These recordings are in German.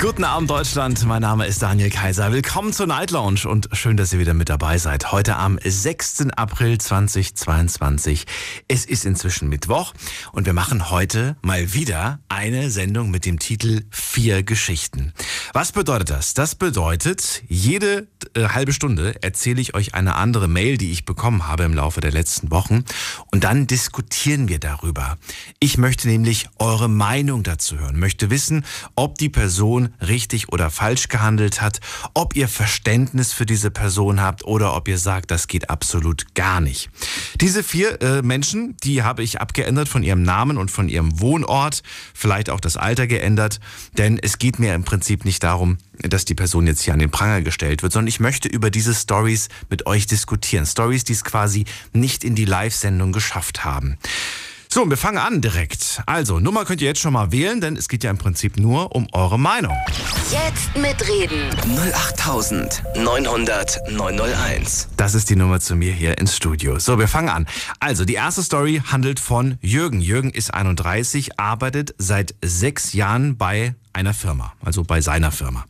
Guten Abend Deutschland, mein Name ist Daniel Kaiser. Willkommen zur Night Lounge und schön, dass ihr wieder mit dabei seid. Heute am 6. April 2022. Es ist inzwischen Mittwoch und wir machen heute mal wieder eine Sendung mit dem Titel Vier Geschichten. Was bedeutet das? Das bedeutet, jede äh, halbe Stunde erzähle ich euch eine andere Mail, die ich bekommen habe im Laufe der letzten Wochen und dann diskutieren wir darüber. Ich möchte nämlich eure Meinung dazu hören, möchte wissen, ob die Person richtig oder falsch gehandelt hat, ob ihr Verständnis für diese Person habt oder ob ihr sagt, das geht absolut gar nicht. Diese vier äh, Menschen, die habe ich abgeändert von ihrem Namen und von ihrem Wohnort, vielleicht auch das Alter geändert, denn es geht mir im Prinzip nicht darum, dass die Person jetzt hier an den Pranger gestellt wird, sondern ich möchte über diese Stories mit euch diskutieren. Stories, die es quasi nicht in die Live-Sendung geschafft haben. So, wir fangen an direkt. Also, Nummer könnt ihr jetzt schon mal wählen, denn es geht ja im Prinzip nur um eure Meinung. Jetzt mitreden. 08900 901. Das ist die Nummer zu mir hier ins Studio. So, wir fangen an. Also, die erste Story handelt von Jürgen. Jürgen ist 31, arbeitet seit sechs Jahren bei einer Firma, also bei seiner Firma.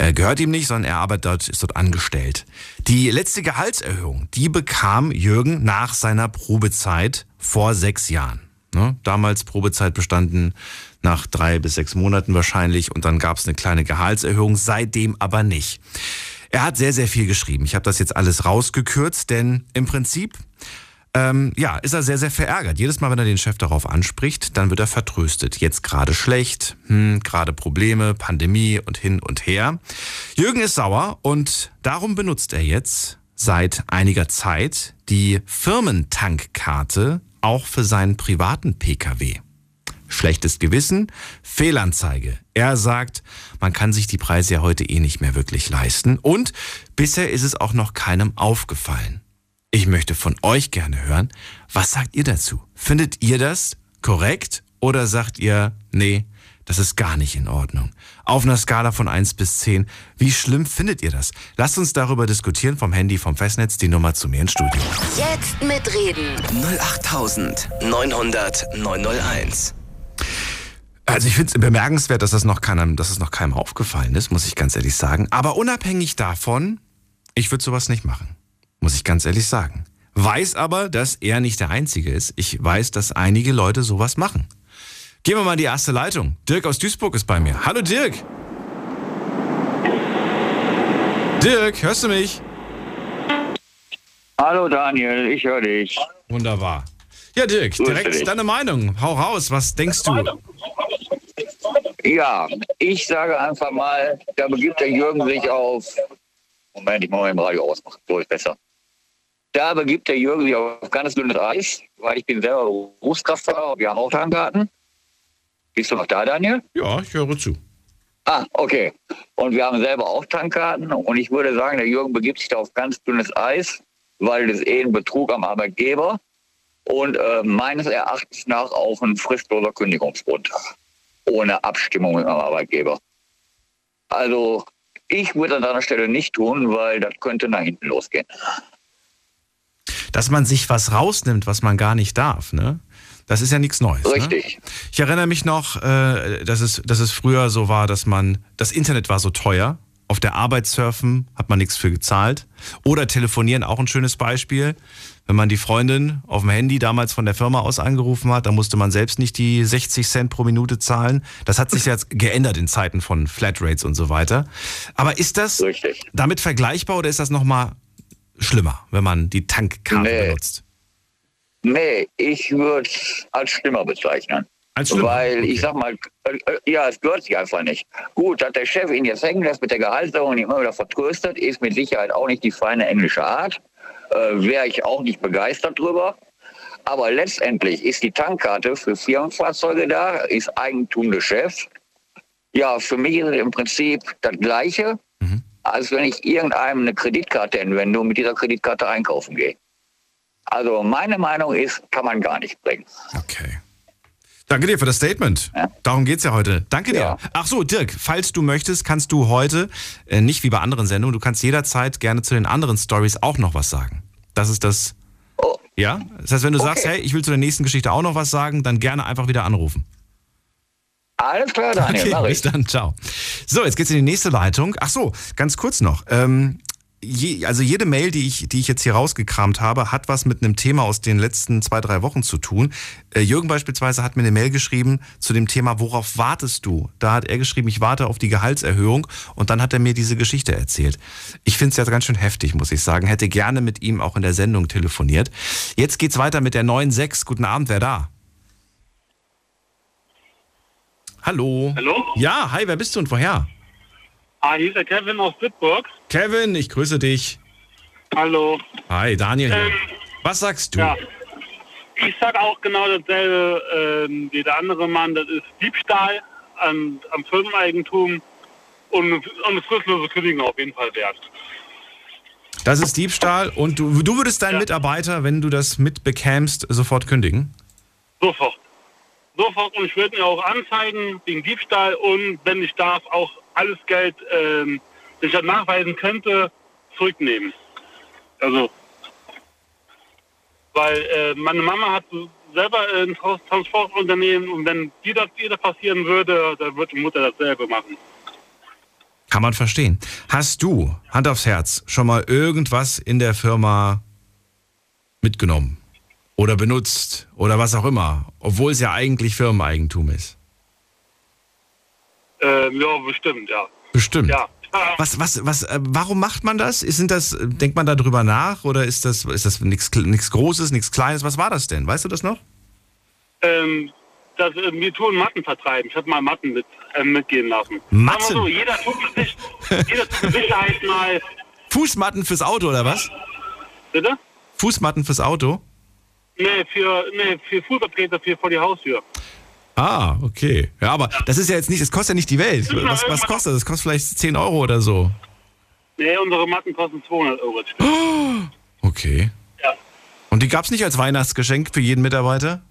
Er gehört ihm nicht, sondern er arbeitet dort, ist dort angestellt. Die letzte Gehaltserhöhung, die bekam Jürgen nach seiner Probezeit vor sechs Jahren. Ne? Damals Probezeit bestanden nach drei bis sechs Monaten wahrscheinlich und dann gab es eine kleine Gehaltserhöhung, seitdem aber nicht. Er hat sehr, sehr viel geschrieben. Ich habe das jetzt alles rausgekürzt, denn im Prinzip ähm, ja, ist er sehr, sehr verärgert. Jedes Mal, wenn er den Chef darauf anspricht, dann wird er vertröstet. Jetzt gerade schlecht, hm, gerade Probleme, Pandemie und hin und her. Jürgen ist sauer und darum benutzt er jetzt seit einiger Zeit die Firmentankkarte auch für seinen privaten Pkw. Schlechtes Gewissen, Fehlanzeige. Er sagt, man kann sich die Preise ja heute eh nicht mehr wirklich leisten und bisher ist es auch noch keinem aufgefallen. Ich möchte von euch gerne hören, was sagt ihr dazu? Findet ihr das korrekt oder sagt ihr, nee, das ist gar nicht in Ordnung. Auf einer Skala von 1 bis 10, wie schlimm findet ihr das? Lasst uns darüber diskutieren vom Handy, vom Festnetz, die Nummer zu mir ins Studio. Jetzt mitreden. 08900 901. Also ich finde es bemerkenswert, dass das noch keinem, dass es noch keinem aufgefallen ist, muss ich ganz ehrlich sagen. Aber unabhängig davon, ich würde sowas nicht machen, muss ich ganz ehrlich sagen. Weiß aber, dass er nicht der Einzige ist. Ich weiß, dass einige Leute sowas machen. Gehen wir mal in die erste Leitung. Dirk aus Duisburg ist bei mir. Hallo Dirk. Dirk, hörst du mich? Hallo Daniel, ich höre dich. Wunderbar. Ja, Dirk, direkt deine Meinung. Hau raus, was denkst du? Ja, ich sage einfach mal, da begibt der Jürgen sich auf. Moment, ich muss mal im Radio ausmachen, so ist besser. Da begibt der Jürgen sich auf ganz dünnes Eis, weil ich bin selber Berufskraftfahrer, wir haben auch Tankkarten. Bist du noch da, Daniel? Ja, ich höre zu. Ah, okay. Und wir haben selber auch Tankkarten und ich würde sagen, der Jürgen begibt sich da auf ganz dünnes Eis, weil das eh ein Betrug am Arbeitgeber und äh, meines Erachtens nach auch ein fristloser Kündigungsgrund. Ohne Abstimmung mit dem Arbeitgeber. Also ich würde an deiner Stelle nicht tun, weil das könnte nach hinten losgehen. Dass man sich was rausnimmt, was man gar nicht darf, ne? Das ist ja nichts Neues. Ne? Richtig. Ich erinnere mich noch, äh, dass, es, dass es früher so war, dass man, das Internet war so teuer. Auf der Arbeit surfen hat man nichts für gezahlt. Oder telefonieren, auch ein schönes Beispiel. Wenn man die Freundin auf dem Handy damals von der Firma aus angerufen hat, dann musste man selbst nicht die 60 Cent pro Minute zahlen. Das hat sich jetzt geändert in Zeiten von Flatrates und so weiter. Aber ist das Richtig. damit vergleichbar oder ist das nochmal schlimmer, wenn man die Tankkarte Nee. benutzt? Nee, ich würde es als schlimmer bezeichnen. Als schlimmer? Weil Okay. ich sag mal, äh, äh, ja, es gehört sich einfach nicht. Gut, dass der Chef ihn jetzt hängen lässt mit der Gehaltserhöhung und ihn immer wieder vertröstet, ist mit Sicherheit auch nicht die feine englische Art. Äh, Wäre ich auch nicht begeistert drüber. Aber letztendlich ist die Tankkarte für Firmenfahrzeuge da, ist Eigentum des Chefs. Ja, für mich ist es im Prinzip das Gleiche. Als wenn ich irgendeinem eine Kreditkarte entwende und mit dieser Kreditkarte einkaufen gehe. Also meine Meinung ist, kann man gar nicht bringen. Okay. Danke dir für das Statement. Ja. Darum geht's ja heute. Danke dir. Ja. Ach so, Dirk, falls du möchtest, kannst du heute, äh, nicht wie bei anderen Sendungen, du kannst jederzeit gerne zu den anderen Stories auch noch was sagen. Das ist das. Oh. Ja? Das heißt, wenn du Okay. sagst, hey, ich will zu der nächsten Geschichte auch noch was sagen, dann gerne einfach wieder anrufen. Alles klar, Daniel, Okay, bis dann, ciao. So, jetzt geht's in die nächste Leitung. Ach so, ganz kurz noch. Ähm, je, also jede Mail, die ich, die ich jetzt hier rausgekramt habe, hat was mit einem Thema aus den letzten zwei, drei Wochen zu tun. Äh, Jürgen beispielsweise hat mir eine Mail geschrieben zu dem Thema, worauf wartest du? Da hat er geschrieben, ich warte auf die Gehaltserhöhung und dann hat er mir diese Geschichte erzählt. Ich finde es jetzt ganz schön heftig, muss ich sagen. Hätte gerne mit ihm auch in der Sendung telefoniert. Jetzt geht's weiter mit der 9.6. Guten Abend, wer da? Hallo. Hallo? Ja, hi, wer bist du und woher? Ah, hier ist der Kevin aus Bitburg. Kevin, ich grüße dich. Hallo. Hi, Daniel hier. Ähm, Was sagst du? Ja. Ich sag auch genau dasselbe ähm, wie der andere Mann. Das ist Diebstahl an, am Firmeneigentum und, und eine fristlose Kündigung auf jeden Fall wert. Das ist Diebstahl und du, du würdest deinen Ja. Mitarbeiter, wenn du das mitbekämst, sofort kündigen? Sofort. Sofort. Und ich würde ihn auch anzeigen wegen Diebstahl und wenn ich darf, auch alles Geld, ähm, das ich dann nachweisen könnte, zurücknehmen. Also, weil äh, meine Mama hat selber ein Trans- Transportunternehmen und wenn die das wieder passieren würde, dann würde die Mutter dasselbe machen. Kann man verstehen. Hast du, Hand aufs Herz, schon mal irgendwas in der Firma mitgenommen? Oder benutzt? Oder was auch immer? Obwohl es ja eigentlich Firmeneigentum ist. Ähm, ja, bestimmt, ja. Bestimmt. Ja. Was, was, was, äh, warum macht man das? Sind das, äh, denkt man da drüber nach oder ist das, ist das nichts Großes, nichts Kleines? Was war das denn? Weißt du das noch? Ähm, das, äh, wir tun Matten vertreiben. Ich habe mal Matten mit, äh, mitgehen lassen. Matten? So, jeder tut mit, sich, jeder tut Sicherheit mal. Fußmatten fürs Auto oder was? Bitte? Fußmatten fürs Auto? Nee, für, nee, für Fußabtreter für vor die Haustür. Ah, okay. Ja, aber das ist ja jetzt nicht, das kostet ja nicht die Welt. Was, was kostet das? Das kostet vielleicht 10 Euro oder so. Nee, unsere Matten kosten 200 Euro. Okay. Ja. Und die gab es nicht als Weihnachtsgeschenk für jeden Mitarbeiter?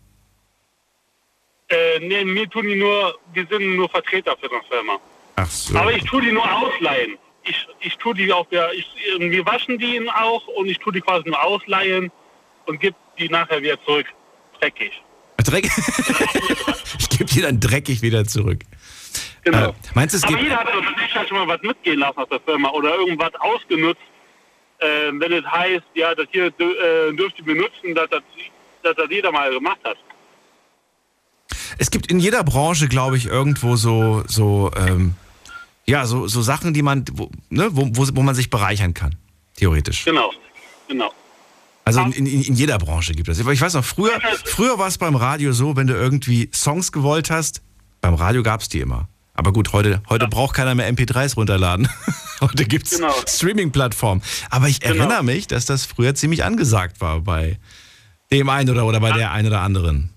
Äh, nee, mir tun die nur, wir sind nur Vertreter für eine Firma. Ach so. Aber ich tue die nur ausleihen. Ich, ich tue die auch, der, ich, wir waschen die auch und ich tue die quasi nur ausleihen und gebe die nachher wieder zurück. Dreckig. Dreck. ich gebe dir dann dreckig wieder zurück. Genau. Äh, meinst du, es Aber gibt. jeder hat doch sicher schon mal was mitgehen lassen aus der Firma oder irgendwas ausgenutzt. Äh, wenn es heißt, ja, das hier äh, dürft ihr benutzen, dass das, dass das jeder mal gemacht hat. Es gibt in jeder Branche, glaube ich, irgendwo so, so, ähm, ja, so, so Sachen, die man, wo, ne, wo, wo, wo man sich bereichern kann. Theoretisch. Genau, genau. Also in, in, in jeder Branche gibt es. Ich weiß noch, früher, früher war es beim Radio so, wenn du irgendwie Songs gewollt hast, beim Radio gab es die immer. Aber gut, heute, heute braucht keiner mehr MP3s runterladen. heute gibt es Genau. Streaming-Plattformen. Aber ich Genau. erinnere mich, dass das früher ziemlich angesagt war bei dem einen oder, oder bei der einen oder anderen.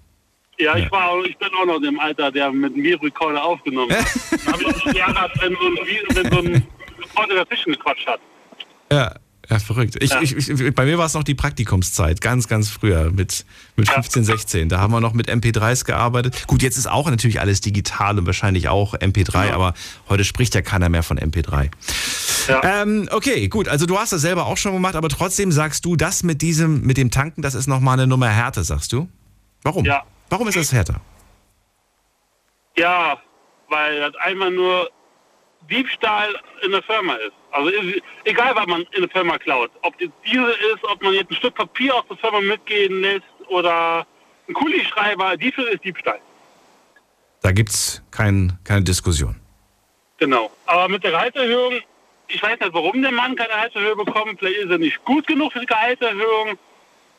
Ja, Ja. ich war, auch- ich bin auch noch in dem Alter, der mit dem Videorekorder aufgenommen hat. Da habe ich mich geärgert, wenn so ein, wenn so ein Rekorder dazwischen gequatscht hat. Ja, ja verrückt. Ich, Ja. Ich, ich, bei mir war es noch die Praktikumszeit, ganz, ganz früher, mit, mit Ja. 15, 16. Da haben wir noch mit MP3s gearbeitet. Gut, jetzt ist auch natürlich alles digital und wahrscheinlich auch MP3, Genau. aber heute spricht ja keiner mehr von MP3. Ja. Ähm, okay, gut, also du hast das selber auch schon gemacht, aber trotzdem sagst du, das mit diesem, mit dem Tanken, das ist nochmal eine Nummer härter, sagst du? Warum? Ja. Warum ist das härter? Ja, weil das einmal nur Diebstahl in der Firma ist. Also egal, was man in der Firma klaut. Ob das diese ist, ob man jetzt ein Stück Papier aus der Firma mitgehen lässt oder ein Kulischreiber, diese ist Diebstahl. Da gibt's kein, keine Diskussion. Genau. Aber mit der Gehaltserhöhung, ich weiß nicht, warum der Mann keine Gehaltserhöhung bekommt. Vielleicht ist er nicht gut genug für die Gehaltserhöhung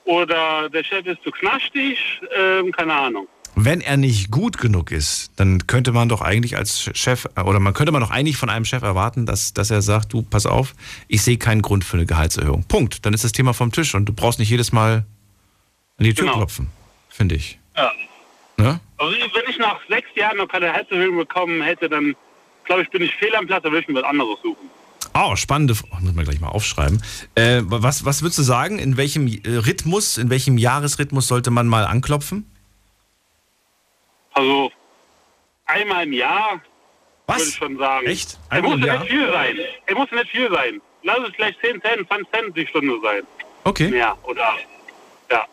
oder der Chef ist zu knaschtig. Ähm, keine Ahnung. Wenn er nicht gut genug ist, dann könnte man doch eigentlich als Chef, oder man könnte man doch eigentlich von einem Chef erwarten, dass, dass er sagt, du, pass auf, ich sehe keinen Grund für eine Gehaltserhöhung. Punkt. Dann ist das Thema vom Tisch und du brauchst nicht jedes Mal an die Tür Genau. klopfen, finde ich. Ja. Ne? Also wenn ich nach sechs Jahren noch keine Gehaltserhöhung bekommen hätte, dann glaube ich, bin ich fehl am Platz, dann würde ich mir was anderes suchen. Oh, spannende, oh, muss man gleich mal aufschreiben. Äh, was, was würdest du sagen, in welchem äh, Rhythmus, in welchem Jahresrhythmus sollte man mal anklopfen? Also einmal im Jahr Was? würde ich schon sagen. Echt? Er Einmal muss im ja Jahr? nicht viel sein. Er muss nicht viel sein. Lass es vielleicht 10 Cent, 20 Cent die Stunde sein. Okay. Mehr oder ja.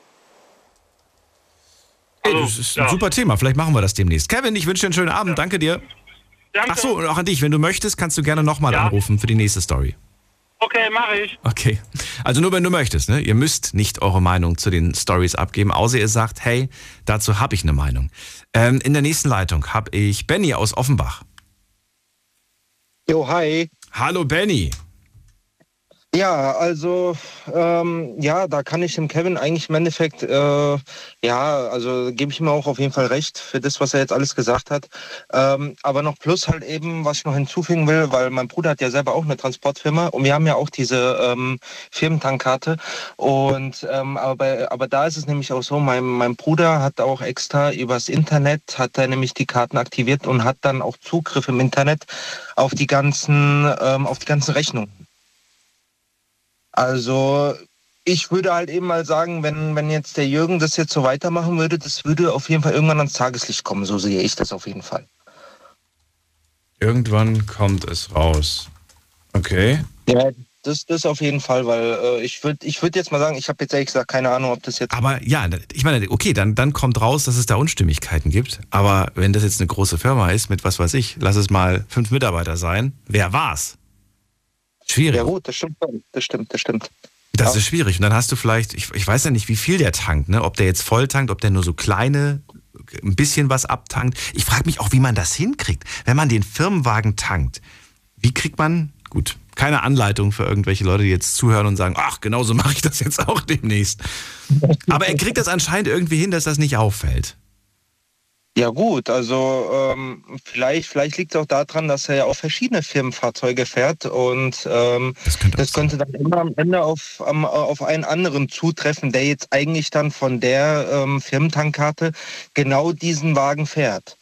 Ey, Also, das ist ein ja. super Thema. Vielleicht machen wir das demnächst. Kevin, ich wünsche dir einen schönen Abend. Danke dir. Danke. Ach so, und auch an dich. Wenn du möchtest, kannst du gerne nochmal Ja. anrufen für die nächste Story. Okay, mache ich. Okay. Also nur wenn du möchtest, ne? Ihr müsst nicht eure Meinung zu den Stories abgeben, außer ihr sagt, hey, dazu habe ich eine Meinung. Ähm, in der nächsten Leitung habe ich Benny aus Offenbach. Jo, hi. Hallo Benny. Ja, also ähm, ja, da kann ich dem Kevin eigentlich im Endeffekt, äh, ja, also gebe ich ihm auch auf jeden Fall recht für das, was er jetzt alles gesagt hat. Ähm, aber noch plus halt eben, was ich noch hinzufügen will, weil mein Bruder hat ja selber auch eine Transportfirma und wir haben ja auch diese ähm, Firmentankkarte. Und ähm, aber, aber da ist es nämlich auch so, mein, mein Bruder hat auch extra übers Internet, hat er nämlich die Karten aktiviert und hat dann auch Zugriff im Internet auf die ganzen, ähm, auf die ganzen Rechnungen. Also ich würde halt eben mal sagen, wenn, wenn jetzt der Jürgen das jetzt so weitermachen würde, das würde auf jeden Fall irgendwann ans Tageslicht kommen. So sehe ich das auf jeden Fall. Irgendwann kommt es raus. Okay. Ja, das, das auf jeden Fall, weil äh, ich würde ich würd jetzt mal sagen, ich habe jetzt ehrlich gesagt keine Ahnung, ob das jetzt... Aber ja, ich meine, okay, dann, dann kommt raus, dass es da Unstimmigkeiten gibt. Aber wenn das jetzt eine große Firma ist mit was weiß ich, lass es mal fünf Mitarbeiter sein, wer war's? Schwierig. Ja gut, das stimmt, das stimmt, das stimmt. Das Ja. ist schwierig. Und dann hast du vielleicht, ich, ich weiß ja nicht, wie viel der tankt, ne? Ob der jetzt voll tankt, ob der nur so kleine, ein bisschen was abtankt. Ich frage mich auch, wie man das hinkriegt. Wenn man den Firmenwagen tankt, wie kriegt man, gut, keine Anleitung für irgendwelche Leute, die jetzt zuhören und sagen, ach, genauso mache ich das jetzt auch demnächst. Aber er kriegt das anscheinend irgendwie hin, dass das nicht auffällt. Ja gut, also ähm, vielleicht, vielleicht liegt es auch daran, dass er ja auch verschiedene Firmenfahrzeuge fährt und ähm, Das könnte, das könnte dann immer am Ende auf, am, auf einen anderen zutreffen, der jetzt eigentlich dann von der ähm, Firmentankkarte genau diesen Wagen fährt.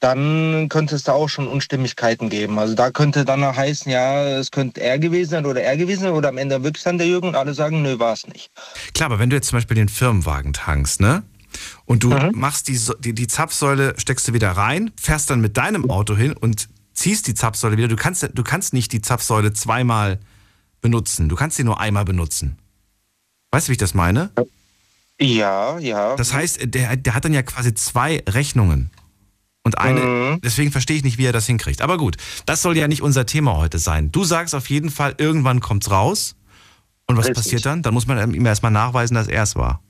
Dann könnte es da auch schon Unstimmigkeiten geben. Also da könnte dann auch heißen, ja, es könnte er gewesen sein oder er gewesen sein oder am Ende wirklich dann der Jürgen und alle sagen, nö, war es nicht. Klar, aber wenn du jetzt zum Beispiel den Firmenwagen tankst, ne? Und du Mhm. machst die, die, die Zapfsäule, steckst du wieder rein, fährst dann mit deinem Auto hin und ziehst die Zapfsäule wieder. Du kannst, du kannst nicht die Zapfsäule zweimal benutzen. Du kannst sie nur einmal benutzen. Weißt du, wie ich das meine? Ja, ja. Das heißt, der, der hat dann ja quasi zwei Rechnungen. Und eine, Mhm. deswegen verstehe ich nicht, wie er das hinkriegt. Aber gut, das soll ja nicht unser Thema heute sein. Du sagst auf jeden Fall, irgendwann kommt's raus. Und was Richtig. passiert dann? Dann muss man ihm erstmal nachweisen, dass er es war.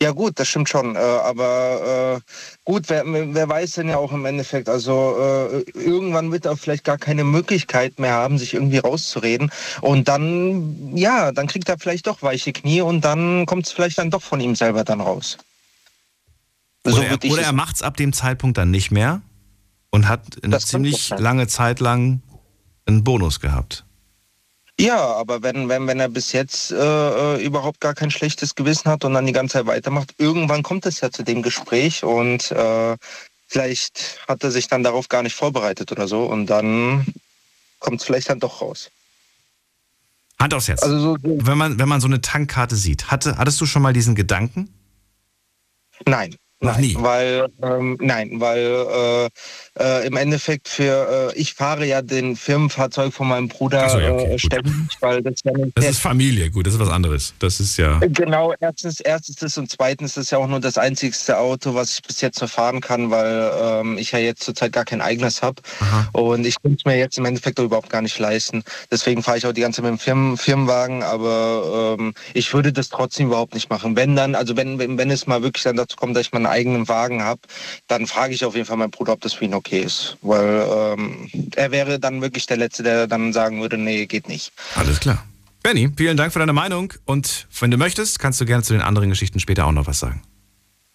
Ja gut, das stimmt schon. Äh, aber äh, gut, wer, wer weiß denn ja auch im Endeffekt, also äh, irgendwann wird er vielleicht gar keine Möglichkeit mehr haben, sich irgendwie rauszureden. Und dann, ja, dann kriegt er vielleicht doch weiche Knie und dann kommt es vielleicht dann doch von ihm selber dann raus. Oder, er, oder er macht es ab dem Zeitpunkt dann nicht mehr und hat eine ziemlich lange Zeit lang einen Bonus gehabt. Ja, aber wenn, wenn, wenn er bis jetzt äh, äh, überhaupt gar kein schlechtes Gewissen hat und dann die ganze Zeit weitermacht, irgendwann kommt es ja zu dem Gespräch und äh, vielleicht hat er sich dann darauf gar nicht vorbereitet oder so und dann kommt es vielleicht dann doch raus. Hand aufs Herz. Also so, wenn, man, wenn man so eine Tankkarte sieht, hatte, hattest du schon mal diesen Gedanken? nein. Noch nein, nie? Weil, ähm, nein, weil äh, äh, im Endeffekt für, äh, ich fahre ja den Firmenfahrzeug von meinem Bruder so, ja, okay, äh, ständig, weil das ja Das ist Familie, gut, das ist was anderes. Das ist ja. Genau, erstens, erstens das und zweitens ist ja auch nur das einzigste Auto, was ich bis jetzt so fahren kann, weil ähm, ich ja jetzt zurzeit gar kein eigenes habe. Und ich kann es mir jetzt im Endeffekt überhaupt gar nicht leisten. Deswegen fahre ich auch die ganze Zeit mit dem Firmen, Firmenwagen, aber ähm, ich würde das trotzdem überhaupt nicht machen. Wenn dann, also wenn, wenn, wenn es mal wirklich dann dazu kommt, dass ich meinen eigenen Wagen habe, dann frage ich auf jeden Fall meinen Bruder, ob das für ihn okay ist. Weil ähm, er wäre dann wirklich der Letzte, der dann sagen würde, nee, geht nicht. Alles klar. Benny, vielen Dank für deine Meinung und wenn du möchtest, kannst du gerne zu den anderen Geschichten später auch noch was sagen.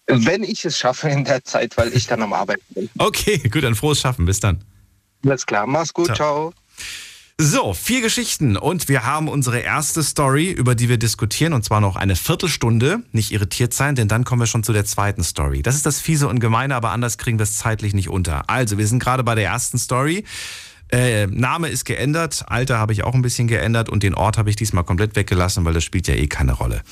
Wenn ich es schaffe in der Zeit, weil ich dann am Arbeiten bin. Okay, gut, dann frohes Schaffen. Bis dann. Alles klar, mach's gut, Ciao. ciao. So, vier Geschichten und wir haben unsere erste Story, über die wir diskutieren und zwar noch eine Viertelstunde. Nicht irritiert sein, denn dann kommen wir schon zu der zweiten Story. Das ist das Fiese und Gemeine, aber anders kriegen wir es zeitlich nicht unter. Also, wir sind gerade bei der ersten Story. Äh, Name ist geändert, Alter habe ich auch ein bisschen geändert und den Ort habe ich diesmal komplett weggelassen, weil das spielt ja eh keine Rolle.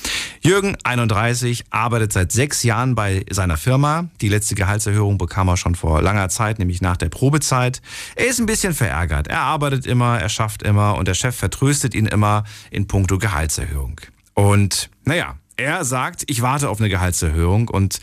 Jürgen, 31, arbeitet seit sechs Jahren bei seiner Firma. Die letzte Gehaltserhöhung bekam er schon vor langer Zeit, nämlich nach der Probezeit. Er ist ein bisschen verärgert. Er arbeitet immer, er schafft immer und der Chef vertröstet ihn immer in puncto Gehaltserhöhung. Und naja, er sagt, ich warte auf eine Gehaltserhöhung und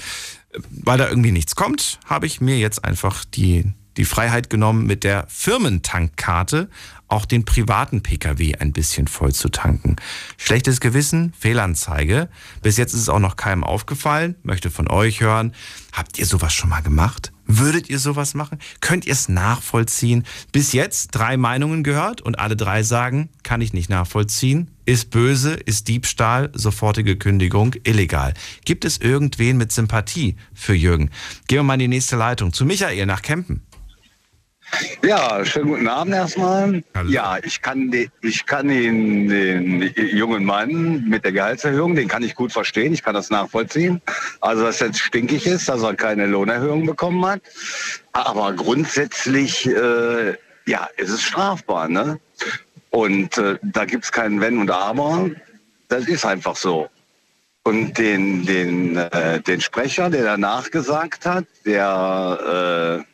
äh, weil da irgendwie nichts kommt, habe ich mir jetzt einfach die, die Freiheit genommen, mit der Firmentankkarte auch den privaten Pkw ein bisschen voll zu tanken. Schlechtes Gewissen, Fehlanzeige. Bis jetzt ist es auch noch keinem aufgefallen. Möchte von euch hören. Habt ihr sowas schon mal gemacht? Würdet ihr sowas machen? Könnt ihr es nachvollziehen? Bis jetzt drei Meinungen gehört und alle drei sagen, kann ich nicht nachvollziehen, ist böse, ist Diebstahl, sofortige Kündigung, illegal. Gibt es irgendwen mit Sympathie für Jürgen? Gehen wir mal in die nächste Leitung zu Michael nach Kempen. Ja, schönen guten Abend erstmal. Hallo. Ja, ich kann, den, ich kann den, den jungen Mann mit der Gehaltserhöhung, den kann ich gut verstehen, ich kann das nachvollziehen. Also, dass jetzt stinkig ist, dass er keine Lohnerhöhung bekommen hat. Aber grundsätzlich, äh, ja, ist es strafbar, ne? Und äh, da gibt's kein Wenn und Aber. Das ist einfach so. Und den, den, äh, den Sprecher, der danach gesagt hat, der, äh,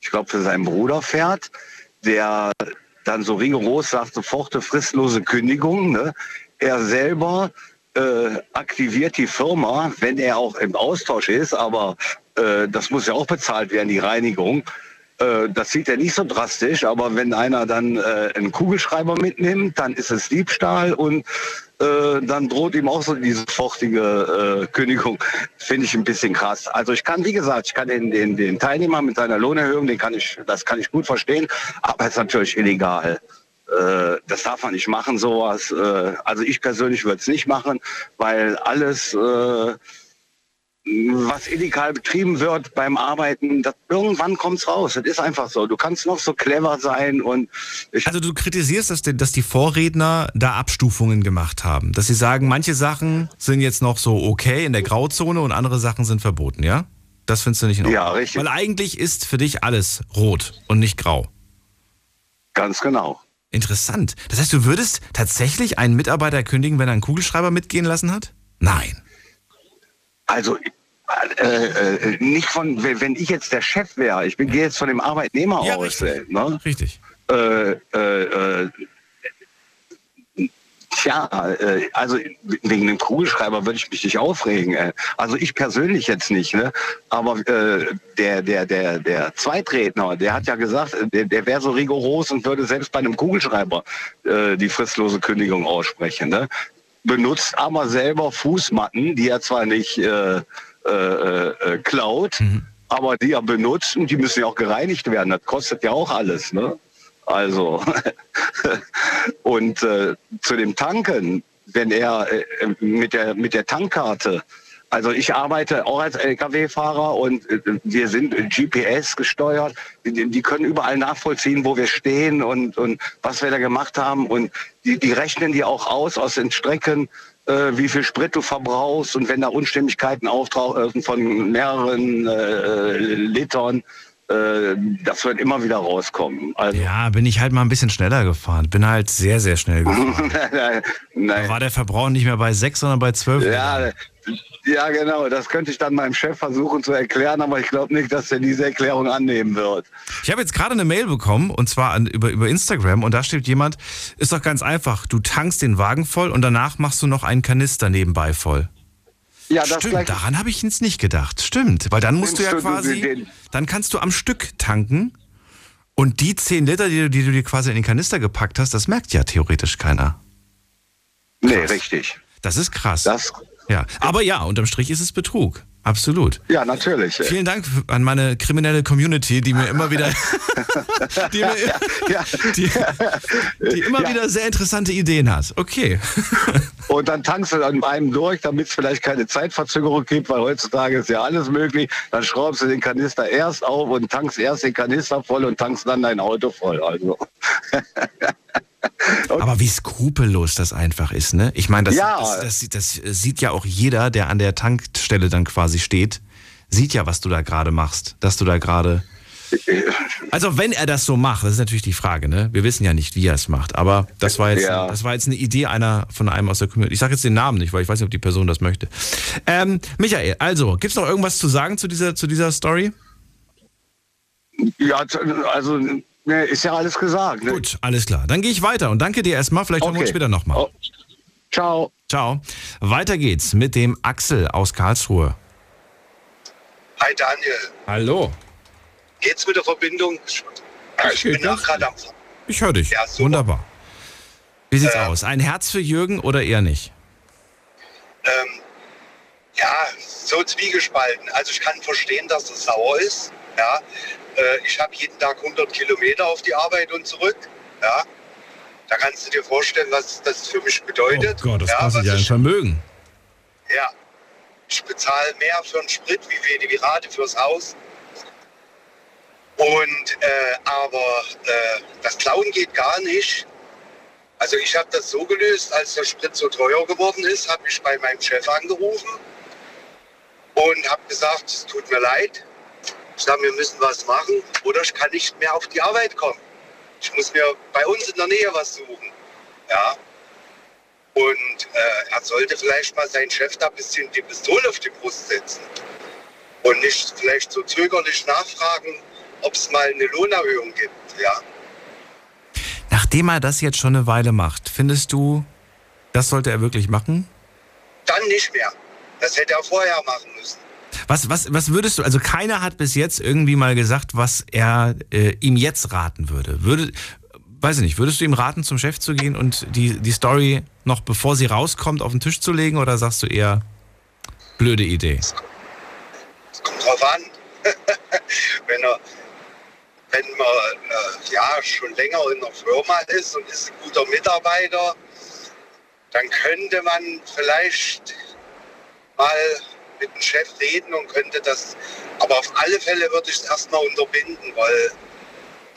ich glaube, für seinen Bruder fährt, der dann so rigoros sagt, soforte fristlose Kündigung. Ne? Er selber äh, aktiviert die Firma, wenn er auch im Austausch ist, aber äh, das muss ja auch bezahlt werden, die Reinigung. Äh, das sieht er nicht so drastisch, aber wenn einer dann äh, einen Kugelschreiber mitnimmt, dann ist es Diebstahl und äh, dann droht ihm auch so diese sofortige äh, Kündigung. Finde ich ein bisschen krass. Also ich kann, wie gesagt, ich kann den, den, den Teilnehmer mit seiner Lohnerhöhung, den kann ich, das kann ich gut verstehen, aber es ist natürlich illegal. Äh, das darf man nicht machen, sowas. Äh, also ich persönlich würde es nicht machen, weil alles, was illegal betrieben wird beim Arbeiten, das, irgendwann kommt's raus. Das ist einfach so. Du kannst noch so clever sein und ich Also du kritisierst, dass die, dass die Vorredner da Abstufungen gemacht haben. Dass sie sagen, manche Sachen sind jetzt noch so okay in der Grauzone und andere Sachen sind verboten, ja? Das findest du nicht in Ordnung. Ja, richtig. Weil eigentlich ist für dich alles rot und nicht grau. ganz genau. Interessant. Das heißt, du würdest tatsächlich einen Mitarbeiter kündigen, wenn er einen Kugelschreiber mitgehen lassen hat? Nein. Also äh, äh, nicht von, wenn ich jetzt der Chef wäre, ich gehe jetzt von dem Arbeitnehmer Ja, aus. richtig. Ne? Richtig. Äh, äh, äh, Tja, äh, also wegen dem Kugelschreiber würde ich mich nicht aufregen. Also ich persönlich jetzt nicht, ne? Aber äh, der, der, der, der Zweitredner, der hat ja gesagt, der, der wäre so rigoros und würde selbst bei einem Kugelschreiber äh, die fristlose Kündigung aussprechen. Ne? Benutzt aber selber Fußmatten, die er zwar nicht äh, äh, äh, klaut, aber die benutzt und die müssen ja auch gereinigt werden. Das kostet ja auch alles, ne? Also und äh, zu dem Tanken, wenn er äh, mit der mit der Tankkarte, also ich arbeite auch als LKW-Fahrer und äh, wir sind GPS gesteuert. Die, die können überall nachvollziehen, wo wir stehen und und was wir da gemacht haben und die, die rechnen die auch aus aus den Strecken äh, wie viel Sprit du verbrauchst und wenn da Unstimmigkeiten auftauchen von mehreren äh, Litern, äh, das wird immer wieder rauskommen. Also, Ja, bin ich halt mal ein bisschen schneller gefahren. Bin halt sehr, sehr schnell gefahren. Da Nein. war der Verbrauch nicht mehr bei 6, sondern bei 12. Ja, ja, genau. Das könnte ich dann meinem Chef versuchen zu erklären, aber ich glaube nicht, dass er diese Erklärung annehmen wird. Ich habe jetzt gerade eine Mail bekommen und zwar an, über, über Instagram und da steht jemand, ist doch ganz einfach, du tankst den Wagen voll und danach machst du noch einen Kanister nebenbei voll. Ja, das Stimmt, daran habe ich jetzt nicht gedacht. Stimmt, weil dann musst du ja quasi, dann kannst du am Stück tanken und die 10 Liter, die, du- die du dir quasi in den Kanister gepackt hast, das merkt ja theoretisch keiner. Nee, richtig. Das ist krass. Das, ja, aber ja, unterm Strich ist es Betrug. Absolut. ja, natürlich. Vielen Dank an meine kriminelle Community, die mir immer wieder, die, mir, Ja, die, die immer Ja. wieder sehr interessante Ideen hat. Okay. Und dann tankst du an einem durch, damit es vielleicht keine Zeitverzögerung gibt, weil heutzutage ist ja alles möglich. Dann schraubst du den Kanister erst auf und tankst erst den Kanister voll und tankst dann dein Auto voll. Also. Aber wie skrupellos das einfach ist, ne? Ich meine, das, Ja. das, das, das sieht ja auch jeder, der an der Tankstelle dann quasi steht, sieht ja, was du da gerade machst, dass du da gerade Also wenn er das so macht, das ist natürlich die Frage, ne? Wir wissen ja nicht, wie er es macht, aber das war jetzt, Ja. das war jetzt eine Idee einer von einem aus der Community. Ich sage jetzt den Namen nicht, weil ich weiß nicht, ob die Person das möchte. Ähm, Michael, also gibt's noch irgendwas zu sagen zu dieser zu dieser Story? Ja, also ne, ist ja alles gesagt. Ne? Gut, alles klar. Dann gehe ich weiter und danke dir erstmal. Vielleicht hören wir uns Okay. später nochmal. Oh. Ciao. Ciao. Weiter geht's mit dem Axel aus Karlsruhe. Hi Daniel, Hallo. geht's mit der Verbindung? Ich geht bin gerade am Ich höre dich. Ja, super. Wunderbar. Wie sieht's Äh, aus? Ein Herz für Jürgen oder eher nicht? ähm, ja, so zwiegespalten. Also ich kann verstehen, dass es sauer ist. Ja, äh, ich habe jeden Tag 100 Kilometer auf die Arbeit und zurück. Ja, da kannst du dir vorstellen, was das für mich bedeutet. oh Gott, das ja, kostet ja ein Vermögen. ja, ich bezahle mehr für einen Sprit wie für die Rate fürs Haus. Und äh, aber äh, das Klauen geht gar nicht. Also ich habe das so gelöst, als der Sprit so teuer geworden ist, habe ich bei meinem Chef angerufen und habe gesagt, es tut mir leid. Ich sage, wir müssen was machen oder ich kann nicht mehr auf die Arbeit kommen. Ich muss mir bei uns in der Nähe was suchen. Ja. Und äh, er sollte vielleicht mal seinen Chef da ein bisschen die Pistole auf die Brust setzen und nicht vielleicht so zögerlich nachfragen, ob es mal eine Lohnerhöhung gibt. Ja. Nachdem er das jetzt schon eine Weile macht, findest du, das sollte er wirklich machen? Dann nicht mehr. Das hätte er vorher machen müssen. Was, was, was würdest du, also keiner hat bis jetzt irgendwie mal gesagt, was er äh, ihm jetzt raten würde. Würde, weiß ich nicht, würdest du ihm raten, zum Chef zu gehen und die, die Story noch bevor sie rauskommt auf den Tisch zu legen oder sagst du eher, blöde Idee? Es kommt drauf an. wenn er, wenn man äh, ja schon länger in der Firma ist und ist ein guter Mitarbeiter, dann könnte man vielleicht mal mit dem Chef reden und könnte das, aber auf alle Fälle würde ich es erstmal unterbinden, weil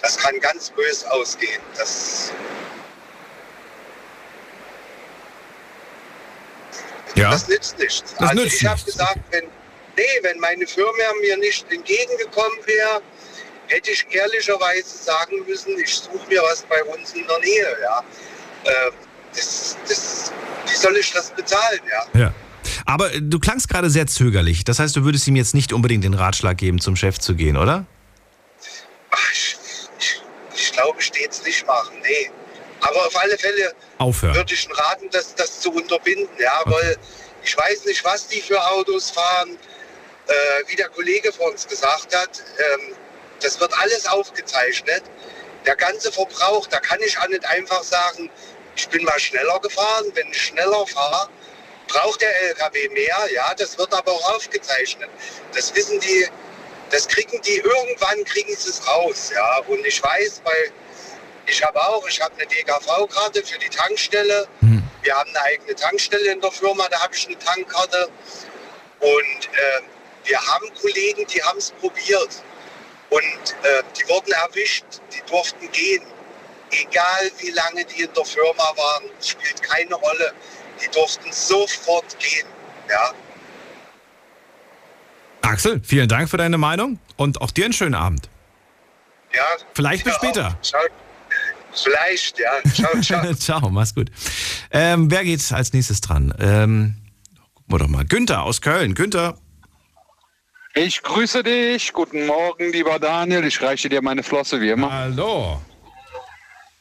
das kann ganz böse ausgehen. Das, Ja. das nützt nichts. Das also nützt ich habe gesagt, wenn, nee, wenn meine Firma mir nicht entgegengekommen wäre, hätte ich ehrlicherweise sagen müssen, ich suche mir was bei uns in der Nähe. Ja. Ähm, das, das, wie soll ich das bezahlen? Ja. Ja. Aber äh, du klangst gerade sehr zögerlich. Das heißt, du würdest ihm jetzt nicht unbedingt den Ratschlag geben, zum Chef zu gehen, oder? Ach, ich, ich, ich glaube, ich stehe es nicht machen. Nee. Aber auf alle Fälle Aufhören. würde ich raten, das, das zu unterbinden. Ja, weil ich weiß nicht, was die für Autos fahren. Äh, wie der Kollege vor uns gesagt hat, ähm, das wird alles aufgezeichnet. Der ganze Verbrauch, da kann ich auch nicht einfach sagen, ich bin mal schneller gefahren. Wenn ich schneller fahre, braucht der LKW mehr. Ja, das wird aber auch aufgezeichnet. Das wissen die, das kriegen die, irgendwann kriegen sie es raus. Ja, und ich weiß, weil ich habe auch, ich habe eine DKV-Karte für die Tankstelle. Hm. Wir haben eine eigene Tankstelle in der Firma, da habe ich eine Tankkarte. Und äh, wir haben Kollegen, die haben es probiert. Und äh, die wurden erwischt, die durften gehen. Egal wie lange die in der Firma waren, spielt keine Rolle. Die durften sofort gehen. Ja. Axel, vielen Dank für deine Meinung und auch dir einen schönen Abend. Ja, Vielleicht bis später. Ciao. Vielleicht, ja. Ciao, ciao. Ciao, mach's gut. Ähm, wer geht als nächstes dran? Ähm, gucken wir doch mal. Günther aus Köln. Günther. Ich grüße dich. Guten Morgen, lieber Daniel. Ich reiche dir meine Flosse wie immer. Hallo.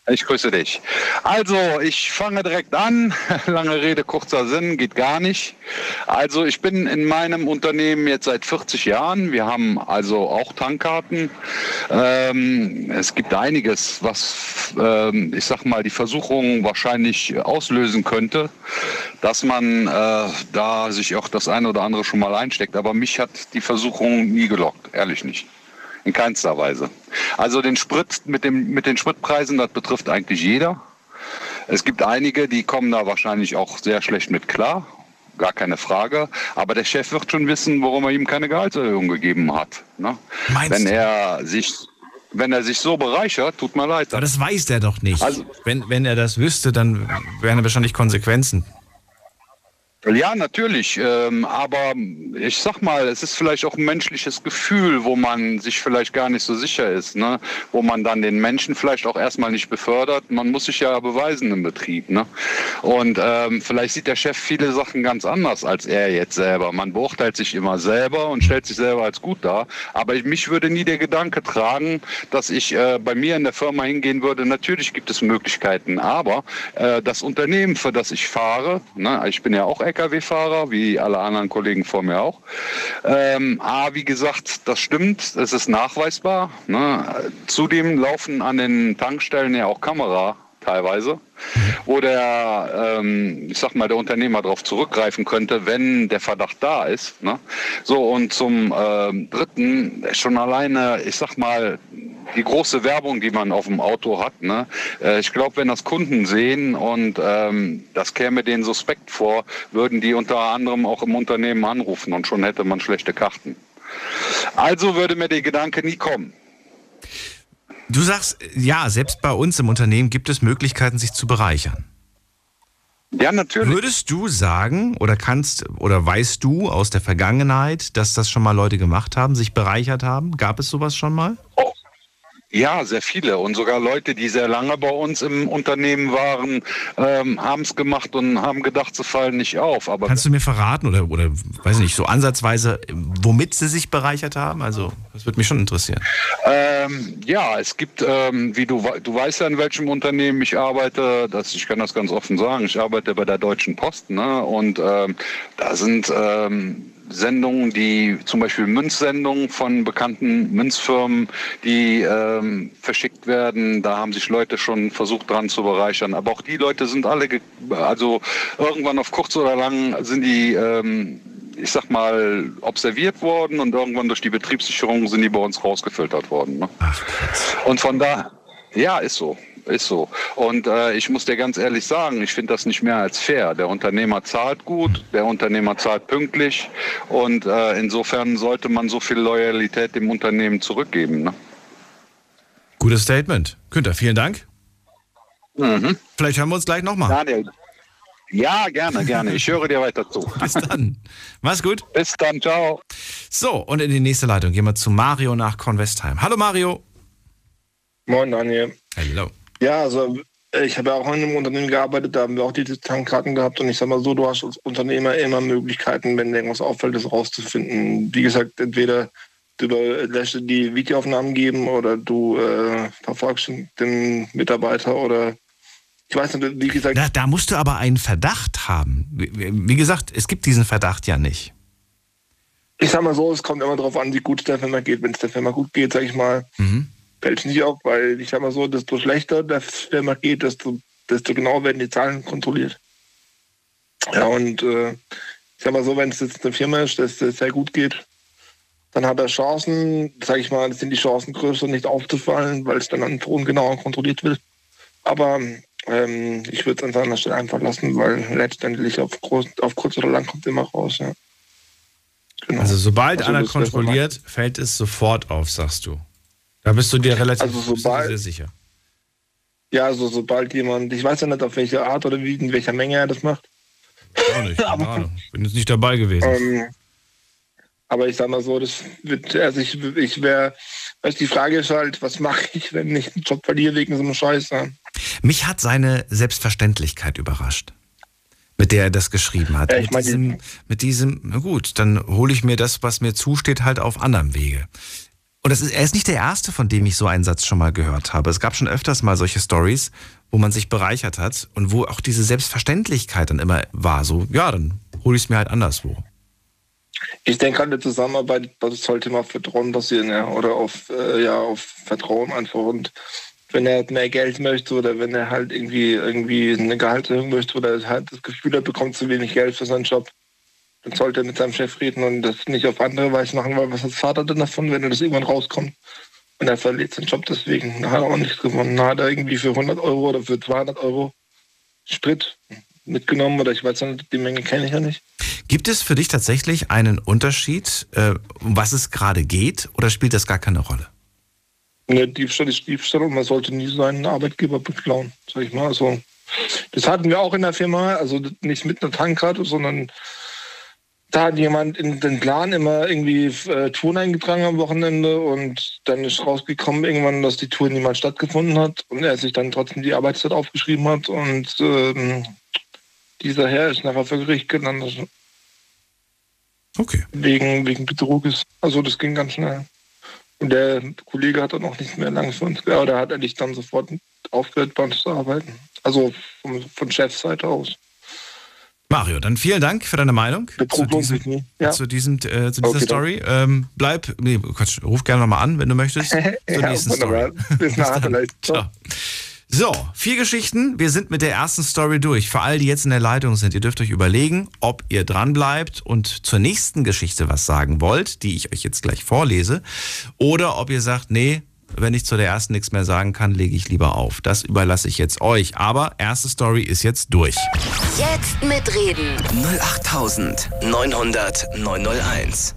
Ich grüße dich. Also, ich fange direkt an. Lange Rede, kurzer Sinn, geht gar nicht. Also, ich bin in meinem Unternehmen jetzt seit 40 Jahren. Wir haben also auch Tankkarten. Ähm, es gibt einiges, was, ähm, ich sag mal, die Versuchung wahrscheinlich auslösen könnte, dass man äh, da sich auch das eine oder andere schon mal einsteckt. Aber mich hat die Versuchung nie gelockt, ehrlich nicht. In keinster Weise. Also den Sprit mit, dem, mit den Spritpreisen, das betrifft eigentlich jeder. Es gibt einige, die kommen da wahrscheinlich auch sehr schlecht mit klar. Gar keine Frage. Aber der Chef wird schon wissen, warum er ihm keine Gehaltserhöhung gegeben hat. Ne? Meinst Wenn du? er sich wenn er sich so bereichert, tut mir leid. Aber das weiß der doch nicht. Also- wenn, wenn er das wüsste, dann wären wahrscheinlich Konsequenzen. Ja, natürlich. Ähm, aber ich sag mal, es ist vielleicht auch ein menschliches Gefühl, wo man sich vielleicht gar nicht so sicher ist, ne? wo man dann den Menschen vielleicht auch erstmal nicht befördert. Man muss sich ja beweisen im Betrieb. Ne? Und ähm, vielleicht sieht der Chef viele Sachen ganz anders als er jetzt selber. Man beurteilt sich immer selber und stellt sich selber als gut dar. Aber ich, mich würde nie der Gedanke tragen, dass ich äh, bei mir in der Firma hingehen würde. Natürlich gibt es Möglichkeiten, aber äh, das Unternehmen, für das ich fahre, ne? ich bin ja auch Lkw-Fahrer, wie alle anderen Kollegen vor mir auch. Ähm, A, wie gesagt, das stimmt, es ist nachweisbar. Ne? Zudem laufen an den Tankstellen ja auch Kamera teilweise, wo der, ähm, ich sag mal, der Unternehmer darauf zurückgreifen könnte, wenn der Verdacht da ist. Ne? So, und zum ähm, Dritten, schon alleine, ich sag mal, die große Werbung, die man auf dem Auto hat. Ne? Äh, ich glaube, wenn das Kunden sehen und ähm, das käme denen suspekt vor, würden die unter anderem auch im Unternehmen anrufen und schon hätte man schlechte Karten. Also würde mir der Gedanke nie kommen. Du sagst, ja, selbst bei uns im Unternehmen gibt es Möglichkeiten, sich zu bereichern. Ja, natürlich. Würdest du sagen oder kannst oder weißt du aus der Vergangenheit, dass das schon mal Leute gemacht haben, sich bereichert haben? Gab es sowas schon mal? Oh, ja, sehr viele. Und sogar Leute, die sehr lange bei uns im Unternehmen waren, ähm, haben es gemacht und haben gedacht, sie fallen nicht auf. Aber Kannst du mir verraten oder, oder weiß nicht, so ansatzweise, womit sie sich bereichert haben? Also, das würde mich schon interessieren. Ähm, ja, es gibt, ähm, wie du, du weißt ja, in welchem Unternehmen ich arbeite, das, ich kann das ganz offen sagen, ich arbeite bei der Deutschen Post. Ne? Und ähm, da sind ähm, Sendungen, die zum Beispiel Münzsendungen von bekannten Münzfirmen, die ähm, verschickt werden. Da haben sich Leute schon versucht dran zu bereichern. Aber auch die Leute sind alle, also irgendwann auf kurz oder lang sind die ähm, ich sag mal, observiert worden und irgendwann durch die Betriebssicherung sind die bei uns rausgefiltert worden. Ne? Und von da, ja, ist so. Ist so. Und äh, ich muss dir ganz ehrlich sagen, ich finde das nicht mehr als fair. Der Unternehmer zahlt gut, der Unternehmer zahlt pünktlich und äh, insofern sollte man so viel Loyalität dem Unternehmen zurückgeben. Ne? Gutes Statement. Günther, vielen Dank. Mhm. Vielleicht hören wir uns gleich nochmal. Daniel. Ja, gerne, gerne. Ich höre dir weiter zu. Bis dann. Mach's gut. Bis dann, ciao. So, und in die nächste Leitung gehen wir zu Mario nach Kornwestheim. Hallo Mario. Moin Daniel. Hallo. Ja, also ich habe ja auch in einem Unternehmen gearbeitet, da haben wir auch diese Tankkarten gehabt und ich sag mal so, du hast als Unternehmer immer Möglichkeiten, wenn irgendwas auffällt, das rauszufinden. Wie gesagt, entweder du lässt die Videoaufnahmen geben oder du äh, verfolgst den Mitarbeiter oder ich weiß nicht, wie gesagt. Da, da musst du aber einen Verdacht haben. Wie, wie, gesagt, es gibt diesen Verdacht ja nicht. Ich sag mal so, es kommt immer darauf an, wie gut es der Firma geht. Wenn es der Firma gut geht, sag ich mal, mhm fällt es nicht auf, weil ich sag mal so, desto schlechter der Firma geht, desto, desto genauer werden die Zahlen kontrolliert. Ja, und äh, ich sag mal so, wenn es jetzt eine Firma ist, dass es sehr gut geht, dann hat er Chancen, sag ich mal, sind die Chancen größer, nicht aufzufallen, weil es dann an Ton genauer kontrolliert wird. Aber ähm, ich würde es an seiner Stelle einfach lassen, weil letztendlich auf, groß, auf kurz oder lang kommt immer raus. Ja. Genau. Also sobald also einer kontrolliert, fällt es sofort auf, sagst du. Da bist du dir relativ also sobald, sehr sicher. Ja, also sobald jemand, ich weiß ja nicht, auf welche Art oder wie, in welcher Menge er das macht. Auch nicht, keine Ahnung. Bin jetzt nicht dabei gewesen. Ähm, aber ich sag mal so, das wird, also ich, ich wäre, weißt die Frage ist halt, was mache ich, wenn ich einen Job verliere wegen so einem Scheiß? Mich hat seine Selbstverständlichkeit überrascht mit der er das geschrieben hat. Ja, mit, diesem, mit diesem, na gut, dann hole ich mir das, was mir zusteht, halt auf anderem Wege. Und das ist, er ist nicht der Erste, von dem ich so einen Satz schon mal gehört habe. Es gab schon öfters mal solche Stories, wo man sich bereichert hat und wo auch diese Selbstverständlichkeit dann immer war. So, ja, dann hole ich es mir halt anderswo. Ich denke an die Zusammenarbeit, das sollte auf Vertrauen basieren, ja, oder auf, äh, ja, auf Vertrauen einfach. Und wenn er mehr Geld möchte oder wenn er halt irgendwie, irgendwie eine Gehaltserhöhung möchte oder halt das Gefühl, er bekommt zu wenig Geld für seinen Job, dann sollte er mit seinem Chef reden und das nicht auf andere Weise machen, weil was hat Vater denn davon, wenn er das irgendwann rauskommt? Und er verliert seinen Job deswegen. Da hat er auch nichts gewonnen. Da hat er irgendwie für 100 Euro oder für 200 Euro Sprit mitgenommen oder ich weiß nicht, die Menge kenne ich ja nicht. Gibt es für dich tatsächlich einen Unterschied, äh, um was es gerade geht oder spielt das gar keine Rolle? Ne, Diebstahl ist Diebstahl und man sollte nie seinen Arbeitgeber beklauen, sag ich mal. Also Das hatten wir auch in der Firma, also nicht mit einer Tankkarte, sondern da hat jemand in den Plan immer irgendwie äh, Touren eingetragen am Wochenende und dann ist rausgekommen irgendwann, dass die Tour niemals stattgefunden hat und er sich dann trotzdem die Arbeitszeit aufgeschrieben hat und ähm, dieser Herr ist nachher vor Gericht gelandet. Okay. Wegen, wegen Betruges. Also das ging ganz schnell. Und der Kollege hat dann auch nicht mehr lange für uns gearbeitet. Oder hat er nicht dann sofort aufgehört, bei uns zu arbeiten. Also vom, von Chefseite aus. Mario, dann vielen Dank für deine Meinung zu, diesem, ja. zu, diesem, äh, zu dieser okay, Story. Ähm, bleib, nee, Quatsch, ruf gerne nochmal an, wenn du möchtest. Zur ja, nächsten Story. Bis nachher vielleicht. Ciao. So, vier Geschichten. Wir sind mit der ersten Story durch. Für all die jetzt in der Leitung sind, ihr dürft euch überlegen, ob ihr dran bleibt und zur nächsten Geschichte was sagen wollt, die ich euch jetzt gleich vorlese, oder ob ihr sagt, nee, wenn ich zu der ersten nichts mehr sagen kann, lege ich lieber auf. Das überlasse ich jetzt euch. Aber erste Story ist jetzt durch. Jetzt mitreden. 08900 901.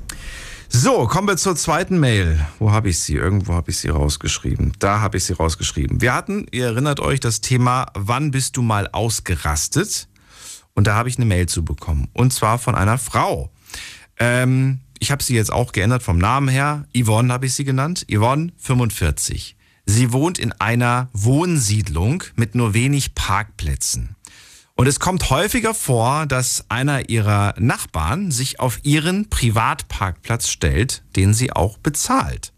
So, kommen wir zur zweiten Mail. Wo habe ich sie? Irgendwo habe ich sie rausgeschrieben. Da habe ich sie rausgeschrieben. Wir hatten, ihr erinnert euch, das Thema, wann bist du mal ausgerastet? Und da habe ich eine Mail zu bekommen. Und zwar von einer Frau. Ähm, ich habe sie jetzt auch geändert vom Namen her. Yvonne habe ich sie genannt. Yvonne, 45. Sie wohnt in einer Wohnsiedlung mit nur wenig Parkplätzen. Und es kommt häufiger vor, dass einer ihrer Nachbarn sich auf ihren Privatparkplatz stellt, den sie auch bezahlt.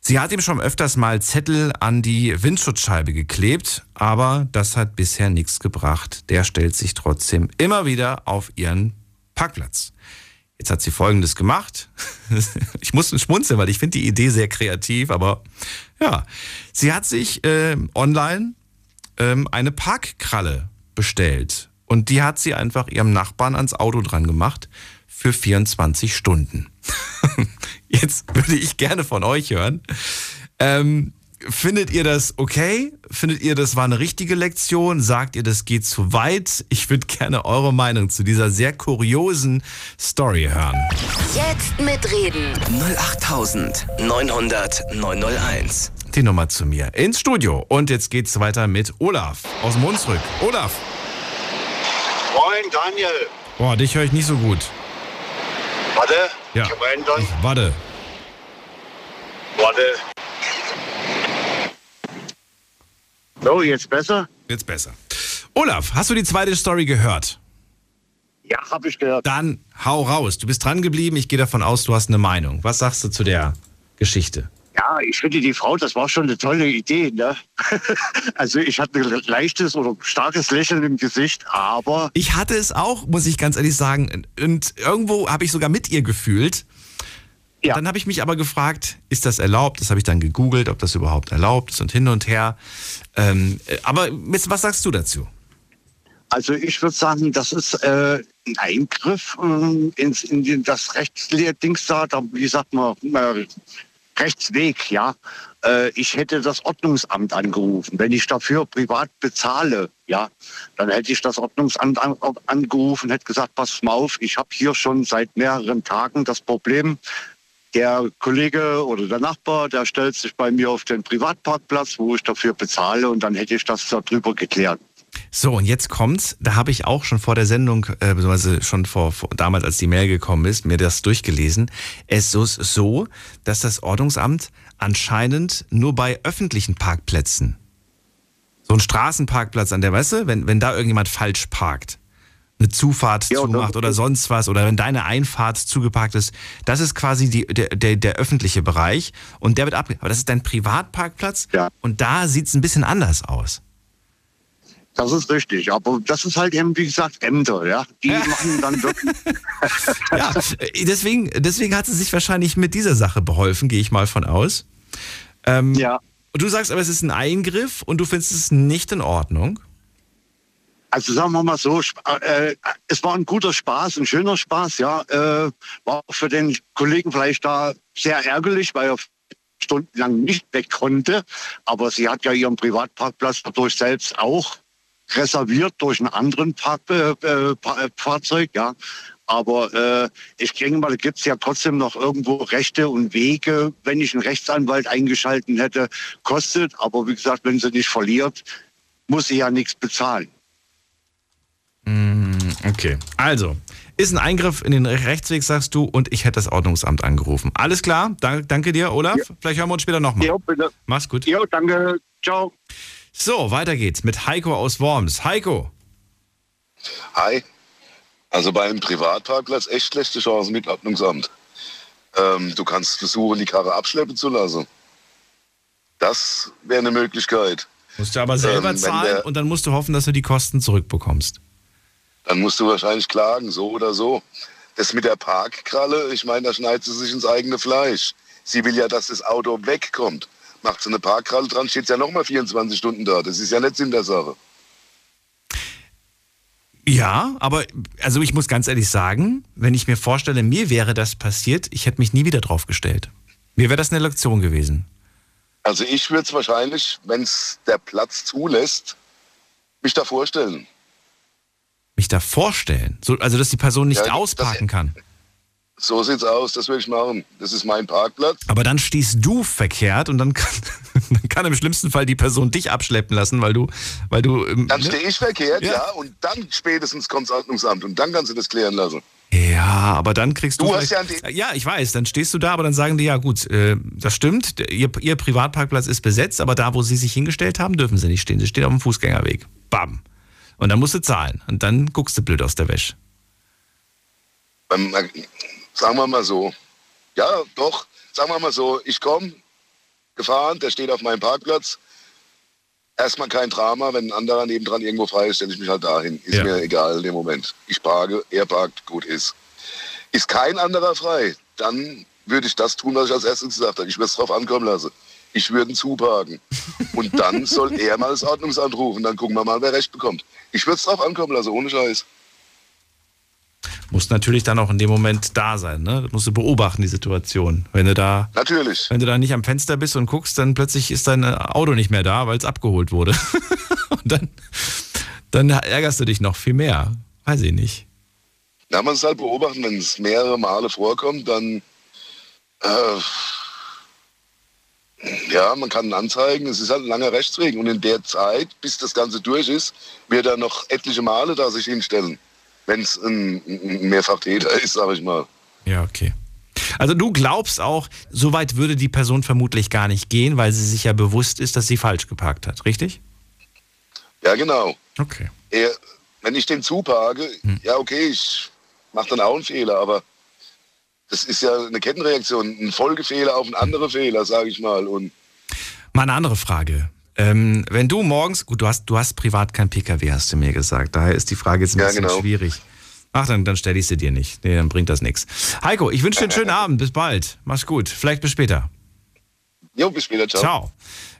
Sie hat ihm schon öfters mal Zettel an die Windschutzscheibe geklebt, aber das hat bisher nichts gebracht. Der stellt sich trotzdem immer wieder auf ihren Parkplatz. Jetzt hat sie Folgendes gemacht. Ich muss schmunzeln, weil ich finde die Idee sehr kreativ, aber ja, sie hat sich äh, online ähm, eine Parkkralle bestellt. Und die hat sie einfach ihrem Nachbarn ans Auto dran gemacht für 24 Stunden. Jetzt würde ich gerne von euch hören. Ähm, findet ihr das okay? Findet ihr, das war eine richtige Lektion? Sagt ihr, das geht zu weit? Ich würde gerne eure Meinung zu dieser sehr kuriosen Story hören. Jetzt mitreden. 08900 901 die Nummer zu mir ins Studio. Und jetzt geht's weiter mit Olaf aus dem Hunsrück. Olaf. Moin, Daniel. Boah, dich höre ich nicht so gut. Warte. Ja. Ich, warte. Warte. So, jetzt besser? Jetzt besser. Olaf, hast du die zweite Story gehört? Ja, habe ich gehört. Dann hau raus. Du bist dran geblieben. Ich gehe davon aus, du hast eine Meinung. Was sagst du zu der Geschichte? Ja, ich finde die Frau, das war schon eine tolle Idee. Ne? also ich hatte ein leichtes oder starkes Lächeln im Gesicht, aber... Ich hatte es auch, muss ich ganz ehrlich sagen. Und irgendwo habe ich sogar mit ihr gefühlt. Ja. Dann habe ich mich aber gefragt, ist das erlaubt? Das habe ich dann gegoogelt, ob das überhaupt erlaubt ist und hin und her. Ähm, aber was sagst du dazu? Also ich würde sagen, das ist äh, ein Eingriff äh, ins, in das Rechtsdings da, wie sagt man, äh, Rechtsweg, ja. Äh, ich hätte das Ordnungsamt angerufen. Wenn ich dafür privat bezahle, ja, dann hätte ich das Ordnungsamt an, angerufen, hätte gesagt, pass mal auf, ich habe hier schon seit mehreren Tagen das Problem, der Kollege oder der Nachbar, der stellt sich bei mir auf den Privatparkplatz, wo ich dafür bezahle und dann hätte ich das darüber geklärt. So, und jetzt kommt's, da habe ich auch schon vor der Sendung, äh, beziehungsweise schon vor, vor, damals, als die Mail gekommen ist, mir das durchgelesen. Es ist so, dass das Ordnungsamt anscheinend nur bei öffentlichen Parkplätzen, so ein Straßenparkplatz an der, weißt du, wenn, wenn da irgendjemand falsch parkt, eine Zufahrt ja, zumacht oder sonst was, oder wenn deine Einfahrt zugeparkt ist, das ist quasi die, der, der, der öffentliche Bereich und der wird ab. Aber das ist dein Privatparkplatz ja. und da sieht's ein bisschen anders aus. Das ist richtig, aber das ist halt eben, wie gesagt, Ämter, ja. Die machen dann wirklich. ja, deswegen, deswegen hat sie sich wahrscheinlich mit dieser Sache beholfen, gehe ich mal von aus. Ähm, ja. Und du sagst aber, es ist ein Eingriff und du findest es nicht in Ordnung? Also sagen wir mal so, äh, es war ein guter Spaß, ein schöner Spaß, ja. Äh, war für den Kollegen vielleicht da sehr ärgerlich, weil er stundenlang nicht weg konnte. Aber sie hat ja ihren Privatparkplatz dadurch selbst auch reserviert durch einen anderen Park, äh, äh, äh, Fahrzeug, ja. Aber äh, ich denke mal, da gibt es ja trotzdem noch irgendwo Rechte und Wege, wenn ich einen Rechtsanwalt eingeschalten hätte, kostet. Aber wie gesagt, wenn sie nicht verliert, muss sie ja nichts bezahlen. Okay, also, ist ein Eingriff in den Rechtsweg, sagst du, und ich hätte das Ordnungsamt angerufen. Alles klar, Dank, danke dir, Olaf. Ja. Vielleicht hören wir uns später nochmal. Ja, bitte. Mach's gut. Ja, danke. Ciao. So, weiter geht's mit Heiko aus Worms. Heiko. Hi. Also bei einem Privatparkplatz echt schlechte Chancen mit Ordnungsamt. Ähm, du kannst versuchen, die Karre abschleppen zu lassen. Das wäre eine Möglichkeit. Musst du aber selber ähm, zahlen der, und dann musst du hoffen, dass du die Kosten zurückbekommst. Dann musst du wahrscheinlich klagen, so oder so. Das mit der Parkkralle, ich meine, da schneidet sie sich ins eigene Fleisch. Sie will ja, dass das Auto wegkommt. Macht sie eine Parkkralle dran, steht ja nochmal 24 Stunden da. Das ist ja nicht Sinn der Sache. Ja, aber also ich muss ganz ehrlich sagen, wenn ich mir vorstelle, mir wäre das passiert, ich hätte mich nie wieder drauf gestellt. Mir wäre das eine Lektion gewesen. Also ich würde es wahrscheinlich, wenn es der Platz zulässt, mich da vorstellen. Mich da vorstellen? So, also dass die Person nicht ja, ausparken kann. So sieht's aus, das will ich machen. Das ist mein Parkplatz. Aber dann stehst du verkehrt und dann kann, dann kann im schlimmsten Fall die Person dich abschleppen lassen, weil du, weil du. Ähm, dann ne? stehe ich verkehrt, ja. ja. und dann spätestens kommt das Ordnungsamt und dann kannst du das klären lassen. Ja, aber dann kriegst du. du hast ja, ja, ich weiß, dann stehst du da, aber dann sagen die, ja gut, äh, das stimmt, ihr, ihr Privatparkplatz ist besetzt, aber da, wo sie sich hingestellt haben, dürfen sie nicht stehen. Sie stehen auf dem Fußgängerweg. Bam. Und dann musst du zahlen. Und dann guckst du blöd aus der Wäsche. Beim, sagen wir mal so, ja, doch, sagen wir mal so, ich komme gefahren, der steht auf meinem Parkplatz. Erstmal kein Drama, wenn ein anderer nebendran irgendwo frei ist, stelle ich mich halt dahin. Ist ja. mir egal in dem Moment. Ich parke, er parkt, gut ist. Ist kein anderer frei, dann würde ich das tun, was ich als erstes gesagt habe. Ich würde es drauf ankommen lassen. Ich würde ihn zuparken. Und dann soll er mal das Ordnungsamt rufen. Dann gucken wir mal, wer Recht bekommt. Ich würde es drauf ankommen lassen, ohne Scheiß. Musst natürlich dann auch in dem Moment da sein, ne? Du musst du beobachten, die Situation. Wenn du da. Natürlich. Wenn du da nicht am Fenster bist und guckst, dann plötzlich ist dein Auto nicht mehr da, weil es abgeholt wurde. und dann, dann ärgerst du dich noch viel mehr. Weiß ich nicht. Ja, man muss halt beobachten, wenn es mehrere Male vorkommt, dann. Äh, ja, man kann anzeigen, es ist halt ein langer Rechtsweg. Und in der Zeit, bis das Ganze durch ist, wird er noch etliche Male da sich hinstellen wenn es ein, ein Mehrfachtäter ist, sage ich mal. Ja, okay. Also du glaubst auch, so weit würde die Person vermutlich gar nicht gehen, weil sie sich ja bewusst ist, dass sie falsch geparkt hat, richtig? Ja, genau. Okay. Er, wenn ich den zuparke, hm. ja okay, ich mache dann auch einen Fehler, aber das ist ja eine Kettenreaktion, ein Folgefehler auf einen anderen Fehler, sage ich mal. Und mal eine andere Frage. Ähm, wenn du morgens, gut, du hast, du hast privat kein PKW, hast du mir gesagt. Daher ist die Frage jetzt ein ja, bisschen genau. schwierig. Ach, dann, dann stelle ich sie dir nicht. Nee, dann bringt das nichts. Heiko, ich wünsche dir einen schönen Abend. Bis bald. Mach's gut. Vielleicht bis später. Jo, bis später. Ciao. Ciao.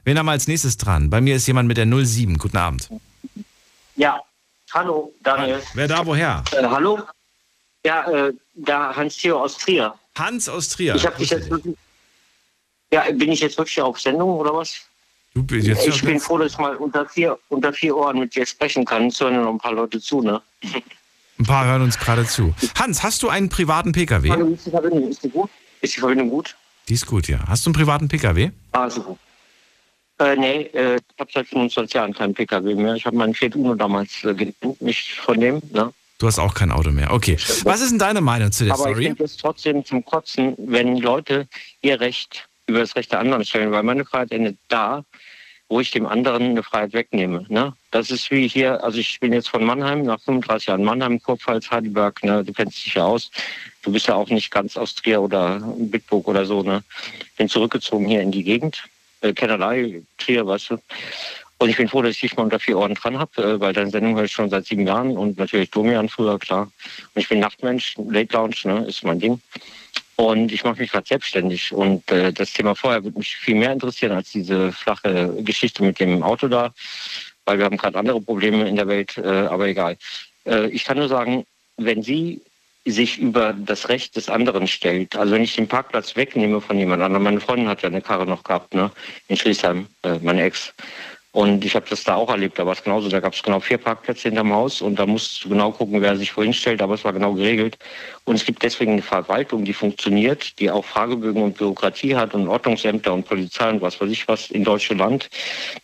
Wen haben wir als nächstes dran? Bei mir ist jemand mit der 07. Guten Abend. Ja, hallo, Daniel. Wer da, woher? Äh, hallo? Ja, äh, da Hans Theo aus Trier. Hans aus Trier. Ich habe dich jetzt. Ja, bin ich jetzt wirklich auf Sendung oder was? Du, ich bin froh, dass ich mal unter vier, unter vier Ohren mit dir sprechen kann. Es hören ja noch ein paar Leute zu, ne? Ein paar hören uns gerade zu. Hans, hast du einen privaten Pkw? Hallo, ist die Verbindung, ist die gut? Ist die Verbindung gut? Die ist gut, ja. Hast du einen privaten Pkw? Ah, super. Äh, nee, äh, ich habe seit 25 Jahren keinen Pkw mehr. Ich habe meinen Fiat Uno damals äh, genannt, nicht von dem, ne? Du hast auch kein Auto mehr. Okay. Was ist denn deine Meinung zu der Aber Story? Ich finde es trotzdem zum Kotzen, wenn Leute ihr Recht über das Recht der anderen stellen, weil meine Freiheit endet da, wo ich dem anderen eine Freiheit wegnehme. Ne? Das ist wie hier, also ich bin jetzt von Mannheim, nach 35 Jahren Mannheim, Kurpfalz, Heidelberg, ne? du kennst dich ja aus. Du bist ja auch nicht ganz aus Trier oder Bitburg oder so. Ne? Bin zurückgezogen hier in die Gegend, äh, Kennerlei, Trier, weißt du. Und ich bin froh, dass ich dich mal unter vier Ohren dran habe, äh, weil deine Sendung höre ich schon seit sieben Jahren und natürlich Domian früher, klar. Und ich bin Nachtmensch, Late Lounge, ne, ist mein Ding. Und ich mache mich gerade selbstständig. Und äh, das Thema vorher würde mich viel mehr interessieren als diese flache Geschichte mit dem Auto da, weil wir haben gerade andere Probleme in der Welt, äh, aber egal. Äh, ich kann nur sagen, wenn Sie sich über das Recht des anderen stellt, also wenn ich den Parkplatz wegnehme von jemand anderem, meine Freundin hat ja eine Karre noch gehabt, ne, in Schlesheim, äh, meine Ex, und ich habe das da auch erlebt. Da war es genauso. Da gab es genau vier Parkplätze hinterm Haus und da musst du genau gucken, wer sich wohin stellt. Aber es war genau geregelt. Und es gibt deswegen eine Verwaltung, die funktioniert, die auch Fragebögen und Bürokratie hat und Ordnungsämter und Polizei und was weiß ich was in Deutschland.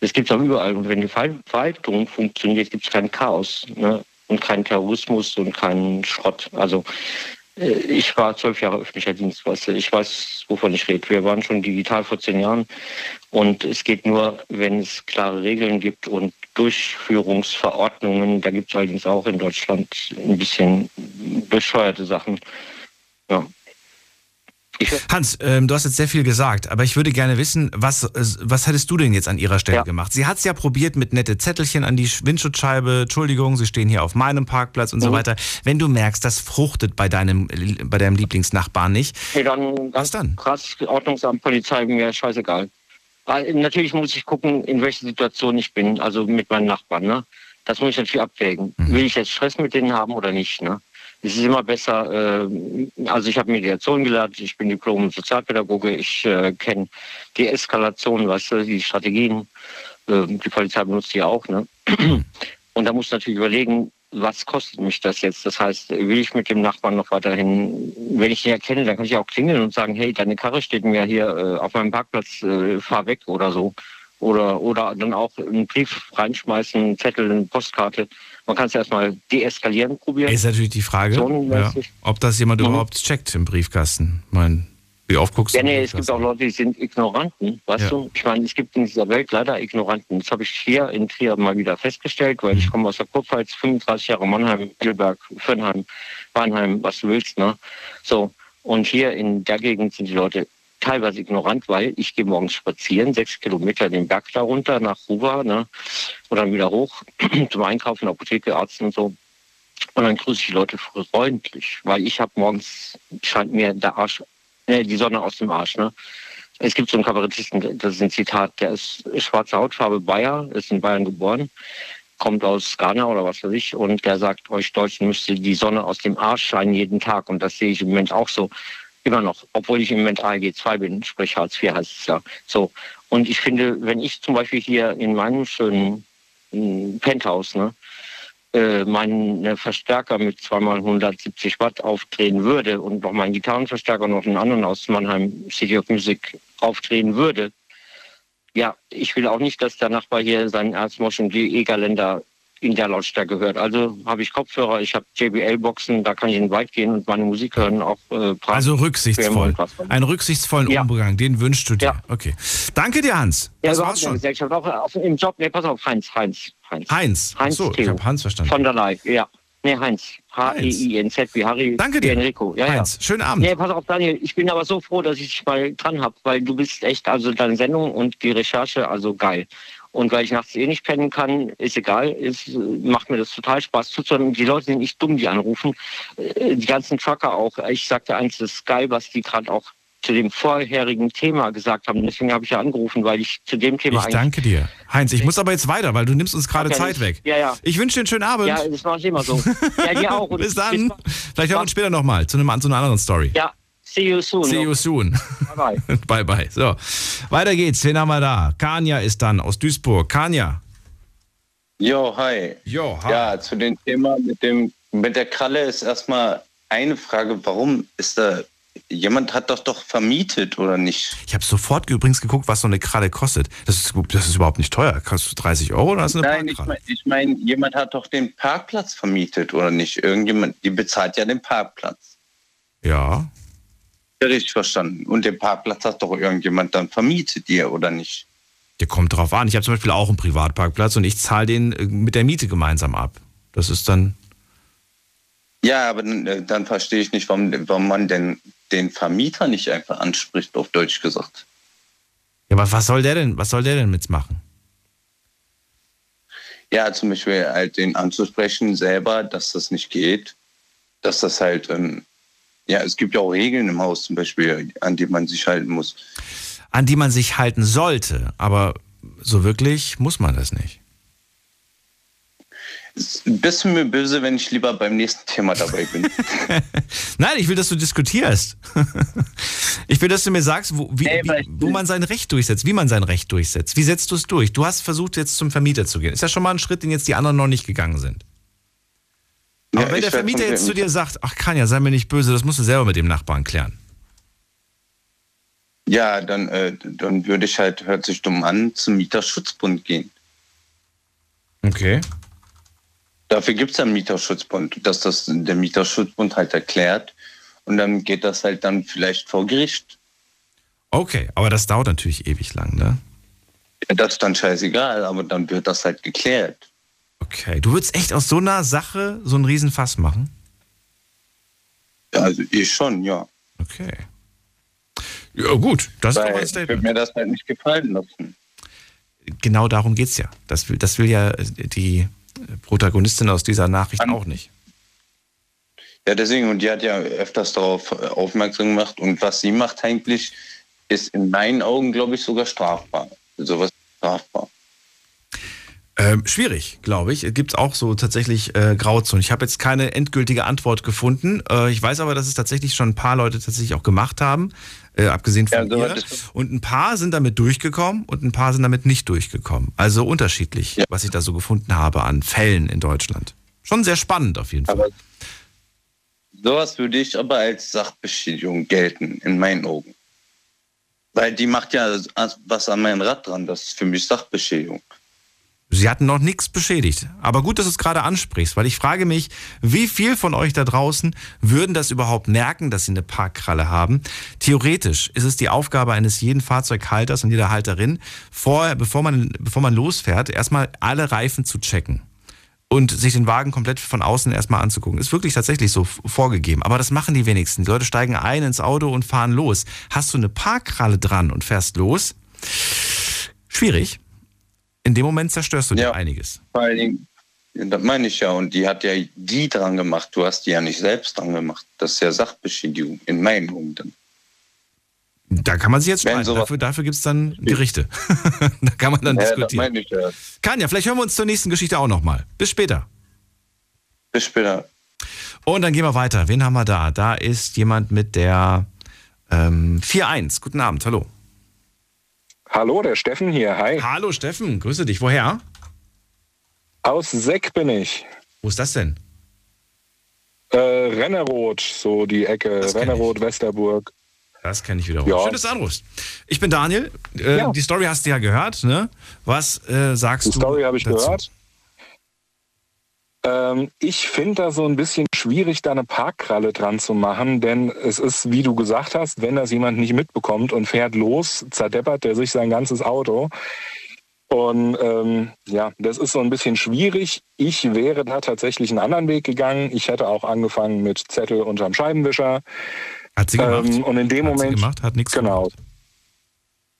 Das gibt es auch überall. Und wenn die Verwaltung funktioniert, gibt es kein Chaos. Ne? und keinen Terrorismus und keinen Schrott. Also ich war zwölf Jahre öffentlicher Dienst, weißt du, ich weiß, wovon ich rede. Wir waren schon digital vor zehn Jahren und es geht nur, wenn es klare Regeln gibt und Durchführungsverordnungen. Da gibt es allerdings auch in Deutschland ein bisschen bescheuerte Sachen. Ja. Hans, ähm, du hast jetzt sehr viel gesagt, aber ich würde gerne wissen, was, was hättest du denn jetzt an ihrer Stelle Ja. gemacht? Sie hat es ja probiert mit nette Zettelchen an die Windschutzscheibe, Entschuldigung, Sie stehen hier auf meinem Parkplatz und so Mhm. weiter. Wenn du merkst, das fruchtet bei deinem, bei deinem Lieblingsnachbarn nicht, Nee, dann ganz krass, Ordnungsamt, Polizei, mir scheißegal. Weil, natürlich muss ich gucken, in welcher Situation ich bin, also mit meinen Nachbarn. Ne? Das muss ich natürlich abwägen. Mhm. Will ich jetzt Stress mit denen haben oder nicht? Ne? Es ist immer besser, äh, also ich habe Mediation gelernt, ich bin Diplom-Sozialpädagoge, ich äh, kenne die Eskalation, weißt du, die Strategien, äh, die Polizei benutzt die auch. Ne? Und da muss natürlich überlegen, was kostet mich das jetzt? Das heißt, will ich mit dem Nachbarn noch weiterhin, wenn ich ihn erkenne, dann kann ich auch klingeln und sagen, hey, deine Karre steht mir hier äh, auf meinem Parkplatz, äh, fahr weg oder so. Oder, oder dann auch einen Brief reinschmeißen, einen Zettel, eine Postkarte. Man kann es erstmal deeskalieren probieren. ist natürlich die Frage, ja, ob das jemand Mhm. überhaupt checkt im Briefkasten. Ich meine, wie oft guckst du Ja, im nee, es gibt auch Leute, die sind Ignoranten, weißt Ja. du? Ich meine, es gibt in dieser Welt leider Ignoranten. Das habe ich hier in Trier mal wieder festgestellt, weil ich komme aus der Kurpfalz, 35 Jahre Mannheim, Heidelberg, Fürnheim, Weinheim, was du willst, ne? So. Und hier in der Gegend sind die Leute teilweise ignorant, weil ich gehe morgens spazieren, sechs Kilometer den Berg da runter nach Ruwa, ne? Und dann wieder hoch zum Einkaufen, Apotheke, Arzt und so. Und dann grüße ich die Leute freundlich, weil ich habe morgens, scheint mir der Arsch, äh, die Sonne aus dem Arsch. Ne? Es gibt so einen Kabarettisten, das ist ein Zitat, der ist schwarze Hautfarbe Bayer, ist in Bayern geboren, kommt aus Ghana oder was weiß ich, und der sagt, euch Deutschen müsste die Sonne aus dem Arsch scheinen jeden Tag. Und das sehe ich im Moment auch so. Immer noch, obwohl ich im Moment ALG 2 bin, sprich Hartz IV heißt es ja. So. Und ich finde, wenn ich zum Beispiel hier in meinem schönen mm, Penthouse, ne, äh, meinen Verstärker mit zweimal 170 Watt aufdrehen würde und noch meinen Gitarrenverstärker noch einen anderen aus Mannheim City of Music aufdrehen würde, ja, ich will auch nicht, dass der Nachbar hier seinen Erzmosch und Egerländer in der Lautstärke hört. Also habe ich Kopfhörer, ich habe JBL-Boxen, da kann ich in weit gehen und meine Musik hören, auch äh. Also rücksichtsvoll. Einen rücksichtsvollen Ja. Umgang, den wünschst du dir. Okay. Danke dir, Hans. Ja, das war's schon. Gesellschaft, auch auf, im Job. Nee, pass auf, Heinz, Heinz, Heinz. Heinz. Heinz Achso, ich habe Hans verstanden. Von der Leib, ja. Nee, Heinz. H-E-I-N-Z wie Harry. Danke dir. Enrico. Ja, Heinz, ja. schönen Abend. Nee, pass auf, Daniel. Ich bin aber so froh, dass ich dich mal dran habe, weil du bist echt, also deine Sendung und die Recherche, also geil. Und weil ich nachts eh nicht pennen kann, ist egal, ist, äh, macht mir das total Spaß zuzuhören. Die Leute sind nicht dumm, die anrufen. Äh, Die ganzen Trucker auch. Ich sagte eins, das ist geil, was die gerade auch zu dem vorherigen Thema gesagt haben. Deswegen habe ich ja angerufen, weil ich zu dem Thema Ich danke dir. Heinz, ich muss aber jetzt weiter, weil du nimmst uns gerade ja Zeit weg. Ja, ja. Ich wünsche dir einen schönen Abend. Ja, das mache ich immer so. ja, dir auch. Und Bis dann. Vielleicht hören wir uns später nochmal zu, einem- zu einer anderen Story. Ja, see you soon. See you soon. Bye bye. bye bye. So, weiter geht's. Wen haben wir da? Kanja ist dann aus Duisburg. Kanja. Jo, hi. Jo, hi. Ja, zu dem Thema mit dem mit der Kralle ist erstmal eine Frage, warum ist da jemand hat das doch vermietet oder nicht? Ich habe sofort übrigens geguckt, was so eine Kralle kostet. Das ist, das ist überhaupt nicht teuer. Kostet 30 Euro oder ist eine Nein, ich meine, ich mein, jemand hat doch den Parkplatz vermietet oder nicht? Irgendjemand, die bezahlt ja den Parkplatz. Ja. Ja, Richtig verstanden. Und den Parkplatz hat doch irgendjemand dann vermietet, ihr oder nicht? Der kommt drauf an. Ich habe zum Beispiel auch einen Privatparkplatz und ich zahle den äh, mit der Miete gemeinsam ab. Das ist dann. Ja, aber dann, äh, dann verstehe ich nicht, warum, warum man denn den Vermieter nicht einfach anspricht, auf Deutsch gesagt. Ja, aber was soll der denn? Was soll der denn mitmachen? Ja, zum Beispiel halt den anzusprechen selber, dass das nicht geht. Dass das halt, ähm, ja, es gibt ja auch Regeln im Haus zum Beispiel, an die man sich halten muss. An die man sich halten sollte, aber so wirklich muss man das nicht. Bist du mir böse, wenn ich lieber beim nächsten Thema dabei bin? Nein, ich will, dass du diskutierst. ich will, dass du mir sagst, wo, wie, wie, wo man sein Recht durchsetzt, wie man sein Recht durchsetzt. Wie setzt du es durch? Du hast versucht, jetzt zum Vermieter zu gehen. Ist ja schon mal ein Schritt, den jetzt die anderen noch nicht gegangen sind. Aber Ja, wenn der Vermieter jetzt zu dir sagt, ach kann ja, sei mir nicht böse, das musst du selber mit dem Nachbarn klären. ja, dann, äh, dann würde ich halt, hört sich dumm an, zum Mieterschutzbund gehen. Okay. Dafür gibt es einen Mieterschutzbund, dass das der Mieterschutzbund halt erklärt und dann geht das halt dann vielleicht vor Gericht. Okay, aber das dauert natürlich ewig lang, ne? Ja, das ist dann scheißegal, aber dann wird das halt geklärt. Okay, du würdest echt aus so einer Sache so einen Riesenfass machen? Ja, also ich schon, ja. Okay. Ja, gut, das Weil ist doch ein Ich Statement. würde mir das halt nicht gefallen lassen. Genau darum geht's ja. Das will, das will ja die Protagonistin aus dieser Nachricht auch nicht. Ja, deswegen, und die hat ja öfters darauf äh, aufmerksam gemacht. Und was sie macht eigentlich, ist in meinen Augen, glaube ich, sogar strafbar. Sowas ist strafbar. Ähm, schwierig, glaube ich. Es gibt auch so tatsächlich äh, Grauzonen. Ich habe jetzt keine endgültige Antwort gefunden. Äh, ich weiß aber, dass es tatsächlich schon ein paar Leute tatsächlich auch gemacht haben, äh, abgesehen von so ihr. Und ein paar sind damit durchgekommen und ein paar sind damit nicht durchgekommen. Also unterschiedlich, was ich da so gefunden habe an Fällen in Deutschland. Schon sehr spannend auf jeden Fall. Aber sowas würde ich aber als Sachbeschädigung gelten, in meinen Augen. Weil die macht ja was an meinem Rad dran. Das ist für mich Sachbeschädigung. Sie hatten noch nichts beschädigt. Aber gut, dass du es gerade ansprichst, weil ich frage mich, wie viel von euch da draußen würden das überhaupt merken, dass sie eine Parkkralle haben? Theoretisch ist es die Aufgabe eines jeden Fahrzeughalters und jeder Halterin, vorher, bevor man, bevor man losfährt, erstmal alle Reifen zu checken. Und sich den Wagen komplett von außen erstmal anzugucken. Ist wirklich tatsächlich so vorgegeben. Aber das machen die wenigsten. Die Leute steigen ein ins Auto und fahren los. Hast du eine Parkkralle dran und fährst los? Schwierig. In dem Moment zerstörst du dir einiges. Vor allen Dingen, ja, das meine ich ja, und die hat ja die dran gemacht. Du hast die ja nicht selbst dran gemacht. Das ist ja Sachbeschädigung, in meinen Augen dann. Da kann man sich jetzt streiten. Dafür, dafür gibt es dann Gerichte. da kann man dann Ja, diskutieren. ich ja. Kanja, vielleicht hören wir uns zur nächsten Geschichte auch nochmal. Bis später. Bis später. Und dann gehen wir weiter. Wen haben wir da? Da ist jemand mit der ähm, 4-1. Guten Abend, hallo. Hallo, der Steffen hier. Hi. Hallo Steffen, grüße dich. Woher? Aus Seck bin ich. Wo ist das denn? Äh, Renneroth, so die Ecke. Renneroth, Westerburg. Das kenne ich wiederum. Ja. Schön, dass du anrufst. Ich bin Daniel. Äh, Ja. Die Story hast du ja gehört, ne? Was äh, sagst Die du? Story habe ich dazu? gehört. Ähm, ich finde da so ein bisschen schwierig, da eine Parkkralle dran zu machen, denn es ist, wie du gesagt hast, wenn das jemand nicht mitbekommt und fährt los, zerdeppert der sich sein ganzes Auto. Und ähm, ja, das ist so ein bisschen schwierig. Ich wäre da tatsächlich einen anderen Weg gegangen. Ich hätte auch angefangen mit Zettel unterm Scheibenwischer. Hat sie gemacht. Ähm, und in dem Hat sie Moment gemacht, hat nichts genau.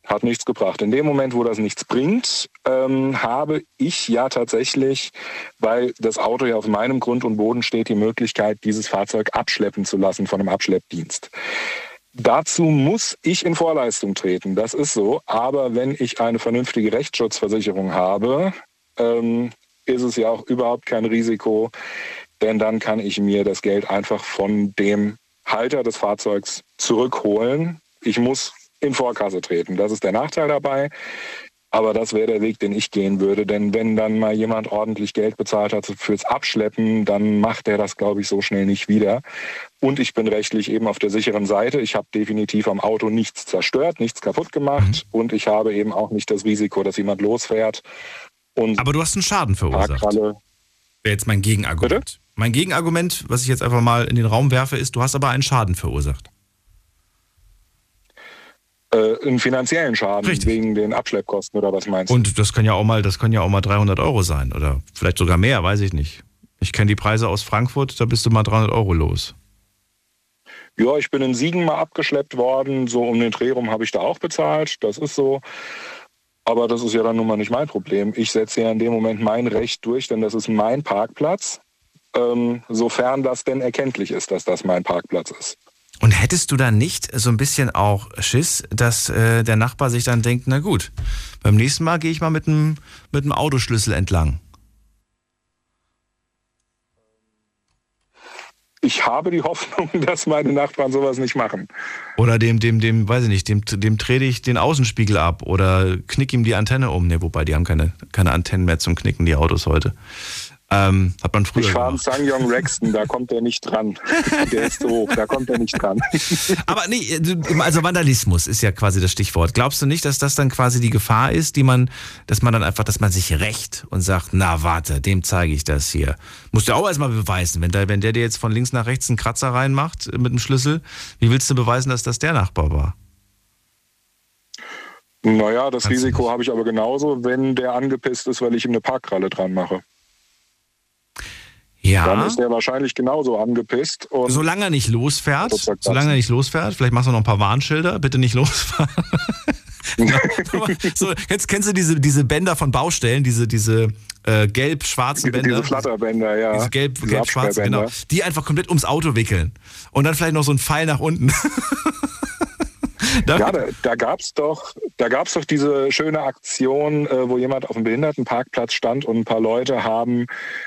Hat nichts gebracht. In dem Moment, wo das nichts bringt, ähm, habe ich ja tatsächlich, weil das Auto ja auf meinem Grund und Boden steht, die Möglichkeit, dieses Fahrzeug abschleppen zu lassen von einem Abschleppdienst. Dazu muss ich in Vorleistung treten, das ist so. Aber wenn ich eine vernünftige Rechtsschutzversicherung habe, ähm, ist es ja auch überhaupt kein Risiko, denn dann kann ich mir das Geld einfach von dem Halter des Fahrzeugs zurückholen. Ich muss in Vorkasse treten. Das ist der Nachteil dabei. Aber das wäre der Weg, den ich gehen würde. Denn wenn dann mal jemand ordentlich Geld bezahlt hat fürs Abschleppen, dann macht er das, glaube ich, so schnell nicht wieder. Und ich bin rechtlich eben auf der sicheren Seite. Ich habe definitiv am Auto nichts zerstört, nichts kaputt gemacht. Und ich habe eben auch nicht das Risiko, dass jemand losfährt. Und Aber du hast einen Schaden verursacht. Parkkralle. Wäre jetzt mein Gegenargument. Mein Gegenargument, was ich jetzt einfach mal in den Raum werfe, ist, du hast aber einen Schaden verursacht. Äh, einen finanziellen Schaden wegen den Abschleppkosten oder was meinst du? Und das kann ja auch mal, das können ja auch mal 300 Euro sein oder vielleicht sogar mehr, weiß ich nicht. Ich kenne die Preise aus Frankfurt, da bist du mal 300 Euro los. Ja, ich bin in Siegen mal abgeschleppt worden. So um den Dreh rum habe ich da auch bezahlt. Das ist so. Aber das ist ja dann nun mal nicht mein Problem. Ich setze ja in dem Moment mein Recht durch, denn das ist mein Parkplatz. Ähm, sofern das denn erkenntlich ist, dass das mein Parkplatz ist. Und hättest du da nicht so ein bisschen auch Schiss, dass äh, der Nachbar sich dann denkt, na gut, beim nächsten Mal gehe ich mal mit dem mit dem Autoschlüssel entlang. Ich habe die Hoffnung, dass meine Nachbarn sowas nicht machen. Oder dem, dem, dem, weiß ich nicht, dem, dem trete ich den Außenspiegel ab oder knick ihm die Antenne um. Ne, wobei die haben keine, keine Antennen mehr zum Knicken, die Autos heute. Ähm, hat man früher Ich fahre gemacht. Sangyong Rexton, da kommt er nicht dran. Der ist so hoch, da kommt er nicht dran. Aber nee, also Vandalismus ist ja quasi das Stichwort. Glaubst du nicht, dass das dann quasi die Gefahr ist, die man, dass man dann einfach, dass man sich rächt und sagt, na warte, dem zeige ich das hier. Musst du auch erstmal beweisen, wenn der, wenn der dir jetzt von links nach rechts einen Kratzer reinmacht äh, mit dem Schlüssel, wie willst du beweisen, dass das der Nachbar war? Naja, das Risiko habe ich aber genauso, wenn der angepisst ist, weil ich ihm eine Parkralle dran mache. Ja. Dann ist er wahrscheinlich genauso angepisst. Und Solange er nicht losfährt, solange er nicht losfährt, vielleicht machst du noch ein paar Warnschilder, bitte nicht losfahren. so, kennst, kennst du diese, diese Bänder von Baustellen, diese, diese äh, gelb-schwarzen Bänder? Diese Flatterbänder, ja. Diese gelb, Diese gelb-schwarzen, genau. Absperrbänder. Die einfach komplett ums Auto wickeln. Und dann vielleicht noch so ein Pfeil nach unten. Ja, da, da gab es doch, da gab's doch diese schöne Aktion, äh, wo jemand auf dem Behindertenparkplatz stand und ein paar Leute haben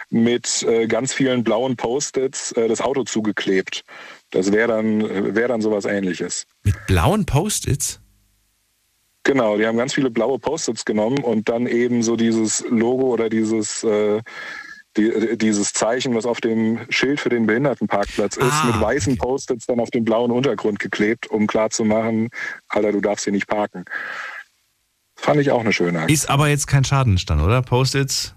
mit äh, ganz vielen blauen Post-its äh, das Auto zugeklebt. Das wäre dann, wär dann sowas ähnliches. Mit blauen Post-its? Genau, die haben ganz viele blaue Post-its genommen und dann eben so dieses Logo oder dieses, äh, die, dieses Zeichen, was auf dem Schild für den Behindertenparkplatz ist, Ah, mit weißen Post-its dann auf den blauen Untergrund geklebt, um klarzumachen, Alter, du darfst hier nicht parken. Fand ich auch eine schöne Aktion. Ist aber jetzt kein Schaden entstanden, oder? Post-its,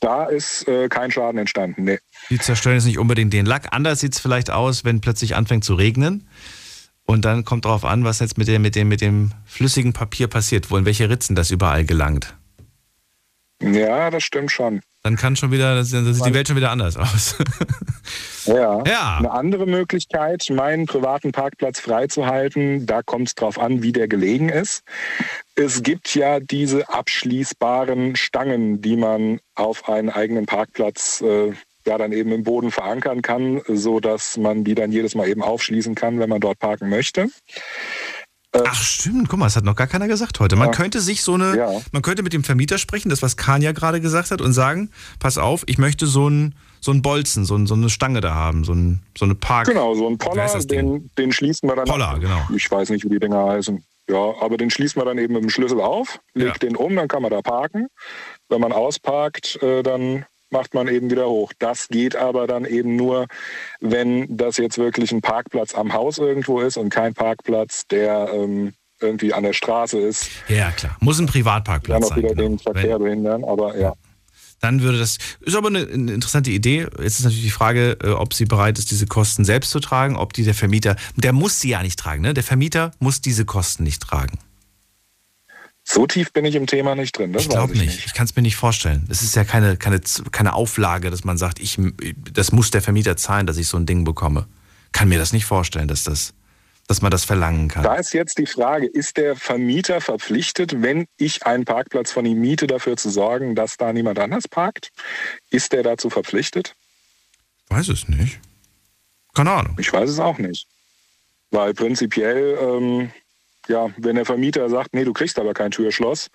Da ist äh, kein Schaden entstanden, nee. die zerstören jetzt nicht unbedingt den Lack. Anders sieht es vielleicht aus, wenn plötzlich anfängt zu regnen. Und dann kommt darauf an, was jetzt mit dem, mit dem, mit dem flüssigen Papier passiert, wo in welche Ritzen das überall gelangt. Ja, das stimmt schon. Dann kann schon wieder, dann sieht die Welt schon wieder anders aus. Ja. Ja. Eine andere Möglichkeit, meinen privaten Parkplatz freizuhalten, da kommt es drauf an, wie der gelegen ist. Es gibt ja diese abschließbaren Stangen, die man auf einen eigenen Parkplatz äh, ja dann eben im Boden verankern kann, so dass man die dann jedes Mal eben aufschließen kann, wenn man dort parken möchte. Ach stimmt, guck mal, das hat noch gar keiner gesagt heute. Man Ja. könnte sich so eine, Ja. man könnte mit dem Vermieter sprechen, das was Kahn ja gerade gesagt hat, und sagen, pass auf, ich möchte so ein so ein Bolzen, so, ein, so eine Stange da haben, so, ein, so eine Park. Genau, so ein Poller, den, den schließen wir dann Poller, ab. genau. Ich weiß nicht, wie die Dinger heißen. Ja, aber den schließen wir dann eben mit dem Schlüssel auf, legt den um, dann kann man da parken. Wenn man ausparkt, äh, dann macht man eben wieder hoch. Das geht aber dann eben nur, wenn das jetzt wirklich ein Parkplatz am Haus irgendwo ist und kein Parkplatz, der ähm, irgendwie an der Straße ist. Ja, klar. Muss ein Privatparkplatz auch sein. wieder Genau. den Verkehr behindern, aber ja. Dann würde das, ist aber eine, eine interessante Idee. Jetzt ist natürlich die Frage, äh, ob sie bereit ist, diese Kosten selbst zu tragen, ob die der Vermieter, der muss sie ja nicht tragen, ne? Der Vermieter muss diese Kosten nicht tragen. So tief bin ich im Thema nicht drin. Das ich glaube ich nicht. Ich kann es mir nicht vorstellen. Es ist ja keine, keine, keine Auflage, dass man sagt, ich, das muss der Vermieter zahlen, dass ich so ein Ding bekomme. Kann mir das nicht vorstellen, dass, das, dass man das verlangen kann. Da ist jetzt die Frage, ist der Vermieter verpflichtet, wenn ich einen Parkplatz von ihm miete, dafür zu sorgen, dass da niemand anders parkt? Ist der dazu verpflichtet? Weiß es nicht. Keine Ahnung. Ich weiß es auch nicht. Weil prinzipiell, ähm, ja, wenn der Vermieter sagt, nee, du kriegst aber kein Türschloss,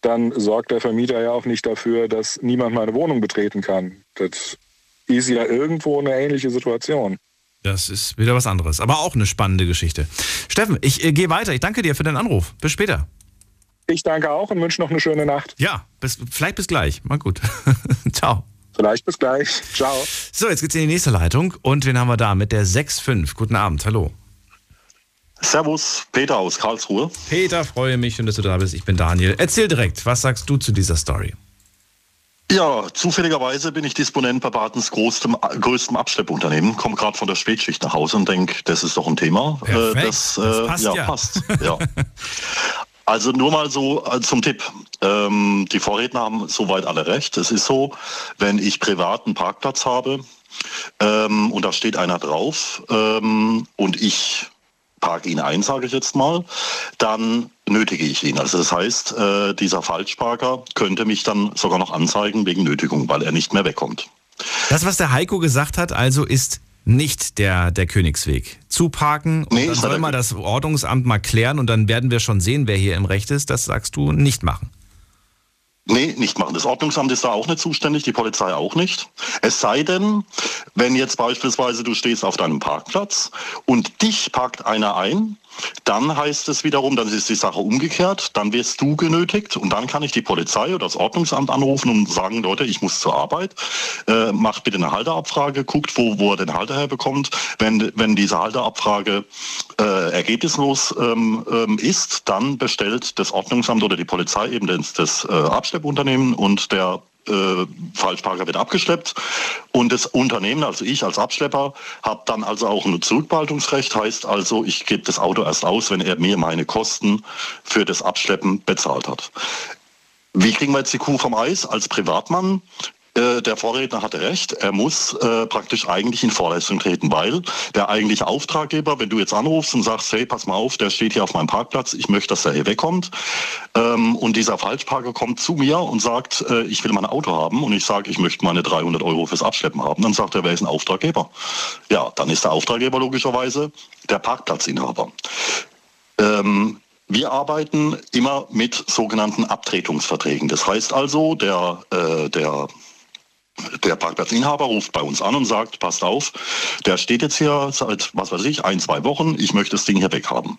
dann sorgt der Vermieter ja auch nicht dafür, dass niemand meine Wohnung betreten kann. Das ist ja irgendwo eine ähnliche Situation. Das ist wieder was anderes. Aber auch eine spannende Geschichte. Steffen, ich äh, gehe weiter. Ich danke dir für deinen Anruf. Bis später. Ich danke auch und wünsche noch eine schöne Nacht. Ja, bis, vielleicht bis gleich. Mal gut. Ciao. Vielleicht bis gleich. Ciao. So, jetzt geht's in die nächste Leitung. Und wen haben wir da? Mit der 6.5. Guten Abend. Hallo. Servus, Peter aus Karlsruhe. Peter, freue mich, schön, dass du da bist. Ich bin Daniel. Erzähl direkt, was sagst du zu dieser Story? Ja, zufälligerweise bin ich Disponent bei Badens größtem, größtem Abschleppunternehmen, komme gerade von der Spätschicht nach Hause und denke, das ist doch ein Thema. Äh, das, Das äh, passt ja, ja. passt. Ja. Also nur mal so äh, zum Tipp. Ähm, die Vorredner haben soweit alle recht. Es ist so, wenn ich privaten Parkplatz habe ähm, und da steht einer drauf ähm, und ich parke ihn ein, sage ich jetzt mal, dann nötige ich ihn. Also das heißt, äh, dieser Falschparker könnte mich dann sogar noch anzeigen wegen Nötigung, weil er nicht mehr wegkommt. Das, was der Heiko gesagt hat, also ist nicht der, der Königsweg. Zuparken und Nee, dann soll mal das Ordnungsamt mal klären und dann werden wir schon sehen, wer hier im Recht ist. Das sagst du nicht machen. Nee, nicht machen. Das Ordnungsamt ist da auch nicht zuständig, die Polizei auch nicht. Es sei denn, wenn jetzt beispielsweise du stehst auf deinem Parkplatz und dich parkt einer ein, dann heißt es wiederum, dann ist die Sache umgekehrt, dann wirst du genötigt und dann kann ich die Polizei oder das Ordnungsamt anrufen und sagen, Leute, ich muss zur Arbeit, äh, macht bitte eine Halteabfrage, guckt, wo, wo er den Halter herbekommt. Wenn, wenn diese Halteabfrage äh, ergebnislos ähm, ähm, ist, dann bestellt das Ordnungsamt oder die Polizei eben das, das äh, Abschleppunternehmen und der äh, Falschparker wird abgeschleppt und das Unternehmen, also ich als Abschlepper, habe dann also auch ein Zurückbehaltungsrecht, heißt also, ich gebe das Auto erst aus, wenn er mir meine Kosten für das Abschleppen bezahlt hat. Wie kriegen wir jetzt die Kuh vom Eis als Privatmann? Äh, der Vorredner hatte recht, er muss äh, praktisch eigentlich in Vorleistung treten, weil der eigentliche Auftraggeber, wenn du jetzt anrufst und sagst, hey, pass mal auf, der steht hier auf meinem Parkplatz, ich möchte, dass er hier wegkommt, ähm, und dieser Falschparker kommt zu mir und sagt, äh, ich will mein Auto haben, und ich sage, ich möchte meine 300 Euro fürs Abschleppen haben, dann sagt er, wer ist ein Auftraggeber? Ja, dann ist der Auftraggeber logischerweise der Parkplatzinhaber. Ähm, wir arbeiten immer mit sogenannten Abtretungsverträgen. Das heißt also, der, äh, der der Parkplatzinhaber ruft bei uns an und sagt, passt auf, der steht jetzt hier seit, was weiß ich, ein, zwei Wochen, ich möchte das Ding hier weghaben.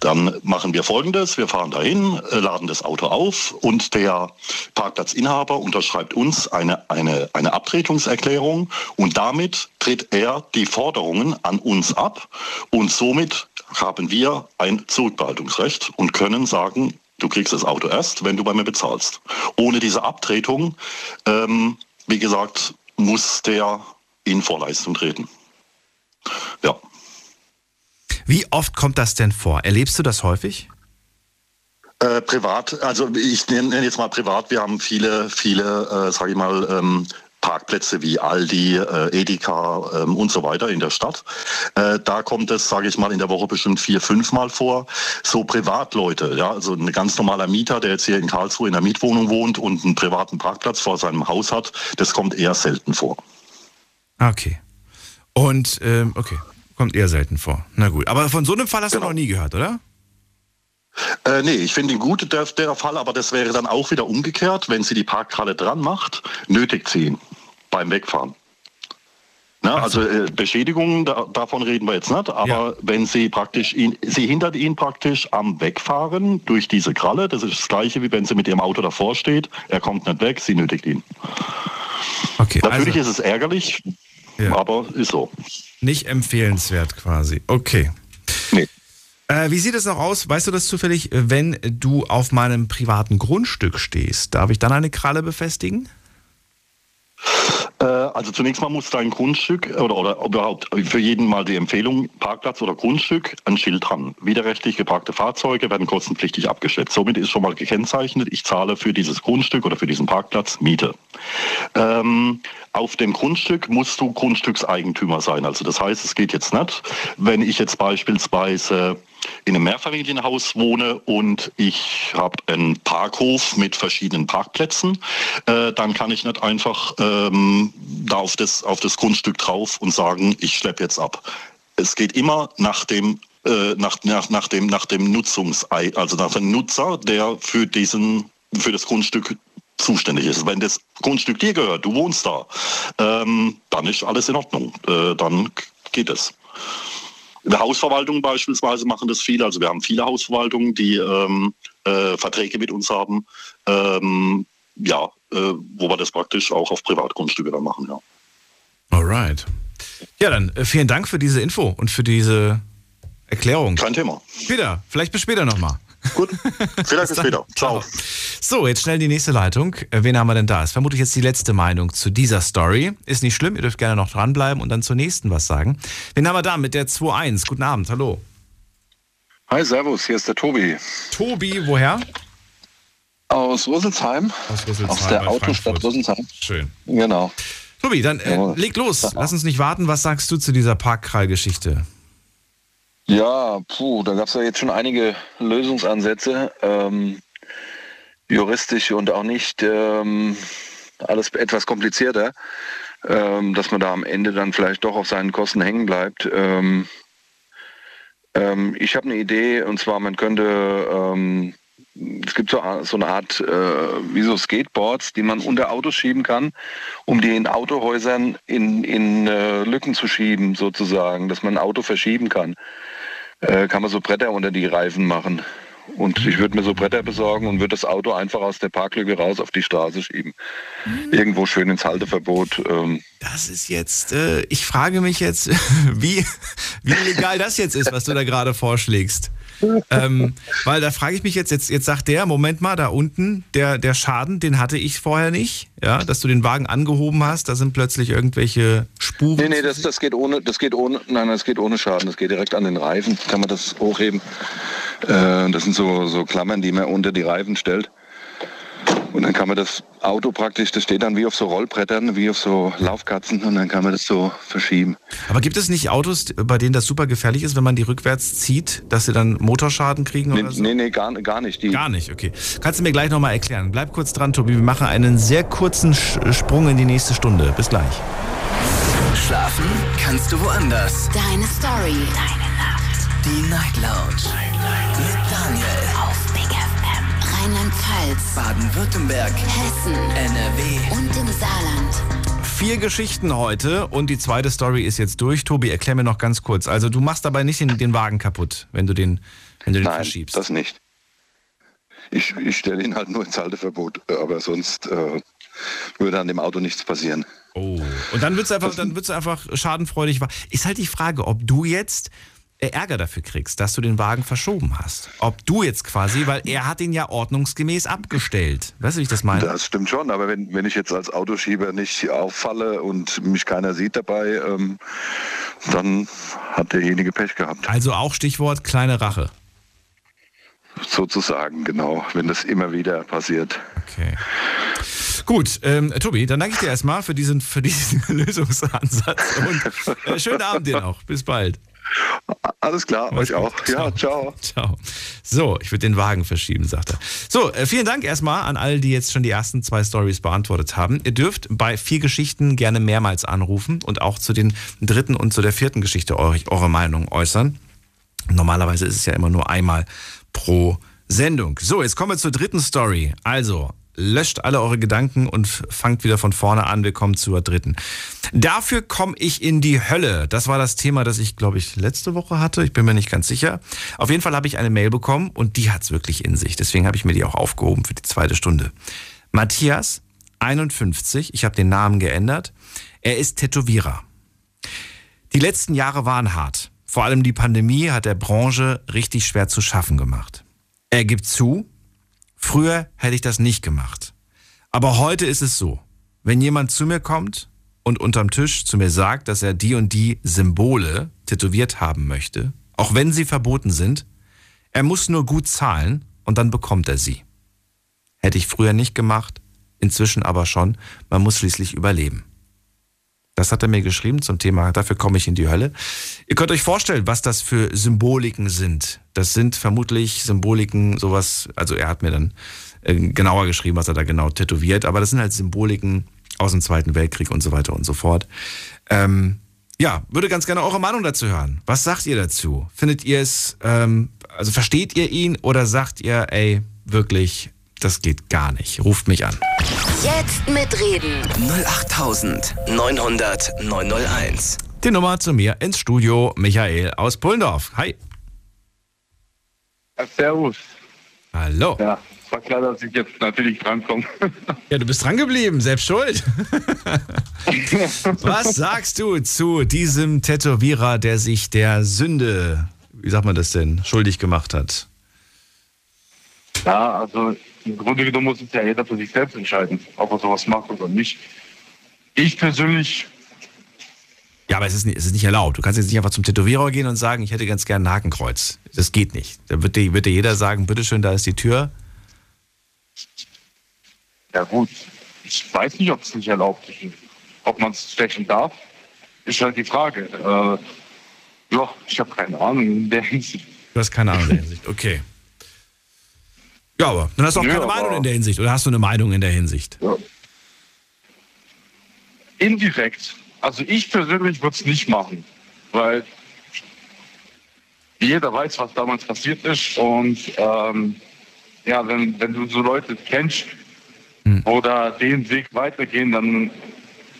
Dann machen wir folgendes, wir fahren dahin, äh, laden das Auto auf und der Parkplatzinhaber unterschreibt uns eine, eine, eine Abtretungserklärung und damit tritt er die Forderungen an uns ab und somit haben wir ein Zurückbehaltungsrecht und können sagen, du kriegst das Auto erst, wenn du bei mir bezahlst. Ohne diese Abtretung ähm, wie gesagt, muss der in Vorleistung treten. Ja. Wie oft kommt das denn vor? Erlebst du das häufig? Äh, privat, also ich nenne jetzt mal privat, wir haben viele, viele, äh, sage ich mal, ähm, Parkplätze wie Aldi, äh, Edeka ähm, und so weiter in der Stadt. Äh, da kommt es, sage ich mal, in der Woche bestimmt vier, fünf Mal vor. So Privatleute, ja, also ein ganz normaler Mieter, der jetzt hier in Karlsruhe in der Mietwohnung wohnt und einen privaten Parkplatz vor seinem Haus hat, das kommt eher selten vor. Okay. Und, ähm, okay, kommt eher selten vor. Na gut, aber von so einem Fall hast genau. du noch nie gehört, oder? Äh, nee, ich finde ihn gut, der, der Fall, aber das wäre dann auch wieder umgekehrt, wenn sie die Parkhalle dran macht, nötigt sie ihn beim Wegfahren. Na, also äh, Beschädigungen, da, davon reden wir jetzt nicht, aber ja. wenn sie praktisch ihn, sie hindert ihn praktisch am Wegfahren durch diese Kralle, das ist das gleiche wie wenn sie mit ihrem Auto davor steht, er kommt nicht weg, sie nötigt ihn. Okay, Natürlich also, ist es ärgerlich, ja. aber ist so. Nicht empfehlenswert quasi. Okay. Nee. Äh, wie sieht es noch aus? Weißt du das zufällig, wenn du auf meinem privaten Grundstück stehst? Darf ich dann eine Kralle befestigen? Äh, also zunächst mal muss dein Grundstück oder, oder überhaupt für jeden mal die Empfehlung, Parkplatz oder Grundstück, ein Schild dran. Widerrechtlich geparkte Fahrzeuge werden kostenpflichtig abgeschätzt. Somit ist schon mal gekennzeichnet, ich zahle für dieses Grundstück oder für diesen Parkplatz Miete. Ähm, auf dem Grundstück musst du Grundstückseigentümer sein. Also das heißt, es geht jetzt nicht, wenn ich jetzt beispielsweise in einem Mehrfamilienhaus wohne und ich habe einen Parkhof mit verschiedenen Parkplätzen, äh, dann kann ich nicht einfach ähm, da auf das, auf das Grundstück drauf und sagen, ich schleppe jetzt ab. Es geht immer nach dem äh, nach, nach, nach dem nach dem Nutzungs also nach dem Nutzer, der für diesen für das Grundstück zuständig ist. Wenn das Grundstück dir gehört, du wohnst da, ähm, dann ist alles in Ordnung. Äh, dann geht es. In der Hausverwaltung beispielsweise machen das viele. Also wir haben viele Hausverwaltungen, die ähm, äh, Verträge mit uns haben. Ähm, ja, äh, wo wir das praktisch auch auf Privatgrundstücke dann machen, ja. Alright. Ja, dann äh, vielen Dank für diese Info und für diese Erklärung. Kein Thema. Später, vielleicht bis später nochmal. Gut, vielleicht bis später. Ciao. So, jetzt schnell die nächste Leitung. Äh, wen haben wir denn da? Ist vermutlich jetzt die letzte Meinung zu dieser Story. Ist nicht schlimm, ihr dürft gerne noch dranbleiben und dann zur nächsten was sagen. Wen haben wir da mit der 2.1? Guten Abend, hallo. Hi, Servus, hier ist der Tobi. Tobi, woher? Aus Rüsselsheim. Aus Rüsselsheim. Aus der Autostadt Rüsselsheim. Schön. Genau. Tobi, dann äh, leg los. Lass uns nicht warten. Was sagst du zu dieser Parkkrall-Geschichte? Ja, puh, da gab es ja jetzt schon einige Lösungsansätze, ähm, juristisch und auch nicht ähm, alles etwas komplizierter, ähm, dass man da am Ende dann vielleicht doch auf seinen Kosten hängen bleibt. Ähm, ähm, ich habe eine Idee und zwar, man könnte ähm, es gibt so, so eine Art, äh, wie so Skateboards, die man unter Autos schieben kann, um die in Autohäusern in, in äh, Lücken zu schieben, sozusagen, dass man ein Auto verschieben kann. Äh, kann man so Bretter unter die Reifen machen. Und ich würde mir so Bretter besorgen und würde das Auto einfach aus der Parklücke raus auf die Straße schieben. Mhm. Irgendwo schön ins Halteverbot. Ähm. Das ist jetzt, äh, ich frage mich jetzt, wie, wie legal das jetzt ist, was du da gerade vorschlägst ähm, weil da frage ich mich jetzt, jetzt, jetzt sagt der, Moment mal, da unten, der, der Schaden, den hatte ich vorher nicht, ja, dass du den Wagen angehoben hast, da sind plötzlich irgendwelche Spuren. Nee, nee, das, das geht ohne, das geht ohne, nein, das geht ohne Schaden, das geht direkt an den Reifen, kann man das hochheben. Äh, das sind so, so Klammern, die man unter die Reifen stellt. Und dann kann man das Auto praktisch, das steht dann wie auf so Rollbrettern, wie auf so Laufkatzen und dann kann man das so verschieben. Aber gibt es nicht Autos, bei denen das super gefährlich ist, wenn man die rückwärts zieht, dass sie dann Motorschaden kriegen nee, oder so? Nee, nee, gar, gar nicht. Die gar nicht, okay. Kannst du mir gleich nochmal erklären. Bleib kurz dran, Tobi. Wir machen einen sehr kurzen Sprung in die nächste Stunde. Bis gleich. Schlafen kannst du woanders. Deine Story. Deine Nacht. Die Night Lounge. Night, Night. Mit Daniel. Rheinland-Pfalz, Baden-Württemberg, Hessen, NRW und im Saarland. Vier Geschichten heute und die zweite Story ist jetzt durch. Tobi, erklär mir noch ganz kurz. Also du machst dabei nicht den, den Wagen kaputt, wenn du den, wenn du den Nein, verschiebst. das nicht. Ich, ich stelle ihn halt nur ins Halteverbot, aber sonst äh, würde an dem Auto nichts passieren. Oh. Und dann wird es einfach, dann wird's einfach schadenfreudig. Ist halt die Frage, ob du jetzt Ärger dafür kriegst, dass du den Wagen verschoben hast. Ob du jetzt quasi, weil er hat ihn ja ordnungsgemäß abgestellt. Weißt du, wie ich das meine? Das stimmt schon, aber wenn, wenn ich jetzt als Autoschieber nicht auffalle und mich keiner sieht dabei, ähm, dann hat derjenige Pech gehabt. Also auch Stichwort kleine Rache. Sozusagen, genau, wenn das immer wieder passiert. Okay. Gut, ähm, Tobi, dann danke ich dir erstmal für diesen, für diesen Lösungsansatz und äh, schönen Abend dir noch. Bis bald. Alles klar, euch auch. Ja, ciao. Ciao. So, ich würde den Wagen verschieben, sagt er. So, äh, vielen Dank erstmal an alle, die jetzt schon die ersten zwei Stories beantwortet haben. Ihr dürft bei vier Geschichten gerne mehrmals anrufen und auch zu den dritten und zu der vierten Geschichte eure, eure Meinung äußern. Normalerweise ist es ja immer nur einmal pro Sendung. So, jetzt kommen wir zur dritten Story. Also, löscht alle eure Gedanken und fangt wieder von vorne an. Wir kommen zur dritten. Dafür komme ich in die Hölle. Das war das Thema, das ich, glaube ich, letzte Woche hatte. Ich bin mir nicht ganz sicher. Auf jeden Fall habe ich eine Mail bekommen und die hat es wirklich in sich. Deswegen habe ich mir die auch aufgehoben für die zweite Stunde. Matthias, 51, ich habe den Namen geändert. Er ist Tätowierer. Die letzten Jahre waren hart. Vor allem die Pandemie hat der Branche richtig schwer zu schaffen gemacht. Er gibt zu, Früher hätte ich das nicht gemacht. Aber heute ist es so, wenn jemand zu mir kommt und unterm Tisch zu mir sagt, dass er die und die Symbole tätowiert haben möchte, auch wenn sie verboten sind, er muss nur gut zahlen und dann bekommt er sie. Hätte ich früher nicht gemacht, inzwischen aber schon, man muss schließlich überleben. Das hat er mir geschrieben zum Thema, dafür komme ich in die Hölle. Ihr könnt euch vorstellen, was das für Symboliken sind. Das sind vermutlich Symboliken, sowas, also er hat mir dann äh, genauer geschrieben, was er da genau tätowiert, aber das sind halt Symboliken aus dem Zweiten Weltkrieg und so weiter und so fort. Ähm, ja, würde ganz gerne eure Meinung dazu hören. Was sagt ihr dazu? Findet ihr es, ähm, also versteht ihr ihn oder sagt ihr, ey, wirklich, das geht gar nicht. Ruft mich an. Jetzt mitreden. 08900 901. Die Nummer zu mir ins Studio. Michael aus Pullendorf. Hi. Ja, servus. Hallo. Ja, war klar, dass ich jetzt natürlich drankomme. Ja, du bist dran geblieben, selbst schuld. Was sagst du zu diesem Tätowierer, der sich der Sünde, wie sagt man das denn, schuldig gemacht hat? Ja, also im Grunde genommen muss es ja jeder für sich selbst entscheiden, ob er sowas macht oder nicht. Ich persönlich. Ja, aber es ist, nicht, es ist nicht erlaubt. Du kannst jetzt nicht einfach zum Tätowierer gehen und sagen, ich hätte ganz gerne ein Hakenkreuz. Das geht nicht. Da wird dir, wird dir jeder sagen, bitteschön, da ist die Tür. Ja gut, ich weiß nicht, ob es nicht erlaubt ist. Ob man es stechen darf, ist halt die Frage. Äh, ja, ich habe keine Ahnung in der Hinsicht. Du hast keine Ahnung in der Hinsicht, okay. Ja, aber dann hast du auch keine Meinung in der Hinsicht. Oder hast du eine Meinung in der Hinsicht? Ja. Indirekt. Also ich persönlich würde es nicht machen, weil jeder weiß, was damals passiert ist und ähm, ja, wenn, wenn du so Leute kennst Hm. oder den Weg weitergehen, dann,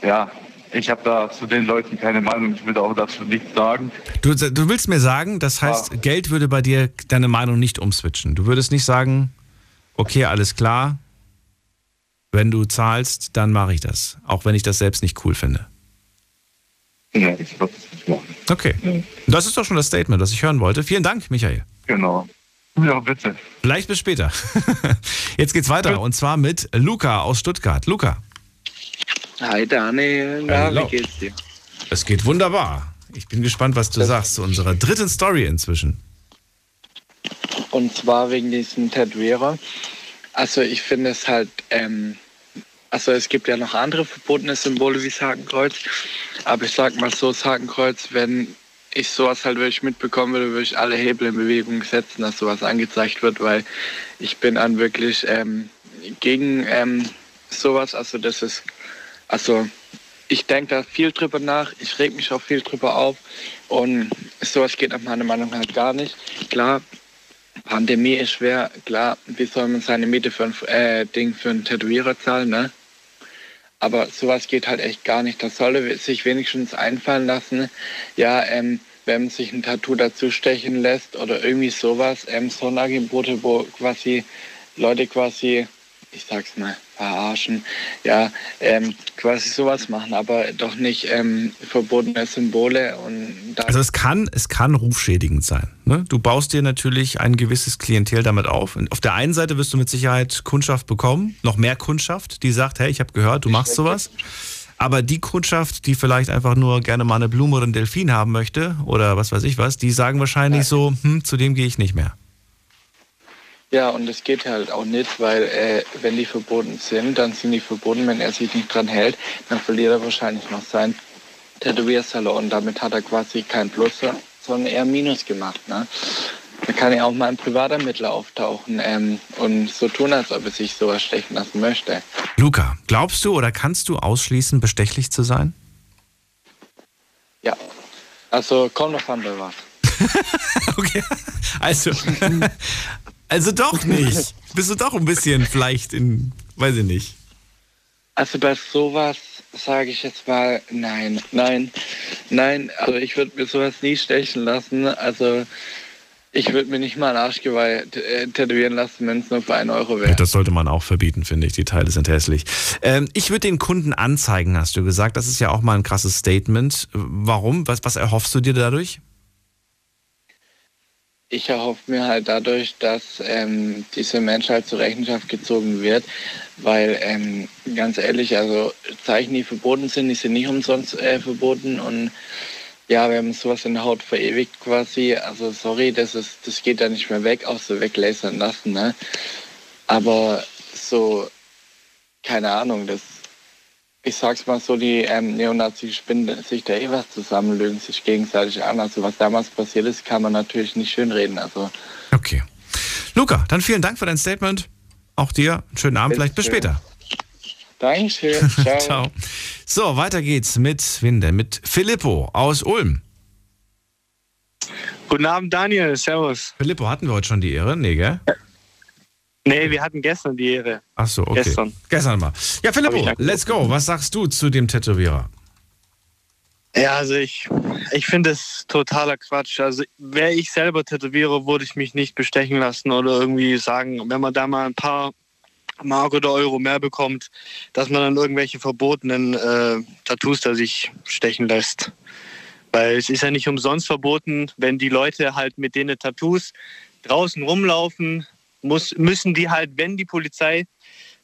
ja, ich habe da zu den Leuten keine Meinung. Ich will da auch dazu nichts sagen. Du, du willst mir sagen, das heißt, Geld würde bei dir deine Meinung nicht umswitchen. Du würdest nicht sagen, okay, alles klar, wenn du zahlst, dann mache ich das. Auch wenn ich das selbst nicht cool finde. Ja, ich würde das nicht machen. Okay. Das ist doch schon das Statement, das ich hören wollte. Vielen Dank, Michael. Genau. Ja, bitte. Vielleicht bis später. Jetzt geht's weiter und zwar mit Luca aus Stuttgart. Luca, Hi Daniel, na, wie geht's dir? es geht wunderbar. Ich bin gespannt, was du sagst zu unserer dritten Story inzwischen. Und zwar wegen diesem Tätowierer. Also ich finde es halt, ähm, also es gibt ja noch andere verbotene Symbole wie das Hakenkreuz. Aber ich sag mal so, das Hakenkreuz, wenn ich sowas halt wirklich mitbekommen würde, würde ich alle Hebel in Bewegung setzen, dass sowas angezeigt wird, weil ich bin an wirklich ähm, gegen ähm, sowas. Also das ist, also ich denke da viel drüber nach, ich reg mich auch viel drüber auf und sowas geht nach meiner Meinung halt gar nicht. Klar, Pandemie ist schwer, klar, wie soll man seine Miete für ein äh, Ding für einen Tätowierer zahlen, ne? Aber sowas geht halt echt gar nicht. Das sollte sich wenigstens einfallen lassen. Ja, ähm, wenn man sich ein Tattoo dazu stechen lässt oder irgendwie sowas, ähm, Sonderangebote, wo quasi Leute quasi, ich sag's mal, verarschen, ja, ähm, quasi sowas machen, aber doch nicht ähm, verbotene Symbole und da Also es kann, es kann rufschädigend sein. Ne? Du baust dir natürlich ein gewisses Klientel damit auf. Und auf der einen Seite wirst du mit Sicherheit Kundschaft bekommen, noch mehr Kundschaft, die sagt, hey, ich habe gehört, du machst sowas. Aber die Kundschaft, die vielleicht einfach nur gerne mal eine Blume oder einen Delfin haben möchte oder was weiß ich was, die sagen wahrscheinlich so, hm, zu dem gehe ich nicht mehr. Ja, und es geht halt auch nicht, weil äh, wenn die verboten sind, dann sind die verboten. Wenn er sich nicht dran hält, dann verliert er wahrscheinlich noch sein Tätowiersalon. Und damit hat er quasi kein Plus, sondern eher Minus gemacht. Ne? Da kann ja auch mal ein Privatermittler auftauchen ähm, und so tun, als ob er sich sowas stechen lassen möchte. Luca, glaubst du oder kannst du ausschließen, bestechlich zu sein? Ja, also kommt noch an bei was. Also, also doch nicht. Bist du doch ein bisschen vielleicht in, weiß ich nicht. Also bei sowas sage ich jetzt mal nein, nein, nein. Also ich würde mir sowas nie stechen lassen. Also ich würde mir nicht mal einen Arschgeweih äh, tätowieren lassen, wenn es nur für einen Euro wäre. Das sollte man auch verbieten, finde ich. Die Teile sind hässlich. Ähm, ich würde den Kunden anzeigen, hast du gesagt. Das ist ja auch mal ein krasses Statement. Warum? Was, was erhoffst du dir dadurch? Ich erhoffe mir halt dadurch, dass ähm, dieser Mensch halt zur Rechenschaft gezogen wird, weil ähm, ganz ehrlich, also Zeichen, die verboten sind, die sind nicht umsonst äh, verboten und ja, wenn man sowas in der Haut verewigt quasi, also sorry, das ist, das geht ja nicht mehr weg, außer weglasern lassen, ne? Aber so, keine Ahnung, das, ich sag's mal so, die ähm, Neonazis spinnen sich da eh was zusammen, lügen sich gegenseitig an. Also was damals passiert ist, kann man natürlich nicht schönreden. Also Okay. Luca, dann vielen Dank für dein Statement. Auch dir einen schönen Abend, vielleicht bis Bitte. später. Dankeschön. Ciao. Ciao. So, weiter geht's mit, wen denn? Mit Filippo aus Ulm. Guten Abend, Daniel. Servus. Filippo, hatten wir heute schon die Ehre? Nee, gell? Nee, wir hatten gestern die Ehre. Ach so, okay. Gestern. Gestern mal. Ja, Filippo, let's go. Was sagst du zu dem Tätowierer? Ja, also ich, ich finde es totaler Quatsch. Also wäre ich selber Tätowierer, würde ich mich nicht bestechen lassen oder irgendwie sagen, wenn man da mal ein paar Mark oder Euro mehr bekommt, dass man dann irgendwelche verbotenen äh, Tattoos da sich stechen lässt. Weil es ist ja nicht umsonst verboten, wenn die Leute halt mit denen Tattoos draußen rumlaufen, muss, müssen die halt, wenn die Polizei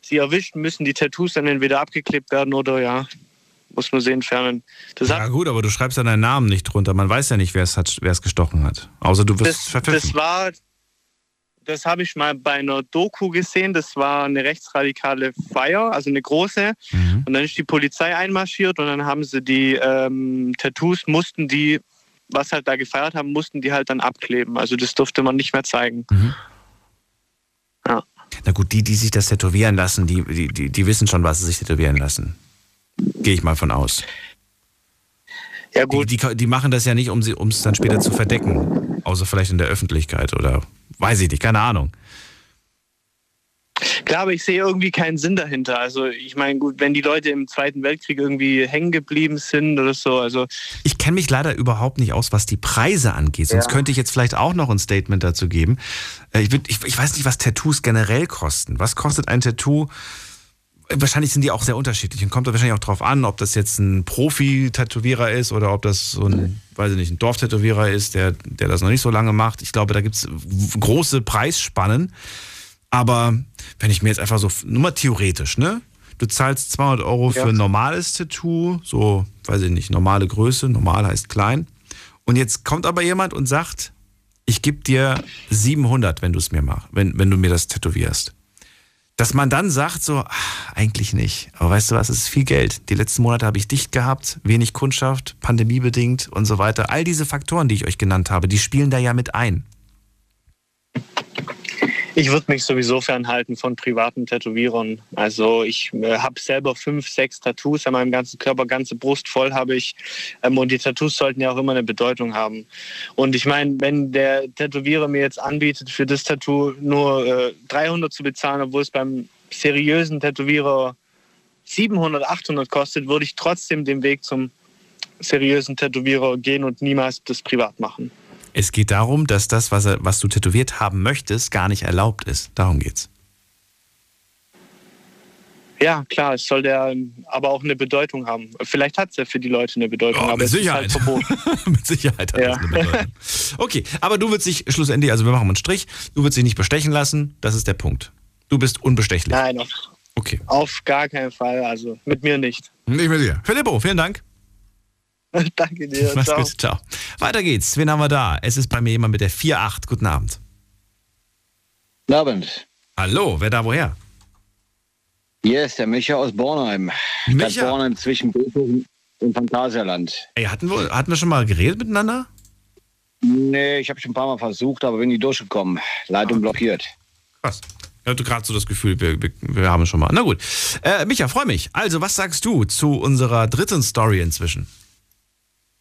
sie erwischt, müssen die Tattoos dann entweder abgeklebt werden oder ja, muss man sie entfernen. Das ja gut, aber du schreibst ja deinen Namen nicht drunter. Man weiß ja nicht, wer es, hat, wer es gestochen hat. Außer du wirst das, verpfiffen. das war, das habe ich mal bei einer Doku gesehen. Das war eine rechtsradikale Feier, also eine große. Und dann ist die Polizei einmarschiert und dann haben sie die ähm, Tattoos, mussten die, was halt da gefeiert haben, mussten die halt dann abkleben. Also das durfte man nicht mehr zeigen. Na gut, die, die sich das tätowieren lassen, die, die, die, die wissen schon, was sie sich tätowieren lassen. Gehe ich mal von aus. Ja gut. Die, die, die machen das ja nicht, um sie- um es dann später zu verdecken. Außer vielleicht in der Öffentlichkeit oder weiß ich nicht, keine Ahnung. Klar, aber ich sehe irgendwie keinen Sinn dahinter. Also ich meine, gut, wenn die Leute im Zweiten Weltkrieg irgendwie hängen geblieben sind oder so, also Ich kenne mich leider überhaupt nicht aus, was die Preise angeht. Sonst Ja. könnte ich jetzt vielleicht auch noch ein Statement dazu geben. Äh, Ich, würd- ich, ich weiß nicht, was Tattoos generell kosten. Was kostet ein Tattoo? Wahrscheinlich sind die auch sehr unterschiedlich und kommt da wahrscheinlich auch drauf an, ob das jetzt ein Profi-Tätowierer ist oder ob das so ein, weiß ich nicht, ein Dorftätowierer ist, der, der das noch nicht so lange macht. Ich glaube, da gibt es große Preisspannen. Aber wenn ich mir jetzt einfach so, nur mal theoretisch, ne? Du zahlst 200 Euro für Ja. ein normales Tattoo, so, weiß ich nicht, normale Größe, normal heißt klein. Und jetzt kommt aber jemand und sagt, ich gebe dir 700, wenn du es mir machst, wenn, wenn du mir das tätowierst. Dass man dann sagt, so, ach, eigentlich nicht. Aber weißt du was, es ist viel Geld. Die letzten Monate habe ich dicht gehabt, wenig Kundschaft, pandemiebedingt und so weiter. All diese Faktoren, die ich euch genannt habe, die spielen da ja mit ein. Ich würde mich sowieso fernhalten von privaten Tätowierern. Also ich äh, habe selber fünf, sechs Tattoos an meinem ganzen Körper, ganze Brust voll habe ich. Ähm, und die Tattoos sollten ja auch immer eine Bedeutung haben. Und ich meine, wenn der Tätowierer mir jetzt anbietet, für das Tattoo nur äh, 300 zu bezahlen, obwohl es beim seriösen Tätowierer 700, 800 kostet, würde ich trotzdem den Weg zum seriösen Tätowierer gehen und niemals das privat machen. Es geht darum, dass das, was, er, was du tätowiert haben möchtest, gar nicht erlaubt ist. Darum geht's. Ja, klar, es soll der ähm, aber auch eine Bedeutung haben. Vielleicht hat es ja für die Leute eine Bedeutung, Oh, aber mit es Sicherheit. ist halt verboten. Mit Sicherheit hat Ja. das eine Bedeutung. Okay, aber du würdest dich schlussendlich, also wir machen mal einen Strich, du würdest dich nicht bestechen lassen, das ist der Punkt. Du bist unbestechlich. Nein, auf, Okay. auf gar keinen Fall. Also mit mir nicht. Nicht mehr sicher. Filippo, vielen Dank. Danke dir. Mach's Ciao. gut, ciao. Weiter geht's. Wen haben wir da? Es ist bei mir jemand mit der 4-8. Guten Abend. Guten Abend. Hallo, wer da woher? Hier ist der Micha aus Bornheim. Stadt Micha? Bornheim zwischen Beethoven und Phantasialand. Ey, hatten wir, hatten wir schon mal geredet miteinander? Nee, ich habe schon ein paar Mal versucht, aber bin nie durchgekommen. Leitung blockiert. Krass. Ich hatte gerade so das Gefühl, wir, wir, haben schon mal. Na gut. Äh, Micha, freu mich. Also, was sagst du zu unserer dritten Story inzwischen?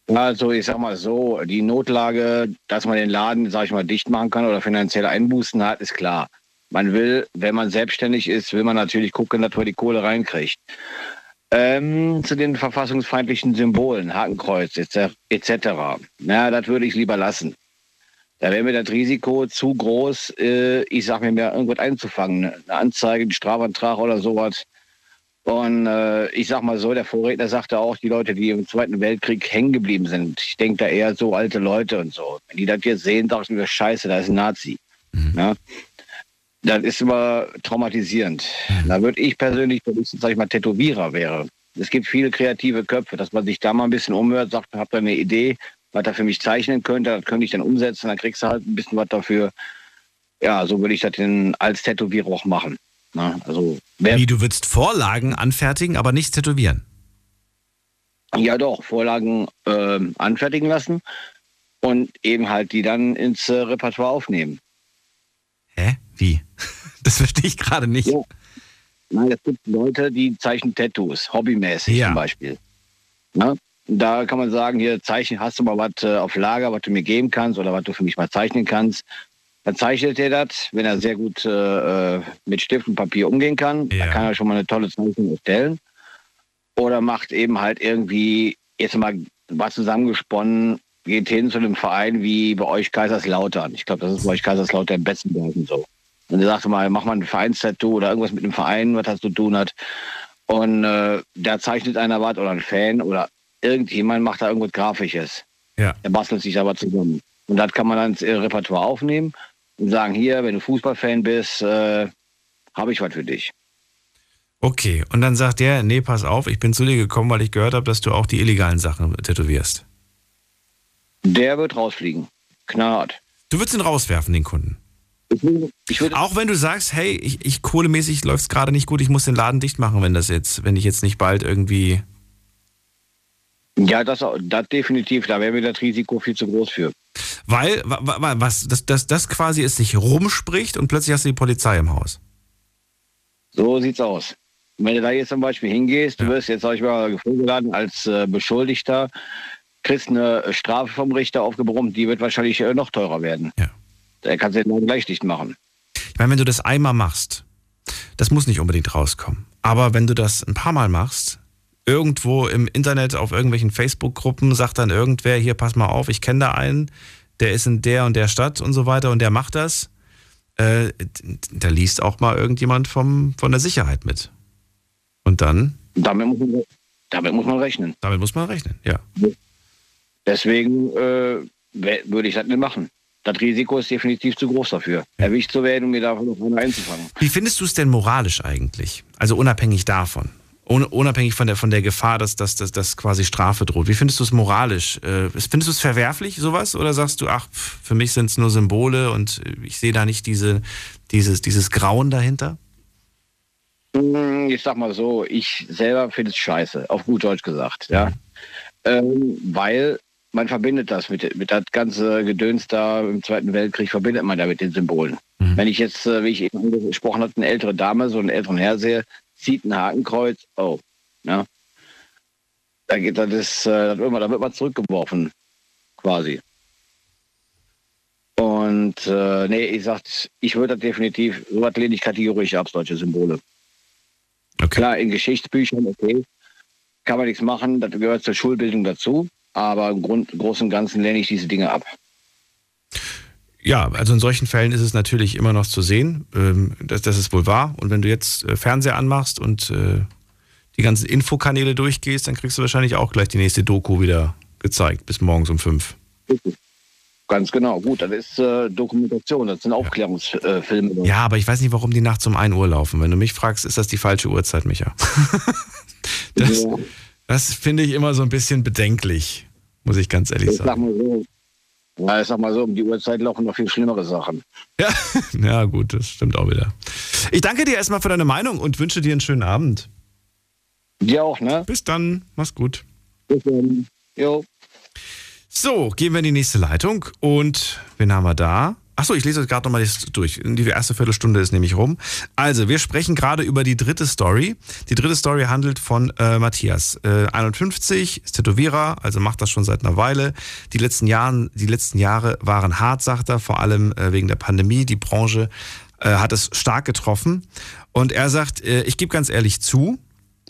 Also ich sag mal so, die Notlage, dass man den Laden, sag ich mal, dicht machen kann oder finanzielle Einbußen hat, ist klar. Man will, wenn man selbstständig ist, will man natürlich gucken, dass man die Kohle reinkriegt. Ähm, zu den verfassungsfeindlichen Symbolen, Hakenkreuz etc. Na, das würde ich lieber lassen. Da wäre mir das Risiko zu groß, äh, ich sag mir, mir irgendwas einzufangen. Eine Anzeige, einen Strafantrag oder sowas. Und äh, ich sag mal so, der Vorredner sagte auch, die Leute, die im Zweiten Weltkrieg hängen geblieben sind, ich denke da eher so alte Leute und so. Wenn die das jetzt sehen, dachten wir, scheiße, da ist ein Nazi. Ja? Das ist immer traumatisierend. Da würde ich persönlich, wenn ich, sag ich mal, Tätowierer wäre. Es gibt viele kreative Köpfe, dass man sich da mal ein bisschen umhört, sagt, habt ihr eine Idee, was er für mich zeichnen könnte, das könnte ich dann umsetzen, dann kriegst du halt ein bisschen was dafür. Ja, so würde ich das denn als Tätowierer auch machen. Na, also Wie, du würdest Vorlagen anfertigen, aber nichts tätowieren? Ja, doch, Vorlagen ähm, anfertigen lassen und eben halt die dann ins äh, Repertoire aufnehmen. Hä? Wie? Das verstehe ich gerade nicht. Ja. Nein, es gibt Leute, die zeichnen Tattoos, hobbymäßig Ja. zum Beispiel. Na? Da kann man sagen, hier zeichnen, hast du mal was äh, auf Lager, was du mir geben kannst oder was du für mich mal zeichnen kannst. Dann zeichnet er das, wenn er sehr gut äh, äh, mit Stift und Papier umgehen kann, dann kann er schon mal eine tolle Zeichnung erstellen. Oder macht eben halt irgendwie jetzt mal was zusammengesponnen, geht hin zu einem Verein wie bei euch Kaiserslautern. Ich glaube, das ist bei euch Kaiserslautern Betzenberg und so. Und er sagte mal, mach mal ein Vereinstattoo oder irgendwas mit einem Verein, was das zu tun hat. Und äh, da zeichnet einer was oder ein Fan oder irgendjemand macht da irgendwas Grafisches. Ja. Der bastelt sich da was zusammen. Und das kann man dann ins äh, Repertoire aufnehmen und sagen, hier, wenn du Fußballfan bist, äh, habe ich was für dich. Okay, und dann sagt der, nee, pass auf, ich bin zu dir gekommen, weil ich gehört habe, dass du auch die illegalen Sachen tätowierst. Der wird rausfliegen. Knallhart. Du würdest ihn rauswerfen, den Kunden. auch wenn du sagst, hey, ich, ich kohlemäßig läuft es gerade nicht gut, ich muss den Laden dicht machen, wenn das jetzt, wenn ich jetzt nicht bald irgendwie. Ja, das, das definitiv. Da wäre mir das Risiko viel zu groß für. Weil, wa- wa- was, das, das, das quasi es sich rumspricht und plötzlich hast du die Polizei im Haus. So sieht's aus. Wenn du da jetzt zum Beispiel hingehst, du wirst jetzt, sag ich mal, vorgeladen als äh, Beschuldigter, kriegst eine Strafe vom Richter aufgebrummt, die wird wahrscheinlich äh, noch teurer werden. Ja. Da kannst du den gleich dicht machen. Ich meine, wenn du das einmal machst, Das muss nicht unbedingt rauskommen. Aber wenn du das ein paar Mal machst, irgendwo im Internet, auf irgendwelchen Facebook-Gruppen, sagt dann irgendwer, hier, pass mal auf, ich kenne da einen, der ist in der und der Stadt und so weiter und der macht das. Äh, da liest auch mal irgendjemand vom, von der Sicherheit mit. Und dann? Damit muss, man, damit muss man rechnen. Damit muss man rechnen, ja. Deswegen äh, würde ich das nicht machen. Das Risiko ist definitiv zu groß dafür, ja. erwischt zu werden und mir davon einzufangen. Wie findest du es denn moralisch eigentlich? Also unabhängig davon. Unabhängig von der, von der Gefahr, dass, dass, dass, dass quasi Strafe droht. Wie findest du es moralisch? Äh, findest du es verwerflich, sowas? Oder sagst du, ach, für mich sind es nur Symbole und ich sehe da nicht diese, dieses, dieses Grauen dahinter? Hm, ich sag mal so, ich selber finde es scheiße, auf gut Deutsch gesagt, ja. Ähm, weil man verbindet das mit, mit das ganze Gedöns da im Zweiten Weltkrieg, verbindet man da mit den Symbolen. Mhm. Wenn ich jetzt, äh, wie ich eben angesprochen hatte, eine ältere Dame, so einen älteren Herr sehe, zieht ein Hakenkreuz, oh, ne? Da geht das, ist, äh, das wird man, da wird man zurückgeworfen, quasi. Und äh, nee, ich sag, ich würde das definitiv, so was lehne ich kategorisch ab, solche Symbole. Okay. Klar, in Geschichtsbüchern, okay, kann man nichts machen, das gehört zur Schulbildung dazu, aber im Grund, Großen und Ganzen lehne ich diese Dinge ab. Ja, also in solchen Fällen ist es natürlich immer noch zu sehen, ähm, dass das ist wohl wahr. Und wenn du jetzt äh, Fernseher anmachst und äh, die ganzen Infokanäle durchgehst, dann kriegst du wahrscheinlich auch gleich die nächste Doku wieder gezeigt, bis morgens um fünf. Ganz genau. Gut, das ist äh, Dokumentation, das sind Aufklärungsfilme. Äh, ja, aber ich weiß nicht, warum die nachts um 1 Uhr laufen. Wenn du mich fragst, ist das die falsche Uhrzeit, Micha. das, ja. das finde ich immer so ein bisschen bedenklich, muss ich ganz ehrlich ich sagen. Sag mal so, ja, ich sag mal so, um die Uhrzeit laufen noch viel schlimmere Sachen. Ja, ja gut, das stimmt auch wieder. Ich danke dir erstmal für deine Meinung und wünsche dir einen schönen Abend. Dir auch, ne? Bis dann, mach's gut. Bis dann. Jo. So, gehen wir in die nächste Leitung und wen haben wir da? Achso, ich lese das gerade nochmal durch. Die erste Viertelstunde ist nämlich rum. Also, wir sprechen gerade über die dritte Story. Die dritte Story handelt von äh, Matthias. Äh, 51, ist Tätowierer, also macht das schon seit einer Weile. Die letzten, Jahren, die letzten Jahre waren hart, sagt er, vor allem äh, wegen der Pandemie. Die Branche äh, hat es stark getroffen. Und er sagt, äh, ich gebe ganz ehrlich zu,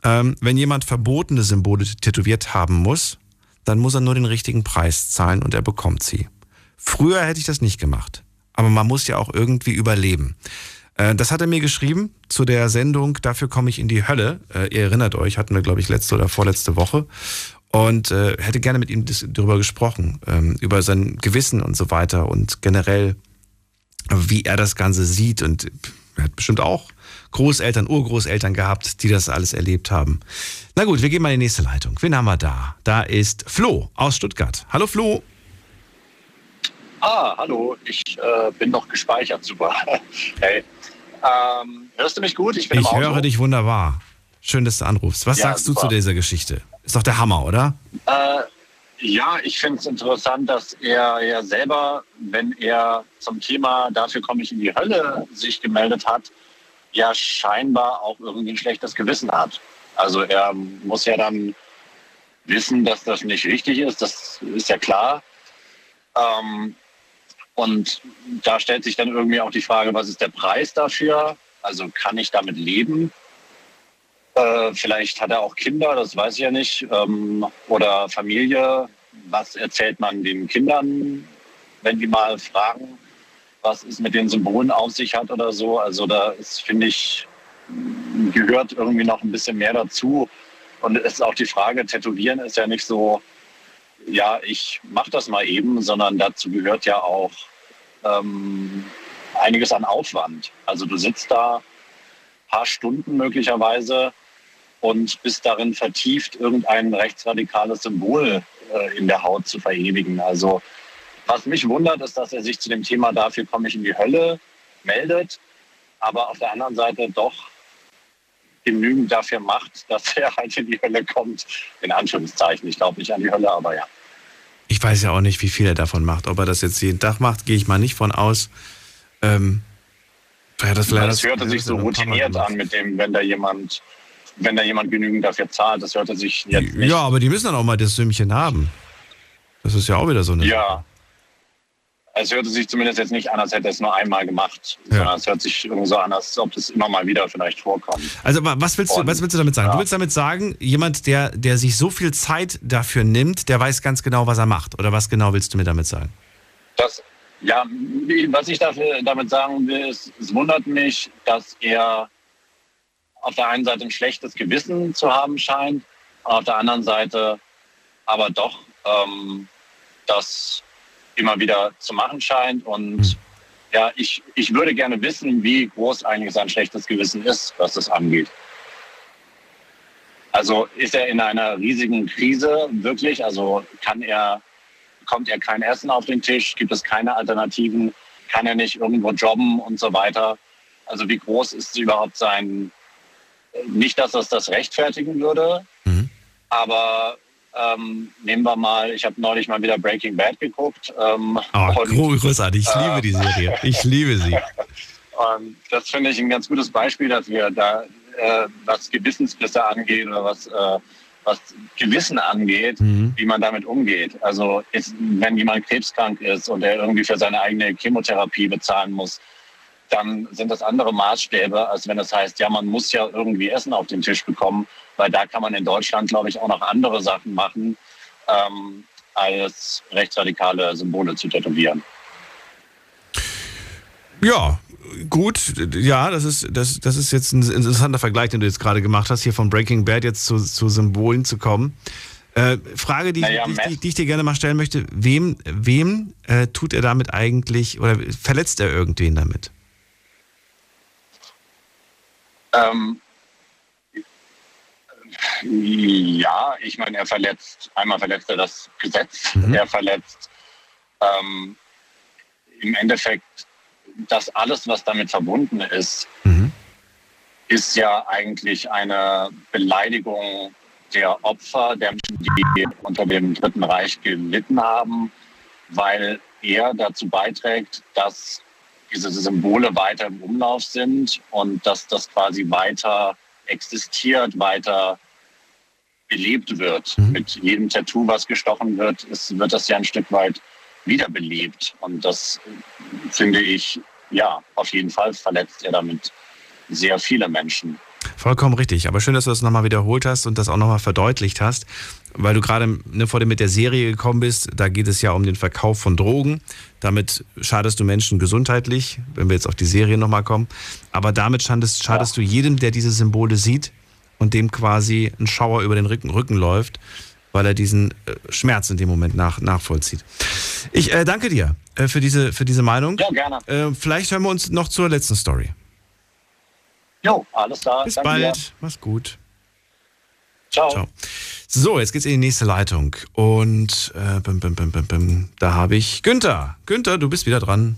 ähm, wenn jemand verbotene Symbole tätowiert haben muss, dann muss er nur den richtigen Preis zahlen und er bekommt sie. Früher hätte ich das nicht gemacht aber man muss ja auch irgendwie überleben. Äh, das hat er mir geschrieben zu der Sendung Dafür komme ich in die Hölle. Äh, ihr erinnert euch, hatten wir, glaube ich, letzte oder vorletzte Woche. Und äh, hätte gerne mit ihm darüber gesprochen, ähm, über sein Gewissen und so weiter und generell, wie er das Ganze sieht. Und er hat bestimmt auch Großeltern, Urgroßeltern gehabt, die das alles erlebt haben. Na gut, wir gehen mal in die nächste Leitung. Wen haben wir da? Da ist Flo aus Stuttgart. Hallo Flo. Ah, hallo, ich äh, bin noch gespeichert, super. hey. Ähm, hörst du mich gut? Ich, ich höre dich wunderbar. Schön, dass du anrufst. Was ja, sagst super. du zu dieser Geschichte? Ist doch der Hammer, oder? Äh, ja, ich finde es interessant, dass er ja selber, wenn er zum Thema Dafür komme ich in die Hölle sich gemeldet hat, ja scheinbar auch irgendwie ein schlechtes Gewissen hat. Also er muss ja dann wissen, dass das nicht richtig ist, das ist ja klar. Ähm, und da stellt sich dann irgendwie auch die Frage, was ist der Preis dafür? Also kann ich damit leben? Äh, vielleicht hat er auch Kinder, das weiß ich ja nicht. Ähm, oder Familie. Was erzählt man den Kindern, wenn die mal fragen, was es mit den Symbolen auf sich hat oder so? Also da ist, finde ich, gehört irgendwie noch ein bisschen mehr dazu. Und es ist auch die Frage, Tätowieren ist ja nicht so, ja, ich mache das mal eben, sondern dazu gehört ja auch ähm, einiges an Aufwand. Also du sitzt da ein paar Stunden möglicherweise und bist darin vertieft, irgendein rechtsradikales Symbol äh, in der Haut zu verewigen. Also was mich wundert, ist, dass er sich zu dem Thema dafür komme ich in die Hölle meldet, aber auf der anderen Seite doch genügend dafür macht, dass er halt in die Hölle kommt. In Anführungszeichen. Ich glaube nicht an die Hölle, aber ja. Ich weiß ja auch nicht, wie viel er davon macht. Ob er das jetzt jeden Tag macht, gehe ich mal nicht von aus. Ähm, ja, das, das hörte sich so routiniert an mit dem, wenn da jemand, wenn da jemand genügend dafür zahlt. Das hörte sich jetzt nicht. Ja, aber die müssen dann auch mal das Sümmchen haben. Das ist ja auch wieder so eine. Ja. Es hörte sich zumindest jetzt nicht an, als hätte er es nur einmal gemacht, sondern es hört sich irgendwie so an, als ob das immer mal wieder vielleicht vorkommt. Also wa- was willst du, was willst du damit sagen? Du willst damit sagen, jemand, der, der sich so viel Zeit dafür nimmt, der weiß ganz genau, was er macht. Oder was genau willst du mir damit sagen? Das, ja, was ich dafür, damit sagen will, ist, es wundert mich, dass er auf der einen Seite ein schlechtes Gewissen zu haben scheint, auf der anderen Seite aber doch ähm, das immer wieder zu machen scheint. Und ja, ich, ich würde gerne wissen, wie groß eigentlich sein schlechtes Gewissen ist, was das angeht. Also ist er in einer riesigen Krise wirklich? Also kann er, bekommt er kein Essen auf den Tisch? Gibt es keine Alternativen? Kann er nicht irgendwo jobben und so weiter? Also wie groß ist überhaupt sein, nicht, dass das das rechtfertigen würde, aber ähm, nehmen wir mal, ich habe neulich mal wieder Breaking Bad geguckt. Ähm, Oh, und, gro- großartig. Ich liebe äh, die Serie. Ich liebe sie. und das finde ich ein ganz gutes Beispiel dafür, da, äh, was Gewissensbisse angeht oder was, äh, was Gewissen angeht, wie man damit umgeht. Also ist, wenn jemand krebskrank ist und er irgendwie für seine eigene Chemotherapie bezahlen muss, dann sind das andere Maßstäbe, als wenn es heißt, ja, man muss ja irgendwie Essen auf den Tisch bekommen, weil da kann man in Deutschland, glaube ich, auch noch andere Sachen machen, ähm, als rechtsradikale Symbole zu tätowieren. Ja, gut. Ja, das ist, das, das ist jetzt ein interessanter Vergleich, den du jetzt gerade gemacht hast, hier von Breaking Bad jetzt zu, zu Symbolen zu kommen. Äh, Frage, die, Naja, die, die, die ich dir gerne mal stellen möchte: Wem, wem äh, tut er damit eigentlich oder verletzt er irgendwen damit? Ähm, ja, ich meine, er verletzt, einmal verletzt er das Gesetz, er verletzt ähm, im Endeffekt das alles, was damit verbunden ist, ist ja eigentlich eine Beleidigung der Opfer, der Menschen, die unter dem Dritten Reich gelitten haben, weil er dazu beiträgt, dass diese Symbole weiter im Umlauf sind und dass das quasi weiter existiert, weiter belebt wird. Mit jedem Tattoo, was gestochen wird, ist, wird das ja ein Stück weit wiederbelebt. Und das finde ich, ja, auf jeden Fall verletzt er damit sehr viele Menschen. Vollkommen richtig. Aber schön, dass du das nochmal wiederholt hast und das auch nochmal verdeutlicht hast, weil du gerade ne, vor dem mit der Serie gekommen bist. Da geht es ja um den Verkauf von Drogen. Damit schadest du Menschen gesundheitlich, wenn wir jetzt auf die Serie nochmal kommen. Aber damit schadest, schadest du jedem, der diese Symbole sieht und dem quasi ein Schauer über den Rücken, Rücken läuft, weil er diesen äh, Schmerz in dem Moment nach, nachvollzieht. Ich äh, danke dir äh, für, diese, für diese Meinung. Ja, gerne. Äh, vielleicht hören wir uns noch zur letzten Story. Jo, alles klar. Bis Danke bald. dir. Mach's gut. Ciao. Ciao. So, jetzt geht's in die nächste Leitung. Und äh, bim, bim, bim, bim, bim, da habe ich Günther. Günther, du bist wieder dran.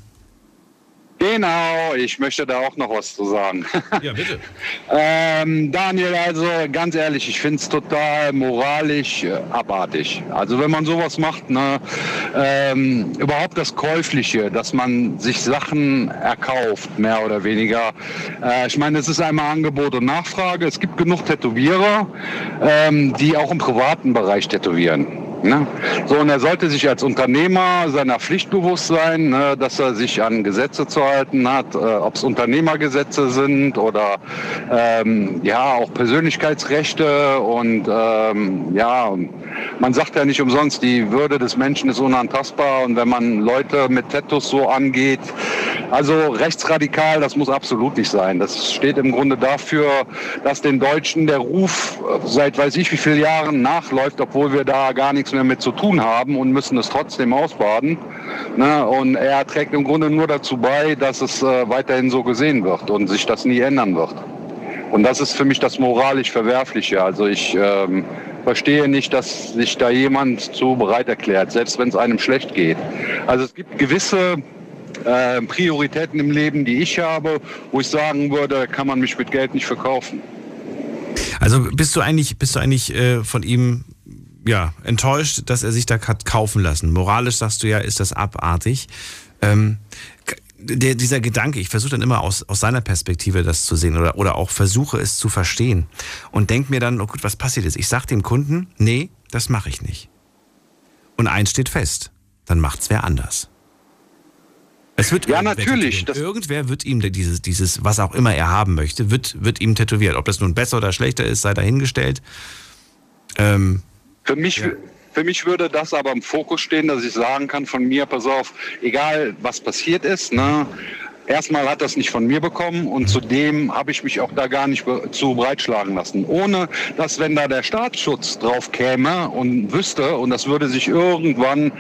Genau, ich möchte da auch noch was zu sagen. Ja, bitte. ähm, Daniel, also ganz ehrlich, ich finde es total moralisch äh, abartig. Also wenn man sowas macht, ne, ähm, überhaupt das Käufliche, dass man sich Sachen erkauft, mehr oder weniger. Äh, ich meine, es ist einmal Angebot und Nachfrage. Es gibt genug Tätowierer, ähm, die auch im privaten Bereich tätowieren. Ne? So, und er sollte sich als Unternehmer seiner Pflicht bewusst sein, ne, dass er sich an Gesetze zu halten hat, äh, ob es Unternehmergesetze sind oder ähm, ja auch Persönlichkeitsrechte und ähm, ja, man sagt ja nicht umsonst, die Würde des Menschen ist unantastbar und wenn man Leute mit Tattoos so angeht, also rechtsradikal, das muss absolut nicht sein. Das steht im Grunde dafür, dass den Deutschen der Ruf äh, seit weiß ich wie vielen Jahren nachläuft, obwohl wir da gar nichts mehr mit zu tun haben und müssen es trotzdem ausbaden. Ne? Und er trägt im Grunde nur dazu bei, dass es äh, weiterhin so gesehen wird und sich das nie ändern wird. Und das ist für mich das moralisch Verwerfliche. Also ich ähm, verstehe nicht, dass sich da jemand zu bereit erklärt, selbst wenn es einem schlecht geht. Also es gibt gewisse äh, Prioritäten im Leben, die ich habe, wo ich sagen würde, kann man mich mit Geld nicht verkaufen. Also bist du eigentlich, bist du eigentlich äh, von ihm ja, enttäuscht, dass er sich da hat kaufen lassen? Moralisch sagst du ja, ist das abartig. Ähm, der, dieser Gedanke, ich versuche dann immer aus, aus seiner Perspektive das zu sehen oder, oder auch versuche es zu verstehen und denke mir dann, oh gut, was passiert jetzt? Ich sage dem Kunden, nee, das mache ich nicht. Und eins steht fest, dann macht's wer anders. Es wird ja, natürlich. Irgendwer wird ihm dieses, dieses, was auch immer er haben möchte, wird, wird ihm tätowiert. Ob das nun besser oder schlechter ist, sei dahingestellt. Ähm, Für mich, für mich würde das aber im Fokus stehen, dass ich sagen kann von mir, pass auf, egal was passiert ist, ne, erstmal hat das nicht von mir bekommen und zudem habe ich mich auch da gar nicht be- zu breitschlagen lassen. Ohne, dass wenn da der Staatsschutz drauf käme und wüsste und das würde sich irgendwann,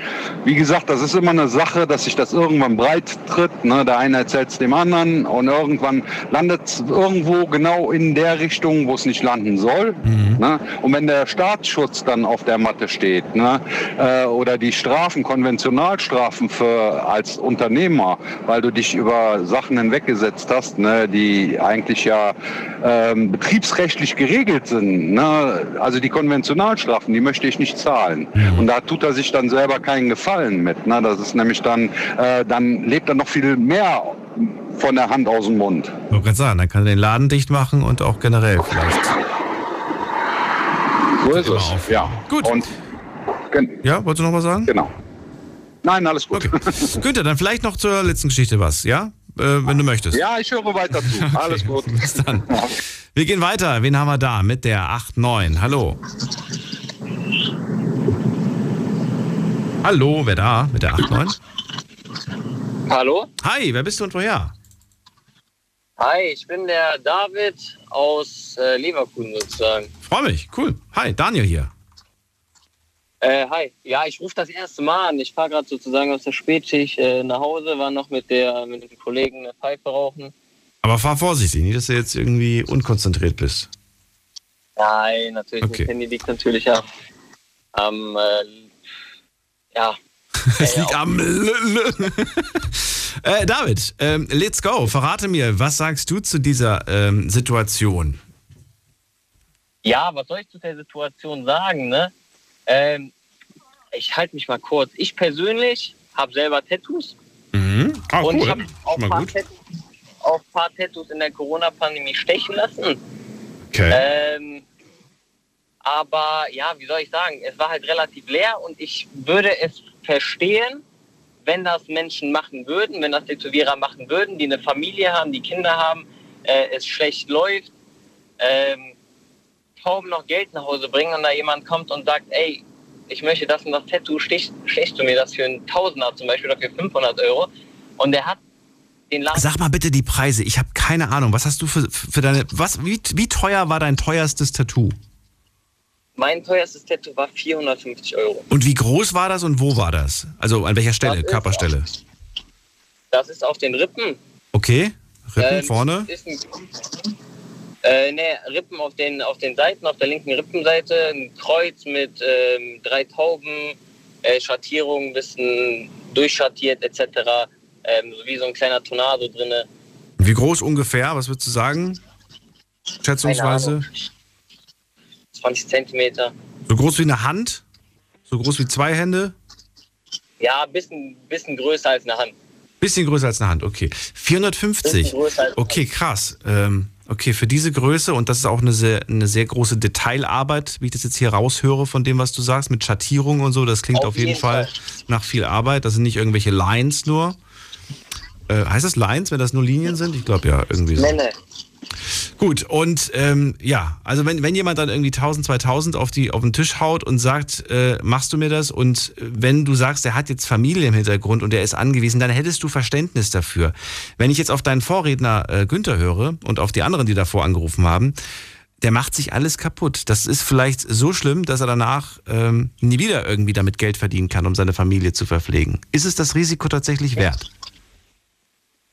wie gesagt, das ist immer eine Sache, dass sich das irgendwann breit tritt. Ne? Der eine erzählt es dem anderen und irgendwann landet es irgendwo genau in der Richtung, wo es nicht landen soll. Ne? Und wenn der Staatsschutz dann auf der Matte steht ne? äh, oder die Strafen, Konventionalstrafen für als Unternehmer, weil du dich über Sachen hinweggesetzt hast, ne? die eigentlich ja ähm, betriebsrechtlich geregelt sind. Ne? Also die Konventionalstrafen, die möchte ich nicht zahlen. Und da tut er sich dann selber keinen Gefallen mit. Ne? Das ist nämlich dann, äh, dann lebt er noch viel mehr von der Hand aus dem Mund. Ich wollte gerade sagen, dann kann er den Laden dicht machen und auch generell vielleicht. So ist es. Ja. Gut. Und, ja, wolltest du noch was sagen? Genau. Nein, alles gut. Günther, dann vielleicht noch zur letzten Geschichte was, ja? Äh, wenn du möchtest. Ja, ich höre weiter zu. Alles gut. Bis dann. Wir gehen weiter. Wen haben wir da? Mit der 8-9. Hallo. Hallo, wer da? Mit der 8-9? Hallo? Hi, wer bist du und woher? Hi, ich bin der David aus äh, Leverkusen sozusagen. Freue mich, cool. Hi, Daniel hier. Äh, hi, ja, ich rufe das erste Mal an. Ich fahre gerade sozusagen aus der Spätschicht äh, nach Hause, war noch mit, der, mit den Kollegen eine Pfeife rauchen. Aber fahr vorsichtig, nicht, dass du jetzt irgendwie unkonzentriert bist. Nein, natürlich, Okay. das Handy liegt natürlich am, am äh, ja. Es liegt am äh, David, ähm, let's go. Verrate mir, was sagst du zu dieser ähm, Situation? Ja, was soll ich zu der Situation sagen, ne? Ähm, ich halte mich mal kurz. Ich persönlich habe selber Tattoos. Mhm. Ah, und ich habe auch ein paar. Tattoos, auch paar Tattoos in der Corona-Pandemie stechen lassen. Okay. Ähm, aber ja, wie soll ich sagen, es war halt relativ leer und ich würde es verstehen, wenn das Menschen machen würden, wenn das Tätowierer machen würden, die eine Familie haben, die Kinder haben, äh, es schlecht läuft, ähm, kaum noch Geld nach Hause bringen und da jemand kommt und sagt, ey, ich möchte das und das Tattoo, stich, stechst du mir das für einen Tausender zum Beispiel oder für 500 Euro und der hat den Laden Sag mal bitte die Preise. Ich habe keine Ahnung. Was hast du für, für deine. Was, wie, wie teuer war dein teuerstes Tattoo? Mein teuerstes Tattoo war 450 Euro. Und wie groß war das und wo war das? Also an welcher Stelle? Das ist Körperstelle? Das ist auf den Rippen. Okay. Rippen Ähm, vorne? Ist ein, äh, ne, Rippen auf den, auf den Seiten, auf der linken Rippenseite, ein Kreuz mit ähm, drei Tauben, äh, Schattierung, ein bisschen durchschattiert etc. Ähm, so wie so ein kleiner Tornado drinne. Wie groß ungefähr? Was würdest du sagen? Schätzungsweise? 20 Zentimeter. So groß wie eine Hand? So groß wie zwei Hände? Ja, ein bisschen, bisschen größer als eine Hand. Bisschen größer als eine Hand, okay. 450. Bisschen größer als Okay, krass. Ähm, okay, für diese Größe und das ist auch eine sehr, eine sehr große Detailarbeit, wie ich das jetzt hier raushöre von dem, was du sagst, mit Schattierung und so. Das klingt auf, Auf jeden, jeden Fall, Fall. nach viel Arbeit. Das sind nicht irgendwelche Lines nur. Äh, heißt das Lines, wenn das nur Linien sind? Ich glaube ja, irgendwie so. Nee, nee. Gut, und ähm, ja, also wenn, wenn jemand dann irgendwie 1000, 2000 auf, die, auf den Tisch haut und sagt, äh, machst du mir das? Und wenn du sagst, er hat jetzt Familie im Hintergrund und er ist angewiesen, dann hättest du Verständnis dafür. Wenn ich jetzt auf deinen Vorredner äh, Günther höre und auf die anderen, die davor angerufen haben, der macht sich alles kaputt. Das ist vielleicht so schlimm, dass er danach ähm, nie wieder irgendwie damit Geld verdienen kann, um seine Familie zu verpflegen. Ist es das Risiko tatsächlich wert?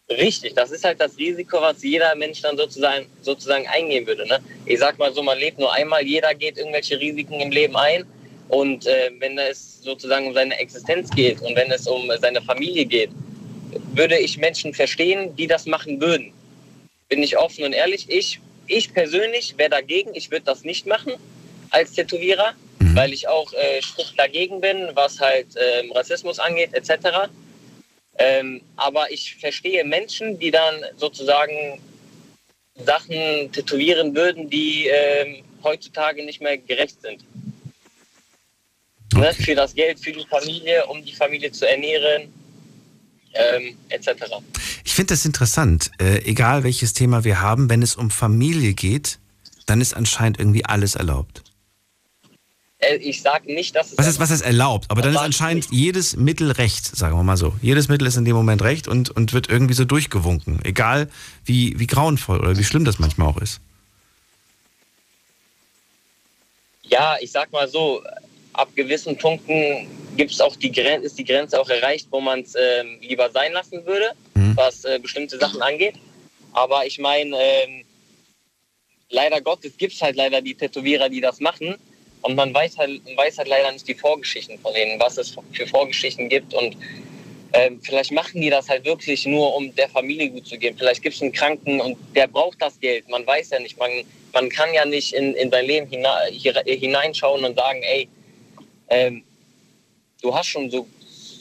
Richtig, das ist halt das Risiko, was jeder Mensch dann sozusagen, sozusagen eingehen würde. Ne? Ich sag mal so, man lebt nur einmal, jeder geht irgendwelche Risiken im Leben ein. Und äh, wenn es sozusagen um seine Existenz geht und wenn es um seine Familie geht, würde ich Menschen verstehen, die das machen würden. Bin ich offen und ehrlich, ich, ich persönlich wäre dagegen, ich würde das nicht machen als Tätowierer, weil ich auch äh, strikt dagegen bin, was halt ähm, Rassismus angeht etc. Ähm, aber ich verstehe Menschen, die dann sozusagen Sachen tätowieren würden, die ähm, heutzutage nicht mehr gerecht sind. Ne? Für das Geld, für die Familie, um die Familie zu ernähren. ähm, etc. Ich finde das interessant. Äh, egal welches Thema wir haben, wenn es um Familie geht, dann ist anscheinend irgendwie alles erlaubt. Äh, ich sage nicht, dass es Was ist, was ist erlaubt? Aber dann ist anscheinend jedes Mittel recht, sagen wir mal so. Jedes Mittel ist in dem Moment recht und, und wird irgendwie so durchgewunken. Egal wie, wie grauenvoll oder wie schlimm das manchmal auch ist. ja, ich sag mal so, ab gewissen Punkten gibt's auch die Grenze, ist die Grenze auch erreicht, wo man es ähm, lieber sein lassen würde, was äh, bestimmte Sachen angeht. Aber ich meine, ähm, leider Gottes gibt es halt leider die Tätowierer, die das machen. Und man weiß halt, weiß halt leider nicht die Vorgeschichten von denen, was es für Vorgeschichten gibt. Und ähm, vielleicht machen die das halt wirklich nur, um der Familie gut zu geben. Vielleicht gibt es einen Kranken und der braucht das Geld. Man weiß ja nicht. Man, man kann ja nicht in, in sein Leben hier, hineinschauen und sagen, ey, ähm, du hast schon so,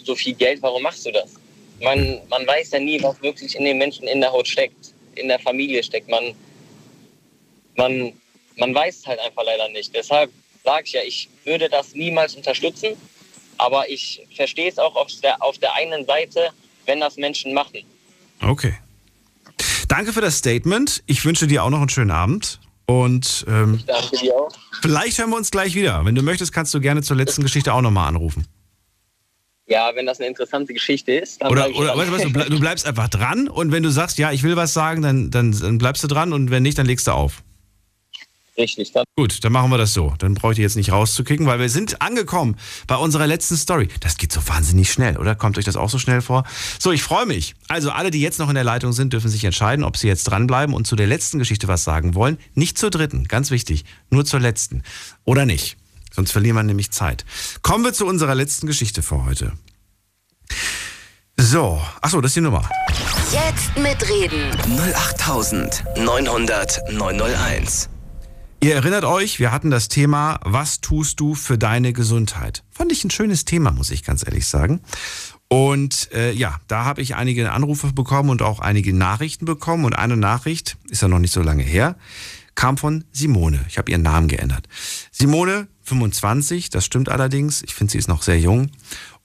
so viel Geld, warum machst du das? Man, man weiß ja nie, was wirklich in den Menschen in der Haut steckt, in der Familie steckt. Man, man, man weiß halt einfach leider nicht. Deshalb sage ich ja, ich würde das niemals unterstützen, aber ich verstehe es auch auf der, auf der einen Seite, wenn das Menschen machen. Okay. Danke für das Statement. Ich wünsche dir auch noch einen schönen Abend. Und ähm, Danke dir auch. vielleicht hören wir uns gleich wieder. Wenn du möchtest, kannst du gerne zur letzten Geschichte auch nochmal anrufen. Ja, wenn das eine interessante Geschichte ist, dann Oder, ich oder weißt du, was, du du bleibst einfach dran und wenn du sagst, ja, ich will was sagen, dann, dann, dann bleibst du dran und wenn nicht, dann legst du auf. Richtig, dann. Gut, dann machen wir das so. Dann brauche ich jetzt nicht rauszukicken, weil wir sind angekommen bei unserer letzten Story. Das geht so wahnsinnig schnell, oder? Kommt euch das auch so schnell vor? So, ich freue mich. Also alle, die jetzt noch in der Leitung sind, dürfen sich entscheiden, ob sie jetzt dranbleiben und zu der letzten Geschichte was sagen wollen. Nicht zur dritten, ganz wichtig. Nur zur letzten. Oder nicht. Sonst verlieren wir nämlich Zeit. Kommen wir zu unserer letzten Geschichte für heute. So, achso, das ist die Nummer. Jetzt mitreden. 08900 901. Ihr erinnert euch, wir hatten das Thema, was tust du für deine Gesundheit? Fand ich ein schönes Thema, muss ich ganz ehrlich sagen. Und äh, ja, da habe ich einige Anrufe bekommen und auch einige Nachrichten bekommen. Und eine Nachricht, ist ja noch nicht so lange her, kam von Simone. Ich habe ihren Namen geändert. Simone, 25, das stimmt allerdings. Ich finde, sie ist noch sehr jung.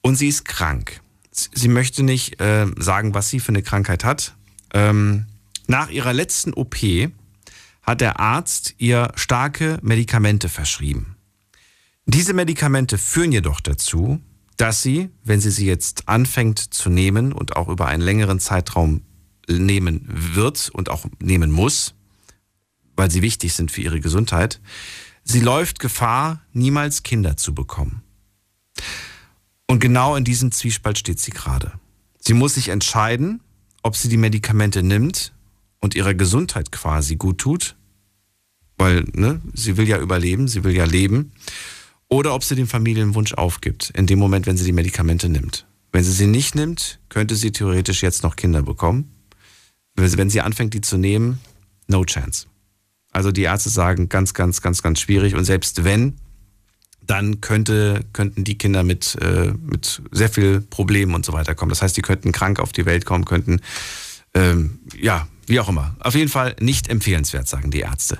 Und sie ist krank. Sie möchte nicht äh, sagen, was sie für eine Krankheit hat. Ähm, nach ihrer letzten OP hat der Arzt ihr starke Medikamente verschrieben. Diese Medikamente führen jedoch dazu, dass sie, wenn sie sie jetzt anfängt zu nehmen und auch über einen längeren Zeitraum nehmen wird und auch nehmen muss, weil sie wichtig sind für ihre Gesundheit, sie läuft Gefahr, niemals Kinder zu bekommen. Und genau in diesem Zwiespalt steht sie gerade. Sie muss sich entscheiden, ob sie die Medikamente nimmt und ihrer Gesundheit quasi gut tut, weil ne, sie will ja überleben, sie will ja leben, oder ob sie den Familienwunsch aufgibt, in dem Moment, wenn sie die Medikamente nimmt. Wenn sie sie nicht nimmt, könnte sie theoretisch jetzt noch Kinder bekommen. Wenn sie anfängt, die zu nehmen, no chance. Also die Ärzte sagen ganz, ganz, ganz, ganz schwierig. Und selbst wenn, dann könnte, könnten die Kinder mit, äh, mit sehr viel Problemen und so weiter kommen. Das heißt, die könnten krank auf die Welt kommen, könnten, ähm, ja, wie auch immer. Auf jeden Fall nicht empfehlenswert, sagen die Ärzte.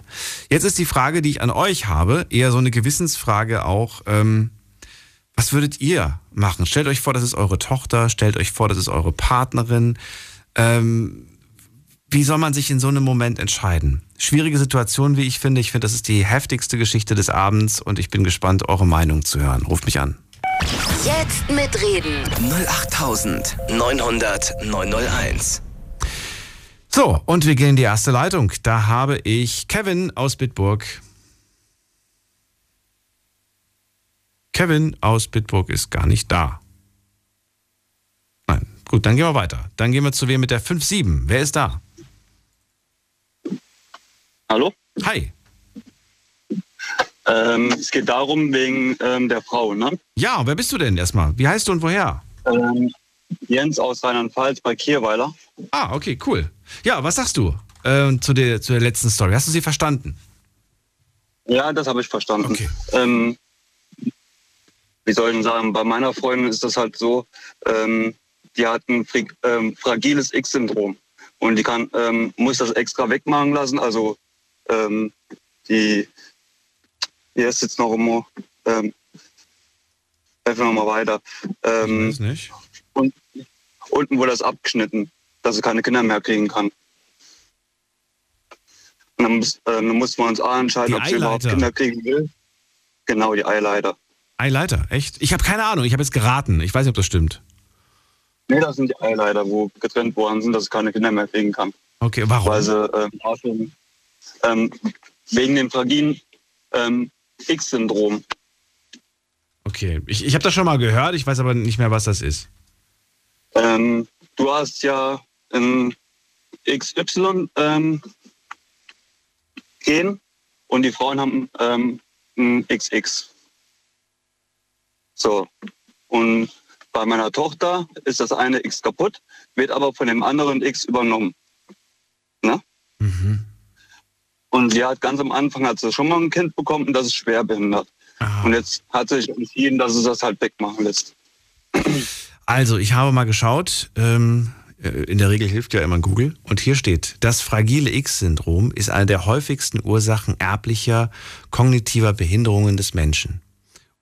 Jetzt ist die Frage, die ich an euch habe, eher so eine Gewissensfrage auch. Ähm, was würdet ihr machen? Stellt euch vor, das ist eure Tochter, stellt euch vor, das ist eure Partnerin. Ähm, wie soll man sich in so einem Moment entscheiden? Schwierige Situation, wie ich finde. Ich finde, das ist die heftigste Geschichte des Abends und ich bin gespannt, eure Meinung zu hören. Ruft mich an. Jetzt mitreden. 08900 901. So, und wir gehen in die erste Leitung. Da habe ich Kevin aus Bitburg. Kevin aus Bitburg ist gar nicht da. Nein, gut, dann gehen wir weiter. Dann gehen wir zu wem mit der 5-7. Wer ist da? Hallo? Hi. Ähm, es geht darum, wegen ähm, der Frau, ne? Ja, wer bist du denn erstmal? Wie heißt du und woher? Ähm, Jens aus Rheinland-Pfalz bei Kierweiler. Ah, okay, cool. Ja, was sagst du äh, zu, der, zu der letzten Story? Hast du sie verstanden? Ja, das habe ich verstanden. Ähm, wie soll ich denn sagen, bei meiner Freundin ist das halt so, ähm, die hat ein ähm, fragiles X-Syndrom. Und die kann, ähm, muss das extra wegmachen lassen. Also ähm, die, die ist jetzt noch immer, ähm, helfen wir mal weiter. Ähm, nicht. Und, unten wurde das abgeschnitten, dass sie keine Kinder mehr kriegen kann. Und dann, muss, äh, dann mussten wir uns A entscheiden, Die ob sie überhaupt. Kinder kriegen will. Genau, die Eileiter. Eileiter, echt? Ich habe keine Ahnung, ich habe jetzt geraten. Ich weiß nicht, ob das stimmt. Nee, das sind die Eileiter, wo getrennt worden sind, dass sie keine Kinder mehr kriegen kann. Okay, warum? Weil sie ähm, ähm, wegen dem fragilen ähm, X-Syndrom. Okay, ich, ich habe das schon mal gehört, ich weiß aber nicht mehr, was das ist. Ähm, du hast ja ein XY ähm, und die Frauen haben ähm, ein XX. So. Und bei meiner Tochter ist das eine X kaputt, wird aber von dem anderen X übernommen. Ne? Und sie hat ganz am Anfang hat sie schon mal ein Kind bekommen und das ist schwer behindert. Und jetzt hat sie sich entschieden, dass sie das halt wegmachen lässt. Also, ich habe mal geschaut. Ähm, äh, in der Regel hilft ja immer Google. Und hier steht, das fragile X-Syndrom ist eine der häufigsten Ursachen erblicher kognitiver Behinderungen des Menschen.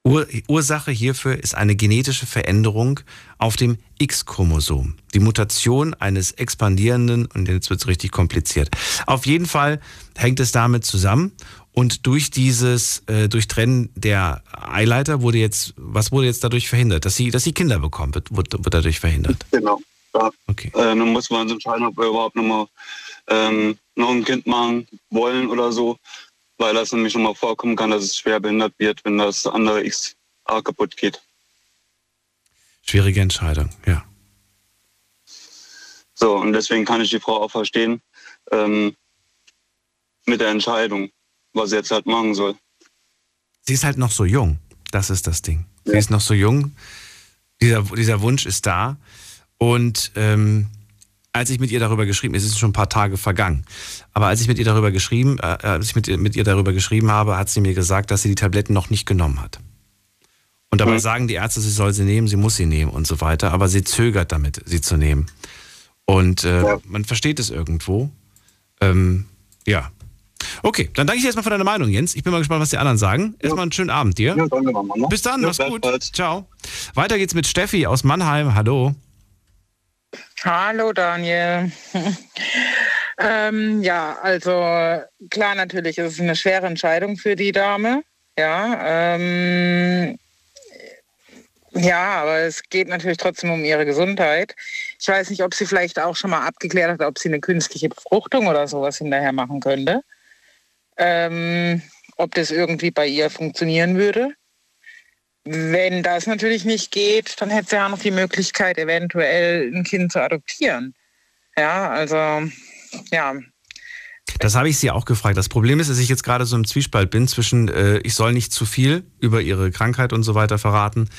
Ur Ursache hierfür ist eine genetische Veränderung auf dem X-Chromosom. Die Mutation eines expandierenden, und jetzt wird es richtig kompliziert. Auf jeden Fall hängt es damit zusammen. Und durch dieses äh, Durchtrennen der Eileiter wurde jetzt, was wurde jetzt dadurch verhindert? Dass sie, dass sie Kinder bekommt, wird, wird, wird dadurch verhindert. Genau. Ja. Okay. Äh, dann muss man uns entscheiden, ob wir überhaupt noch mal ähm, noch ein Kind machen wollen oder so, weil das nämlich schon mal vorkommen kann, dass es schwer behindert wird, wenn das andere XA kaputt geht. Schwierige Entscheidung, ja. So, und deswegen kann ich die Frau auch verstehen ähm, mit der Entscheidung, was sie jetzt halt machen soll. Sie ist halt noch so jung. Das ist das Ding. Sie ist noch so jung. Dieser, dieser Wunsch ist da. Und ähm, als ich mit ihr darüber geschrieben, es ist schon ein paar Tage vergangen, aber als ich mit ihr darüber geschrieben, äh, als ich mit, ihr- mit ihr darüber geschrieben habe, hat sie mir gesagt, dass sie die Tabletten noch nicht genommen hat. Und dabei sagen die Ärzte, sie soll sie nehmen, sie muss sie nehmen und so weiter, aber sie zögert damit, sie zu nehmen. Und äh, man versteht es irgendwo. Ähm, ja. Okay, dann danke ich dir erstmal für deine Meinung, Jens. Ich bin mal gespannt, was die anderen sagen. Erstmal einen schönen Abend dir. Bis dann, Ja, mach's gut. Ciao. Weiter geht's mit Steffi aus Mannheim. Hallo. Hallo Daniel. ähm, ja, also klar, natürlich ist es eine schwere Entscheidung für die Dame. Ja, ähm, ja, aber es geht natürlich trotzdem um ihre Gesundheit. Ich weiß nicht, ob sie vielleicht auch schon mal abgeklärt hat, ob sie eine künstliche Befruchtung oder sowas hinterher machen könnte. Ähm, ob das irgendwie bei ihr funktionieren würde. Wenn das natürlich nicht geht, dann hätte sie ja noch die Möglichkeit, eventuell ein Kind zu adoptieren. Ja, also, ja. Das habe ich sie auch gefragt. Das Problem ist, dass ich jetzt gerade so im Zwiespalt bin zwischen, äh, ich soll nicht zu viel über ihre Krankheit und so weiter verraten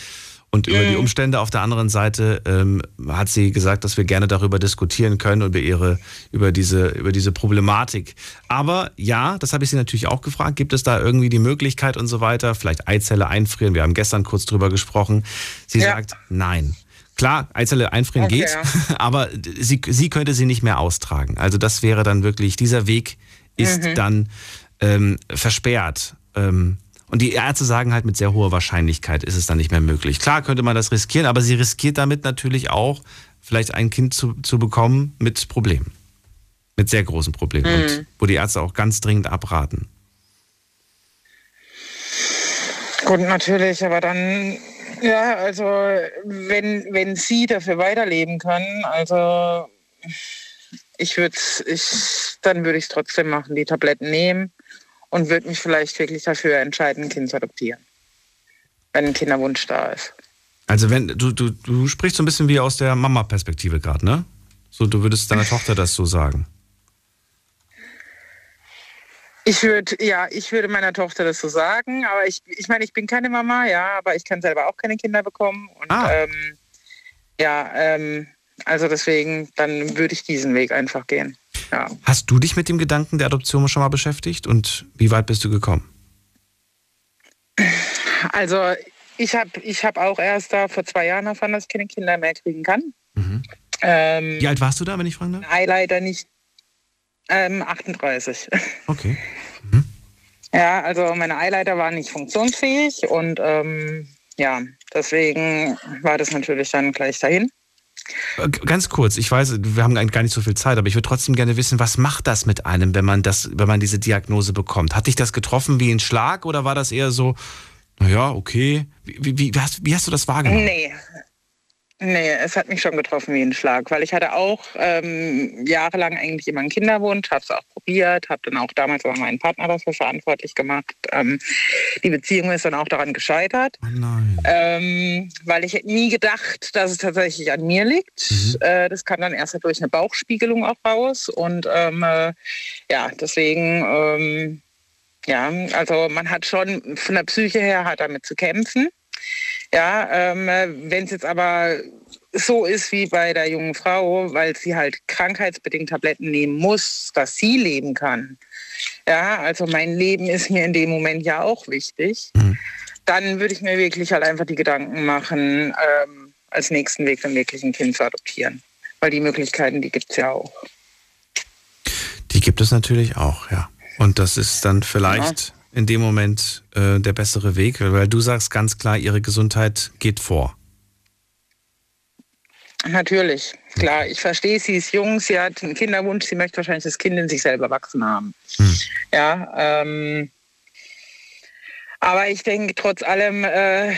und über die Umstände. Auf der anderen Seite ähm, hat sie gesagt, dass wir gerne darüber diskutieren können, über ihre, über diese, über diese Problematik. Aber ja, das habe ich sie natürlich auch gefragt. Gibt es da irgendwie die Möglichkeit und so weiter? Vielleicht Eizelle einfrieren. Wir haben gestern kurz drüber gesprochen. Sie Ja. sagt nein. Klar, Eizelle einfrieren Okay, geht, ja. aber sie, sie könnte sie nicht mehr austragen. Also das wäre dann wirklich, dieser Weg ist Mhm. dann ähm, versperrt. Ähm, und die Ärzte sagen halt, mit sehr hoher Wahrscheinlichkeit ist es dann nicht mehr möglich. Klar könnte man das riskieren, aber sie riskiert damit natürlich auch, vielleicht ein Kind zu, zu bekommen mit Problemen. Mit sehr großen Problemen. Und Mhm. wo die Ärzte auch ganz dringend abraten. Gut, natürlich, aber dann, ja, also wenn, wenn sie dafür weiterleben können, also ich würde ich, dann würde ich es trotzdem machen, die Tabletten nehmen und würde mich vielleicht wirklich dafür entscheiden, ein Kind zu adoptieren. Wenn ein Kinderwunsch da ist. Also wenn, du, du, du sprichst so ein bisschen wie aus der Mama-Perspektive gerade, ne? So, du würdest deiner Tochter das so sagen. Ich würde, ja, ich würde meiner Tochter das so sagen, aber ich, ich meine, ich bin keine Mama, ja, aber ich kann selber auch keine Kinder bekommen. Und ähm, ja, ähm, also deswegen, dann würde ich diesen Weg einfach gehen. Ja. Hast du dich mit dem Gedanken der Adoption schon mal beschäftigt und wie weit bist du gekommen? Also ich habe ich hab auch erst da vor zwei Jahren erfahren, dass ich keine Kinder mehr kriegen kann. Ähm, Wie alt warst du da, wenn ich fragen darf? Ei leider nicht. Ähm, 38. Okay. Ja, also meine Eileiter waren nicht funktionsfähig und ähm, ja, deswegen war das natürlich dann gleich dahin. Äh, Ganz kurz, ich weiß, wir haben gar nicht so viel Zeit, aber ich würde trotzdem gerne wissen, was macht das mit einem, wenn man das, wenn man diese Diagnose bekommt? Hat dich das getroffen wie ein Schlag oder war das eher so, naja, okay? Wie, wie, wie, hast, wie hast du das wahrgenommen? Nee. Nee, es hat mich schon getroffen wie ein Schlag, weil ich hatte auch ähm, jahrelang eigentlich immer einen Kinderwunsch, habe es auch probiert, habe dann auch damals aber meinen Partner dafür verantwortlich gemacht. Ähm, die Beziehung ist dann auch daran gescheitert, ähm, weil ich hätte nie gedacht, dass es tatsächlich an mir liegt. Äh, das kam dann erst durch eine Bauchspiegelung auch raus und ähm, äh, ja, deswegen ähm, ja, also man hat schon von der Psyche her hat damit zu kämpfen. Ja, ähm, wenn es jetzt aber so ist wie bei der jungen Frau, weil sie halt krankheitsbedingt Tabletten nehmen muss, dass sie leben kann. Ja, also mein Leben ist mir in dem Moment ja auch wichtig. Dann würde ich mir wirklich halt einfach die Gedanken machen, ähm, als nächsten Weg dann wirklich ein Kind zu adoptieren. Weil die Möglichkeiten, die gibt es ja auch. Die gibt es natürlich auch, ja. Und das ist dann vielleicht in dem Moment äh, der bessere Weg, weil du sagst ganz klar, ihre Gesundheit geht vor. Natürlich, klar. Ich verstehe, sie ist jung, sie hat einen Kinderwunsch, sie möchte wahrscheinlich das Kind in sich selber wachsen haben. Ja, ähm, aber ich denke trotz allem, äh,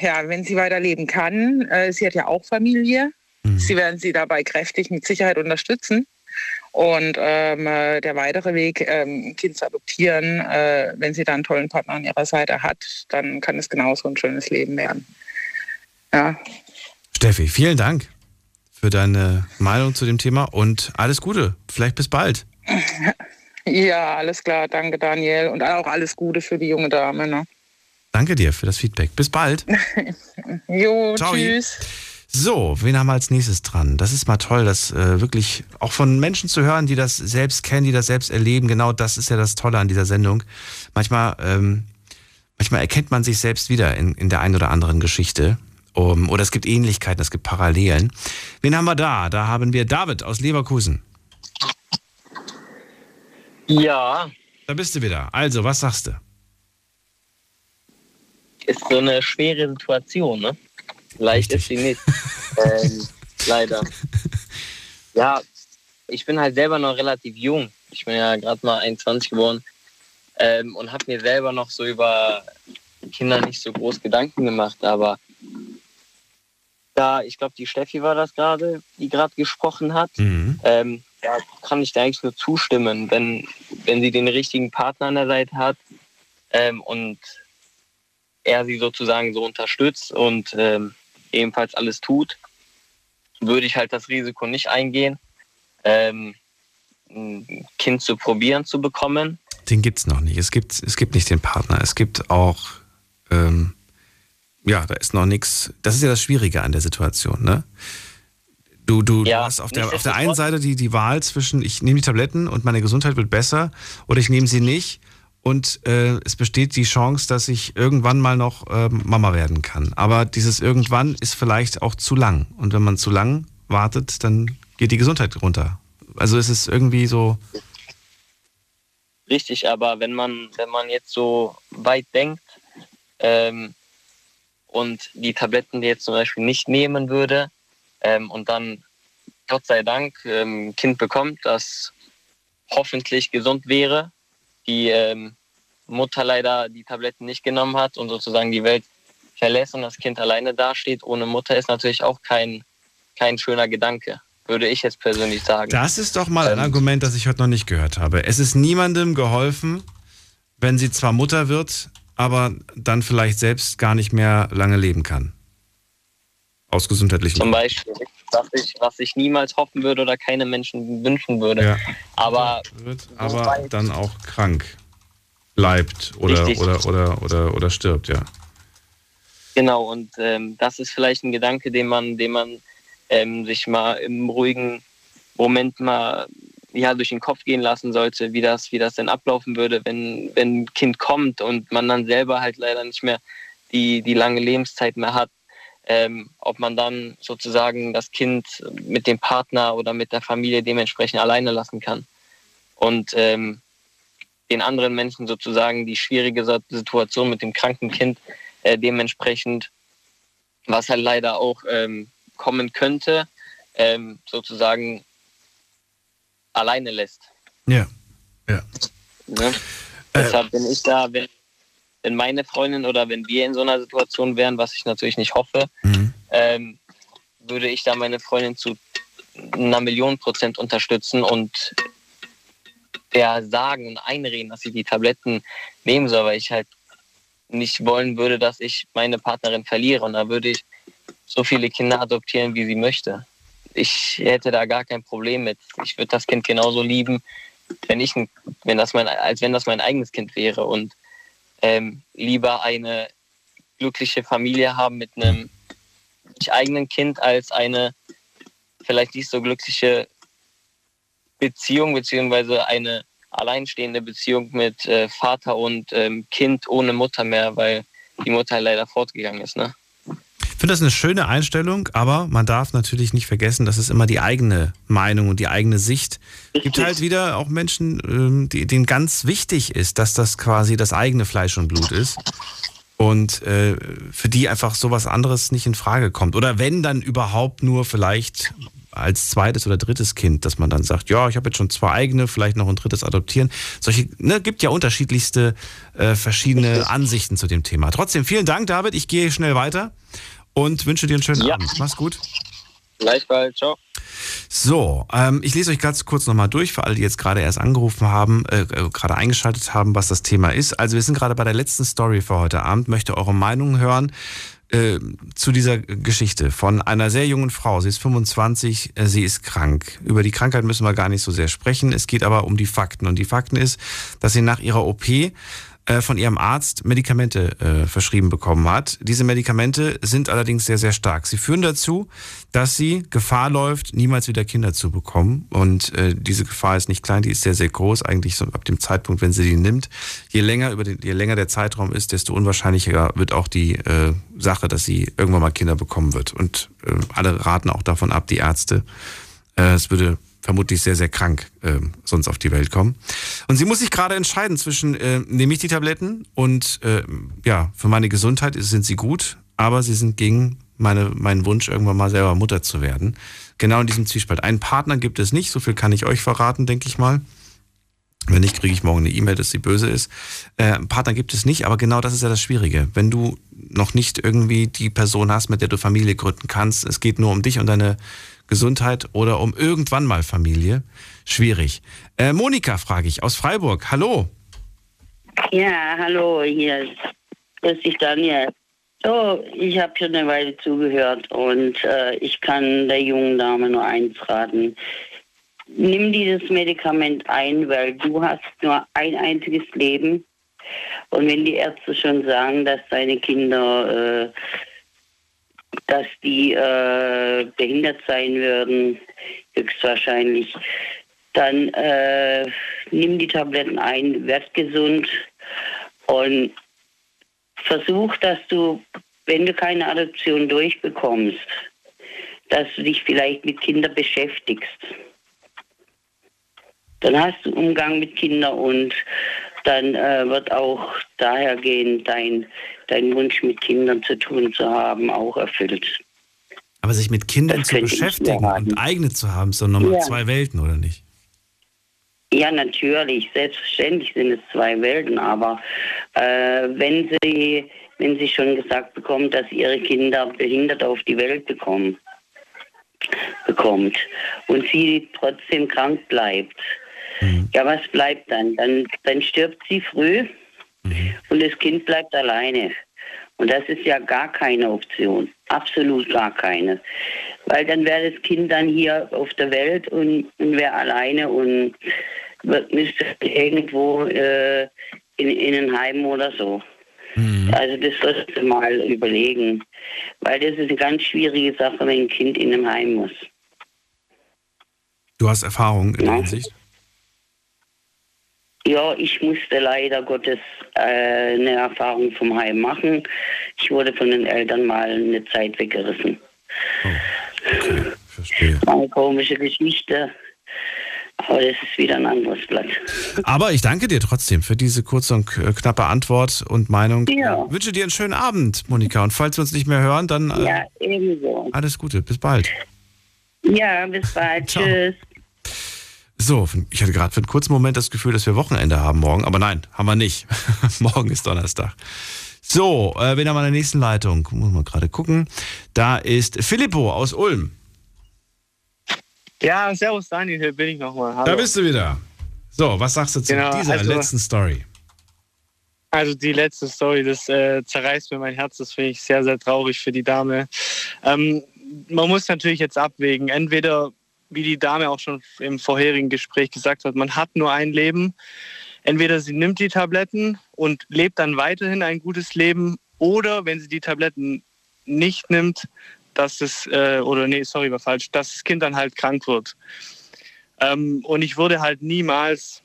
ja, wenn sie weiterleben kann, äh, sie hat ja auch Familie, sie werden sie dabei kräftig mit Sicherheit unterstützen. Und ähm, äh, der weitere Weg, ähm, ein Kind zu adoptieren, äh, wenn sie dann einen tollen Partner an ihrer Seite hat, dann kann es genauso ein schönes Leben werden. Ja. Steffi, vielen Dank für deine Meinung zu dem Thema und alles Gute. Vielleicht bis bald. Ja, alles klar. Danke, Daniel. Und auch alles Gute für die junge Dame. Ne? Danke dir für das Feedback. Bis bald. jo, Ciao. tschüss. So, wen haben wir als nächstes dran? Das ist mal toll, das äh, wirklich auch von Menschen zu hören, die das selbst kennen, die das selbst erleben. Genau das ist ja das Tolle an dieser Sendung. Manchmal, ähm, manchmal erkennt man sich selbst wieder in, in der einen oder anderen Geschichte. Um, oder es gibt Ähnlichkeiten, es gibt Parallelen. Wen haben wir da? Da haben wir David aus Leverkusen. Ja, Da bist du wieder. Also, was sagst du? ist so eine schwere Situation, ne? Leicht ist sie nicht. ähm, leider. Ja, ich bin halt selber noch relativ jung. Ich bin ja gerade mal 21 geworden ähm, und habe mir selber noch so über Kinder nicht so groß Gedanken gemacht. Aber da, ich glaube, die Steffi war das gerade, die gerade gesprochen hat. Ähm, ja, kann ich da eigentlich nur zustimmen, wenn, wenn sie den richtigen Partner an der Seite hat ähm, und er sie sozusagen so unterstützt und ähm, ebenfalls alles tut, würde ich halt das Risiko nicht eingehen, ähm, ein Kind zu probieren zu bekommen. Den gibt's noch nicht. Es gibt, es gibt nicht den Partner. Es gibt auch, ähm, ja, da ist noch nichts. Das ist ja das Schwierige an der Situation, ne? Du, du, du hast auf der, auf der einen Seite die, die Wahl zwischen, ich nehme die Tabletten und meine Gesundheit wird besser oder ich nehme sie nicht und äh, es besteht die Chance, dass ich irgendwann mal noch ähm, Mama werden kann. Aber dieses irgendwann ist vielleicht auch zu lang. Und wenn man zu lang wartet, dann geht die Gesundheit runter. Also es ist irgendwie so, Richtig, aber wenn man, wenn man jetzt so weit denkt ähm, und die Tabletten jetzt zum Beispiel nicht nehmen würde ähm, und dann Gott sei Dank ähm, ein Kind bekommt, das hoffentlich gesund wäre, die ähm, Mutter leider die Tabletten nicht genommen hat und sozusagen die Welt verlässt und das Kind alleine dasteht ohne Mutter, ist natürlich auch kein, kein schöner Gedanke, würde ich jetzt persönlich sagen. Das ist doch mal ein Argument, das ich heute noch nicht gehört habe. Es ist niemandem geholfen, wenn sie zwar Mutter wird, aber dann vielleicht selbst gar nicht mehr lange leben kann. Aus gesundheitlichen Zum. Beispiel, was ich, was ich niemals hoffen würde oder keine Menschen wünschen würde. Ja. Aber, Wird aber dann auch krank bleibt oder, Richtig. oder, oder, oder, oder stirbt, ja. genau, und ähm, das ist vielleicht ein Gedanke, den man, den man ähm, sich mal im ruhigen Moment mal ja, durch den Kopf gehen lassen sollte, wie das, wie das denn ablaufen würde, wenn, wenn ein Kind kommt und man dann selber halt leider nicht mehr die, die lange Lebenszeit mehr hat. Ähm, ob man dann sozusagen das Kind mit dem Partner oder mit der Familie dementsprechend alleine lassen kann. Und ähm, den anderen Menschen sozusagen die schwierige Situation mit dem kranken Kind äh, dementsprechend, was halt leider auch ähm, kommen könnte, ähm, sozusagen alleine lässt. Ja. Ja. Ne? Deshalb bin ich da, wenn, wenn meine Freundin oder wenn wir in so einer Situation wären, was ich natürlich nicht hoffe, ähm, würde ich da meine Freundin zu einer Million Prozent unterstützen und der sagen und einreden, dass sie die Tabletten nehmen soll, weil ich halt nicht wollen würde, dass ich meine Partnerin verliere. Und da würde ich so viele Kinder adoptieren, wie sie möchte. Ich hätte da gar kein Problem mit. Ich würde das Kind genauso lieben, wenn ich, wenn das mein, als wenn das mein eigenes Kind wäre und ähm, lieber eine glückliche Familie haben mit einem eigenen Kind als eine vielleicht nicht so glückliche Beziehung beziehungsweise eine alleinstehende Beziehung mit äh, Vater und ähm, Kind ohne Mutter mehr, weil die Mutter leider fortgegangen ist. Ne? Ich finde das eine schöne Einstellung, aber man darf natürlich nicht vergessen, dass es immer die eigene Meinung und die eigene Sicht gibt. halt wieder auch Menschen, ähm, die, denen ganz wichtig ist, dass das quasi das eigene Fleisch und Blut ist. Und äh, für die einfach sowas anderes nicht in Frage kommt. Oder wenn dann überhaupt nur vielleicht als zweites oder drittes Kind, dass man dann sagt, ja, ich habe jetzt schon zwei eigene, vielleicht noch ein drittes adoptieren. Solche, ne, gibt ja unterschiedlichste äh, verschiedene Ansichten zu dem Thema. Trotzdem vielen Dank, David. Ich gehe schnell weiter und wünsche dir einen schönen Ja. Abend. Mach's gut. Gleichfalls, ciao. So, ähm, ich lese euch ganz kurz nochmal durch, für alle, die jetzt gerade erst angerufen haben, äh, äh, gerade eingeschaltet haben, was das Thema ist. Also wir sind gerade bei der letzten Story für heute Abend, möchte eure Meinung hören äh, zu dieser Geschichte von einer sehr jungen Frau. Sie ist 25, äh, sie ist krank. Über die Krankheit müssen wir gar nicht so sehr sprechen. Es geht aber um die Fakten. Und die Fakten ist, dass sie nach ihrer OP äh, von ihrem Arzt Medikamente äh, verschrieben bekommen hat. Diese Medikamente sind allerdings sehr, sehr stark. Sie führen dazu, dass sie Gefahr läuft, niemals wieder Kinder zu bekommen. Und äh, diese Gefahr ist nicht klein, die ist sehr, sehr groß. Eigentlich so ab dem Zeitpunkt, wenn sie die nimmt. Je länger, über den, je länger der Zeitraum ist, desto unwahrscheinlicher wird auch die äh, Sache, dass sie irgendwann mal Kinder bekommen wird. Und äh, alle raten auch davon ab, die Ärzte. Äh, es würde vermutlich sehr, sehr krank äh, sonst auf die Welt kommen. Und sie muss sich gerade entscheiden zwischen, äh, nehme ich die Tabletten und äh, ja, für meine Gesundheit sind sie gut, aber sie sind gegen meine, meinen Wunsch, irgendwann mal selber Mutter zu werden. Genau in diesem Zwiespalt. Einen Partner gibt es nicht, so viel kann ich euch verraten, denke ich mal. Wenn nicht, kriege ich morgen eine E-Mail, dass sie böse ist. Äh, Partner gibt es nicht, aber genau das ist ja das Schwierige. Wenn du noch nicht irgendwie die Person hast, mit der du Familie gründen kannst, es geht nur um dich und deine Gesundheit oder um irgendwann mal Familie, schwierig. Äh, Monika frage ich aus Freiburg. Hallo. Ja, hallo, hier ist grüß dich Daniel. So, ich habe schon eine Weile zugehört und äh, ich kann der jungen Dame nur eins raten. Nimm dieses Medikament ein, weil du hast nur ein einziges Leben. Und wenn die Ärzte schon sagen, dass deine Kinder, äh, dass die äh, behindert sein würden, höchstwahrscheinlich, dann äh, nimm die Tabletten ein, werd gesund und versuch, dass du, wenn du keine Adoption durchbekommst, dass du dich vielleicht mit Kindern beschäftigst. Dann hast du Umgang mit Kindern und dann äh, wird auch dahergehend dein, dein Wunsch mit Kindern zu tun zu haben auch erfüllt. Aber sich mit Kindern Das zu beschäftigen und eigene zu haben, sind nochmal Ja. zwei Welten, oder nicht? Ja, natürlich. Selbstverständlich sind es zwei Welten, aber äh, wenn sie wenn sie schon gesagt bekommt, dass ihre Kinder behindert auf die Welt bekommen, bekommt und sie trotzdem krank bleibt, ja, was bleibt dann? Dann, dann stirbt sie früh und das Kind bleibt alleine. Und das ist ja gar keine Option, absolut gar keine. Weil dann wäre das Kind dann hier auf der Welt und, und wäre alleine und müsste irgendwo äh, in, in ein Heim oder so. Also das solltest du mal überlegen. Weil das ist eine ganz schwierige Sache, wenn ein Kind in einem Heim muss. Du hast Erfahrung in der Hinsicht? Ja, ich musste leider Gottes äh, eine Erfahrung vom Heim machen. Ich wurde von den Eltern mal eine Zeit weggerissen. Verstehe. War eine komische Geschichte. Aber das ist wieder ein anderes Blatt. Aber ich danke dir trotzdem für diese kurze und k- knappe Antwort und Meinung. Ja. Ich wünsche dir einen schönen Abend, Monika. Und falls wir uns nicht mehr hören, dann äh, Ja, ebenso. alles Gute. Bis bald. Ja, bis bald. Tschüss. So, ich hatte gerade für einen kurzen Moment das Gefühl, dass wir Wochenende haben morgen, aber nein, haben wir nicht. morgen ist Donnerstag. So, äh, wen haben wir in der nächsten Leitung? Muss man gerade gucken. Da ist Filippo aus Ulm. Ja, servus Daniel, hier bin ich nochmal. Da bist du wieder. So, was sagst du zu Genau, dieser also- letzten Story? Also die letzte Story, das äh, zerreißt mir mein Herz, das finde ich sehr, sehr traurig für die Dame. Ähm, man muss natürlich jetzt abwägen, entweder, wie die Dame auch schon im vorherigen Gespräch gesagt hat, man hat nur ein Leben. Entweder sie nimmt die Tabletten und lebt dann weiterhin ein gutes Leben, oder wenn sie die Tabletten nicht nimmt, dass es, äh, oder nee, sorry, war falsch, dass das Kind dann halt krank wird. Ähm, und ich würde halt niemals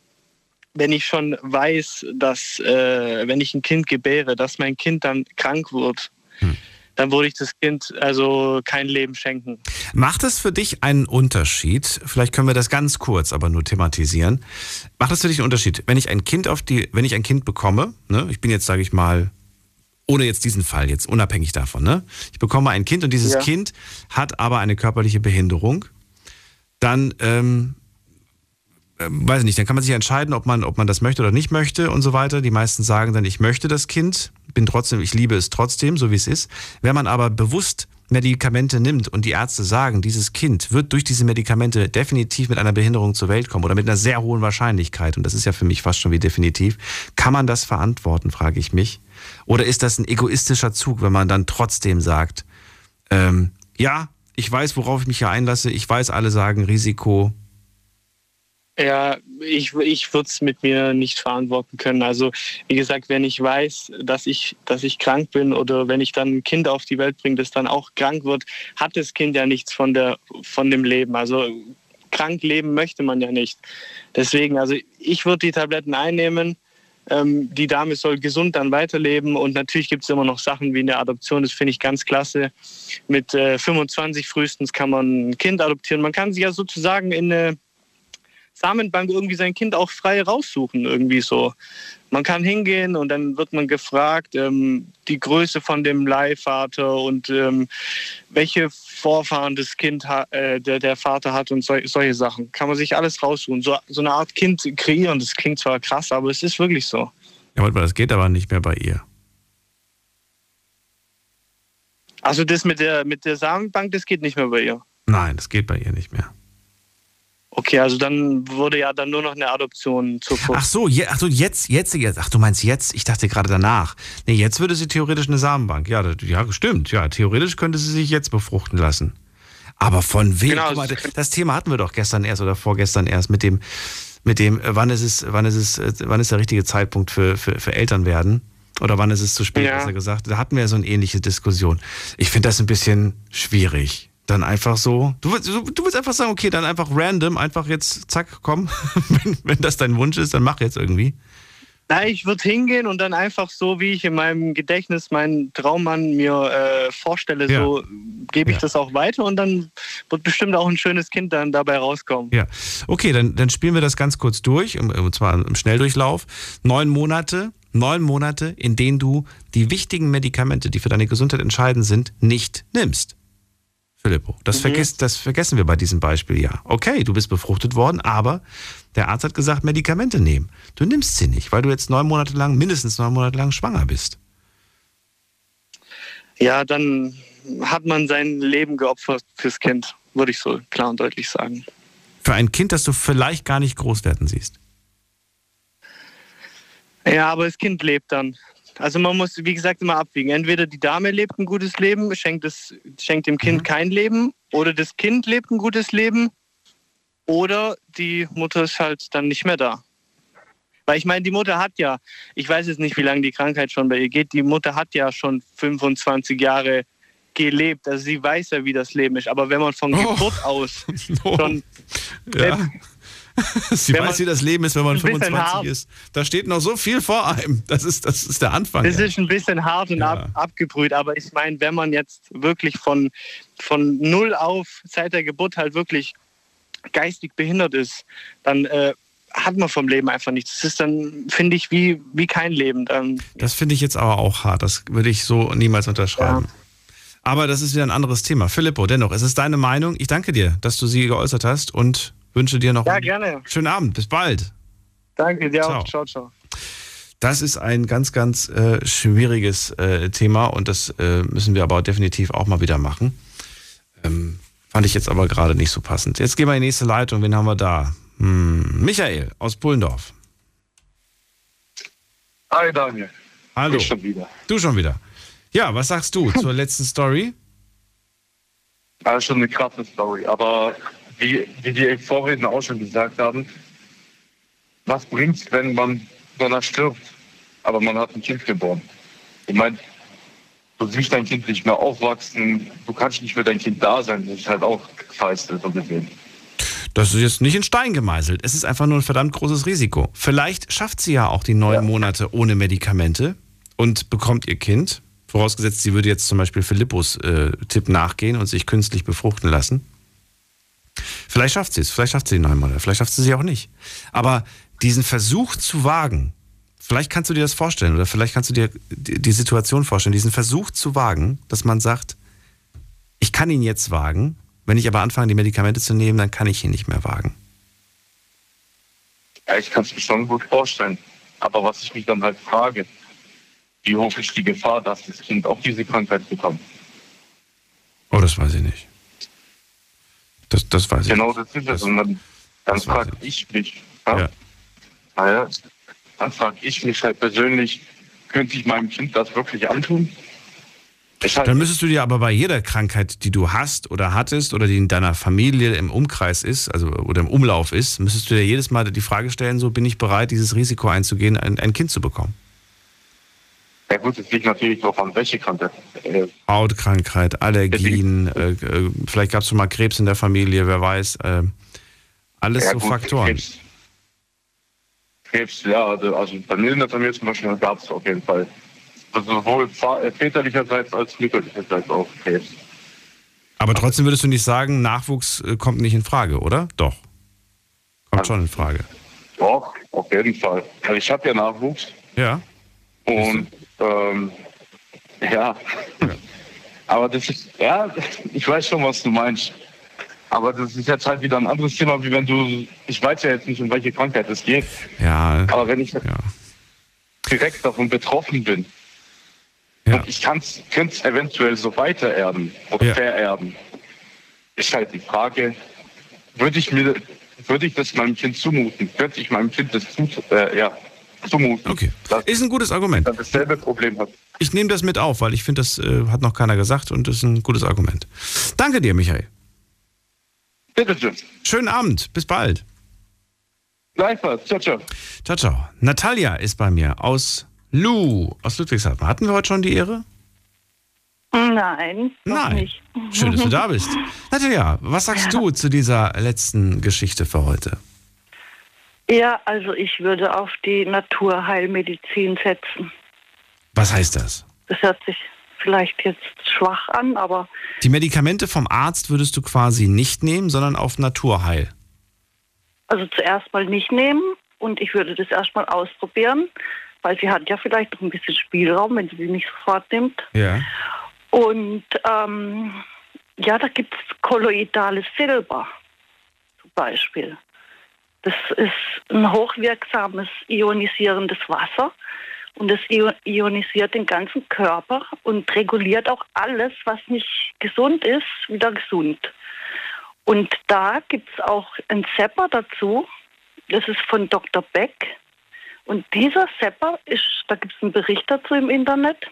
wenn ich schon weiß, dass äh, wenn ich ein Kind gebäre, dass mein Kind dann krank wird, dann würde ich das Kind also kein Leben schenken. Macht es für dich einen Unterschied? Vielleicht können wir das ganz kurz, aber nur thematisieren. Macht es für dich einen Unterschied, wenn ich ein Kind auf die, wenn ich ein Kind bekomme, ne, ich bin jetzt, sage ich mal, ohne jetzt diesen Fall, jetzt unabhängig davon, ne? Ich bekomme ein Kind und dieses Ja. Kind hat aber eine körperliche Behinderung, dann ähm, weiß ich nicht, dann kann man sich entscheiden, ob man, ob man das möchte oder nicht möchte und so weiter. Die meisten sagen dann, ich möchte das Kind, bin trotzdem, ich liebe es trotzdem, so wie es ist. Wenn man aber bewusst Medikamente nimmt und die Ärzte sagen, dieses Kind wird durch diese Medikamente definitiv mit einer Behinderung zur Welt kommen oder mit einer sehr hohen Wahrscheinlichkeit, und das ist ja für mich fast schon wie definitiv, kann man das verantworten, frage ich mich. Oder ist das ein egoistischer Zug, wenn man dann trotzdem sagt, ähm, ja, ich weiß, worauf ich mich hier einlasse, ich weiß, alle sagen Risiko, Ja, ich, ich würde es mit mir nicht verantworten können. Also wie gesagt, wenn ich weiß, dass ich, dass ich krank bin oder wenn ich dann ein Kind auf die Welt bringe, das dann auch krank wird, hat das Kind ja nichts von, der, von dem Leben. Also krank leben möchte man ja nicht. Deswegen, also ich würde die Tabletten einnehmen. Ähm, die Dame soll gesund dann weiterleben und natürlich gibt es immer noch Sachen wie eine Adoption, das finde ich ganz klasse. Mit äh, 25 frühestens kann man ein Kind adoptieren. Man kann sich ja sozusagen in eine Samenbank irgendwie sein Kind auch frei raussuchen, irgendwie so. Man kann hingehen und dann wird man gefragt, ähm, die Größe von dem Leihvater und ähm, welche Vorfahren das Kind äh, der, der Vater hat und sol solche Sachen. Kann man sich alles raussuchen. So, so eine Art Kind kreieren, das klingt zwar krass, aber es ist wirklich so. Ja, mal, das geht aber nicht mehr bei ihr. Also das mit der, mit der Samenbank, das geht nicht mehr bei ihr. Nein, das geht bei ihr nicht mehr. Okay, also dann wurde ja dann nur noch eine Adoption zur Frucht. Ach so, je, ach so, jetzt, jetzt, jetzt, ach du meinst jetzt, ich dachte gerade danach. Nee, jetzt würde sie theoretisch eine Samenbank. Ja, das, ja, stimmt, ja, theoretisch könnte sie sich jetzt befruchten lassen. Aber von wem? Genau, mal, das Thema hatten wir doch gestern erst oder vorgestern erst mit dem, mit dem, äh, wann ist es, wann ist es, äh, wann ist der richtige Zeitpunkt für, für, für Eltern werden? Oder wann ist es zu spät, Ja. besser gesagt? Da hatten wir so eine ähnliche Diskussion. Ich finde das ein bisschen schwierig. Dann einfach so. Du, willst- du, willst einfach sagen, okay, dann einfach random, einfach jetzt, zack, komm. wenn, wenn das dein Wunsch ist, dann mach jetzt irgendwie. Nein, ich würde hingehen und dann einfach so, wie ich in meinem Gedächtnis meinen Traummann mir äh, vorstelle, Ja. so gebe ich Ja. das auch weiter und dann wird bestimmt auch ein schönes Kind dann dabei rauskommen. Ja, okay, dann, dann spielen wir das ganz kurz durch, und und zwar im Schnelldurchlauf. Neun Monate, neun Monate, in denen du die wichtigen Medikamente, die für deine Gesundheit entscheidend sind, nicht nimmst. Filippo, das, Mhm. vergisst, das vergessen wir bei diesem Beispiel ja. Okay, du bist befruchtet worden, aber der Arzt hat gesagt, Medikamente nehmen. Du nimmst sie nicht, weil du jetzt neun Monate lang, mindestens neun Monate lang schwanger bist. Ja, dann hat man sein Leben geopfert fürs Kind, würde ich so klar und deutlich sagen. Für ein Kind, das du vielleicht gar nicht groß werden siehst. Ja, aber das Kind lebt dann. Also man muss, wie gesagt, immer abwiegen. Entweder die Dame lebt ein gutes Leben, schenkt, es, schenkt dem Kind kein Leben, oder das Kind lebt ein gutes Leben, oder die Mutter ist halt dann nicht mehr da. Weil ich meine, die Mutter hat ja, ich weiß jetzt nicht, wie lange die Krankheit schon bei ihr geht, die Mutter hat ja schon 25 Jahre gelebt. Also sie weiß ja, wie das Leben ist. Aber wenn man von Geburt aus schon Ja. Sie Wenn weiß, man- wie das Leben ist, wenn man ein bisschen 25 hart. ist. Da steht noch so viel vor einem. Das ist, das ist der Anfang. Das ja. ist ein bisschen hart und ab, abgebrüht, aber ich meine, wenn man jetzt wirklich von, von null auf seit der Geburt halt wirklich geistig behindert ist, dann äh, hat man vom Leben einfach nichts. Das ist dann, finde ich, wie, wie kein Leben. Dann, Das finde ich jetzt aber auch hart. Das würde ich so niemals unterschreiben. Aber das ist wieder ein anderes Thema. Filippo, dennoch, es ist deine Meinung. Ich danke dir, dass du sie geäußert hast und wünsche dir noch Ja, einen gerne. schönen Abend. Bis bald. Danke dir Ciao. auch. Ciao, ciao. Das ist ein ganz, ganz äh, schwieriges äh, Thema und das äh, müssen wir aber definitiv auch mal wieder machen. Ähm, fand ich jetzt aber gerade nicht so passend. Jetzt gehen wir in die nächste Leitung. Wen haben wir da? Hm, Michael aus Pullendorf. Hi Daniel. Hallo. Ich schon wieder. Du schon wieder. Ja, was sagst du zur letzten Story? Das ist schon eine krasse Story. Aber wie, wie die Vorredner auch schon gesagt haben, was bringt's, wenn man, er stirbt, aber man hat ein Kind geboren? Ich meine, du siehst dein Kind nicht mehr aufwachsen, du kannst nicht für dein Kind da sein. Das ist halt auch scheiße, so gesehen. Das ist jetzt nicht in Stein gemeißelt. Es ist einfach nur ein verdammt großes Risiko. Vielleicht schafft sie ja auch die neun Monate ohne Medikamente und bekommt ihr Kind. Vorausgesetzt, sie würde jetzt zum Beispiel Philippus äh, Tipp nachgehen und sich künstlich befruchten lassen. Vielleicht schafft sie es, vielleicht schafft sie die neun Monate, vielleicht schafft sie sie auch nicht. Aber diesen Versuch zu wagen, vielleicht kannst du dir das vorstellen oder vielleicht kannst du dir die die Situation vorstellen, diesen Versuch zu wagen, dass man sagt, ich kann ihn jetzt wagen, wenn ich aber anfange, die Medikamente zu nehmen, dann kann ich ihn nicht mehr wagen. Ja, ich kann es mir schon gut vorstellen. Aber was ich mich dann halt frage, wie hoch ist die Gefahr, dass das Kind auch diese Krankheit bekommt? Oh, das weiß ich nicht. Das, das weiß ich Genau das ist es. Und dann, dann frage ich mich, ja, naja, dann frage ich mich halt persönlich, könnte ich meinem Kind das wirklich antun? Halt, Dann müsstest du dir aber bei jeder Krankheit, die du hast oder hattest oder die in deiner Familie im Umkreis ist, also oder im Umlauf ist, müsstest du dir jedes Mal die Frage stellen, so bin ich bereit, dieses Risiko einzugehen, ein, ein Kind zu bekommen. Ja gut, es liegt natürlich auch an welche Krankheit. Äh, Hautkrankheit, Allergien, äh, äh, vielleicht gab es schon mal Krebs in der Familie, wer weiß. Äh, alles ja so gut, Faktoren. Krebs, Krebs, ja, also, also bei mir in der Familie zum Beispiel gab es auf jeden Fall. Also sowohl äh, väterlicherseits als mütterlicherseits auch Krebs. Aber trotzdem würdest du nicht sagen, Nachwuchs kommt nicht in Frage, oder? Doch. Kommt schon in Frage. Doch, auf jeden Fall. Also ich habe ja Nachwuchs Ja. und ähm, ja. Aber das ist, ja, ich weiß schon, was du meinst. Aber das ist jetzt halt wieder ein anderes Thema, wie wenn du, ich weiß ja jetzt nicht, um welche Krankheit es geht. Ja. Aber wenn ich direkt davon betroffen bin und ich könnte es eventuell so weitererben oder vererben, ist halt die Frage, würde ich mir, würde ich das meinem Kind zumuten? Könnte ich meinem Kind das tut, äh, ja, zumuten? Okay. Ist ein gutes Argument. Dass dasselbe Problem hat. Ich nehme das mit auf, weil ich finde, das äh, hat noch keiner gesagt und das ist ein gutes Argument. Danke dir, Michael. Bitte schön. Schönen Abend. Bis bald. Gleichfalls. Ciao, ciao. Ciao, ciao. Natalia ist bei mir aus Lu, aus Ludwigshafen. Hatten wir heute schon die Ehre? Nein, noch Nein. nicht. Schön, dass du da bist. Natalia, was sagst du zu dieser letzten Geschichte für heute? Ja, also ich würde auf die Naturheilmedizin setzen. Was heißt das? Das hört sich vielleicht jetzt schwach an, aber Die Medikamente vom Arzt würdest du quasi nicht nehmen, sondern auf Naturheil. also zuerst mal nicht nehmen und ich würde das erstmal ausprobieren, weil sie hat ja vielleicht noch ein bisschen Spielraum, wenn sie sie nicht sofort nimmt. Ja. Und ähm, ja, da gibt es kolloidales Silber zum Beispiel. Das ist ein hochwirksames ionisierendes Wasser und es io- ionisiert den ganzen Körper und reguliert auch alles, was nicht gesund ist, wieder gesund. Und da gibt es auch ein Sepper dazu, das ist von Dr. Beck. Und dieser Sepper, ist, da gibt es einen Bericht dazu im Internet,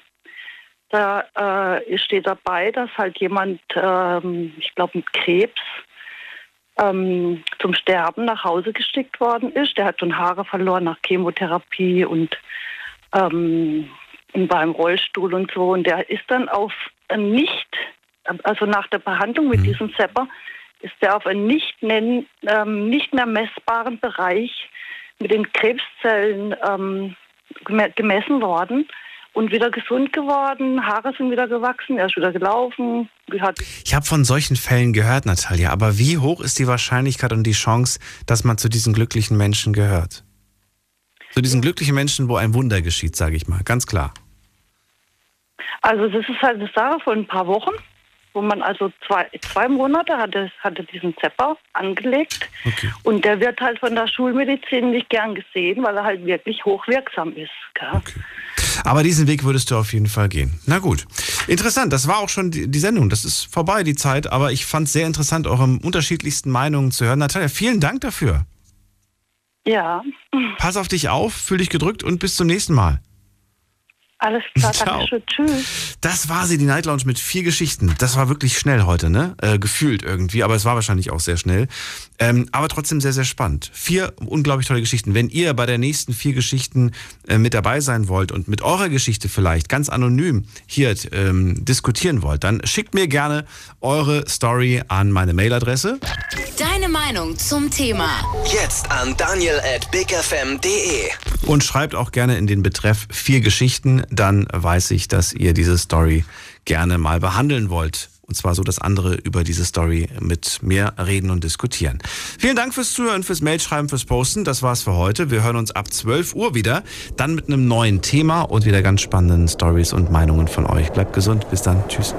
da äh, steht dabei, dass halt jemand, ähm, ich glaube mit Krebs, ähm, zum Sterben nach Hause geschickt worden ist. Der hat schon Haare verloren nach Chemotherapie und ähm, und war im Rollstuhl und so. Und der ist dann auf ein nicht, also nach der Behandlung mit diesem Sepper, ist er auf einen nicht, nennen, ähm, nicht mehr messbaren Bereich mit den Krebszellen ähm, geme- gemessen worden und wieder gesund geworden. Haare sind wieder gewachsen, er ist wieder gelaufen. Hat Ich habe von solchen Fällen gehört, Natalia, aber wie hoch ist die Wahrscheinlichkeit und die Chance, dass man zu diesen glücklichen Menschen gehört? Zu diesen glücklichen Menschen, wo ein Wunder geschieht, sage ich mal, ganz klar. Also das ist halt eine Sache von ein paar Wochen, wo man also zwei, zwei Monate hatte, hatte diesen Zepper angelegt und der wird halt von der Schulmedizin nicht gern gesehen, weil er halt wirklich hochwirksam ist. Gell? Aber diesen Weg würdest du auf jeden Fall gehen. Na gut. Interessant, das war auch schon die, die Sendung. Das ist vorbei, die Zeit. Aber ich fand es sehr interessant, eure unterschiedlichsten Meinungen zu hören. Natalia, vielen Dank dafür. Ja, Pass auf dich auf, fühl dich gedrückt und bis zum nächsten Mal. Alles klar, danke schön. Tschüss. Das war sie, die Night Lounge mit vier Geschichten. Das war wirklich schnell heute, ne? Äh, gefühlt irgendwie, aber es war wahrscheinlich auch sehr schnell. Ähm, aber trotzdem sehr, sehr spannend. Vier unglaublich tolle Geschichten. Wenn ihr bei der nächsten vier Geschichten äh, mit dabei sein wollt und mit eurer Geschichte vielleicht ganz anonym hier ähm, diskutieren wollt, dann schickt mir gerne eure Story an meine Mailadresse. Deine Meinung zum Thema. Jetzt an daniel at bigfm.de. Und schreibt auch gerne in den Betreff vier Geschichten, dann weiß ich, dass ihr diese Story gerne mal behandeln wollt. Und zwar so, dass andere über diese Story mit mir reden und diskutieren. Vielen Dank fürs Zuhören, fürs Mailschreiben, fürs Posten. Das war's für heute. Wir hören uns ab 12 Uhr wieder. Dann mit einem neuen Thema und wieder ganz spannenden Stories und Meinungen von euch. Bleibt gesund. Bis dann. Tschüss.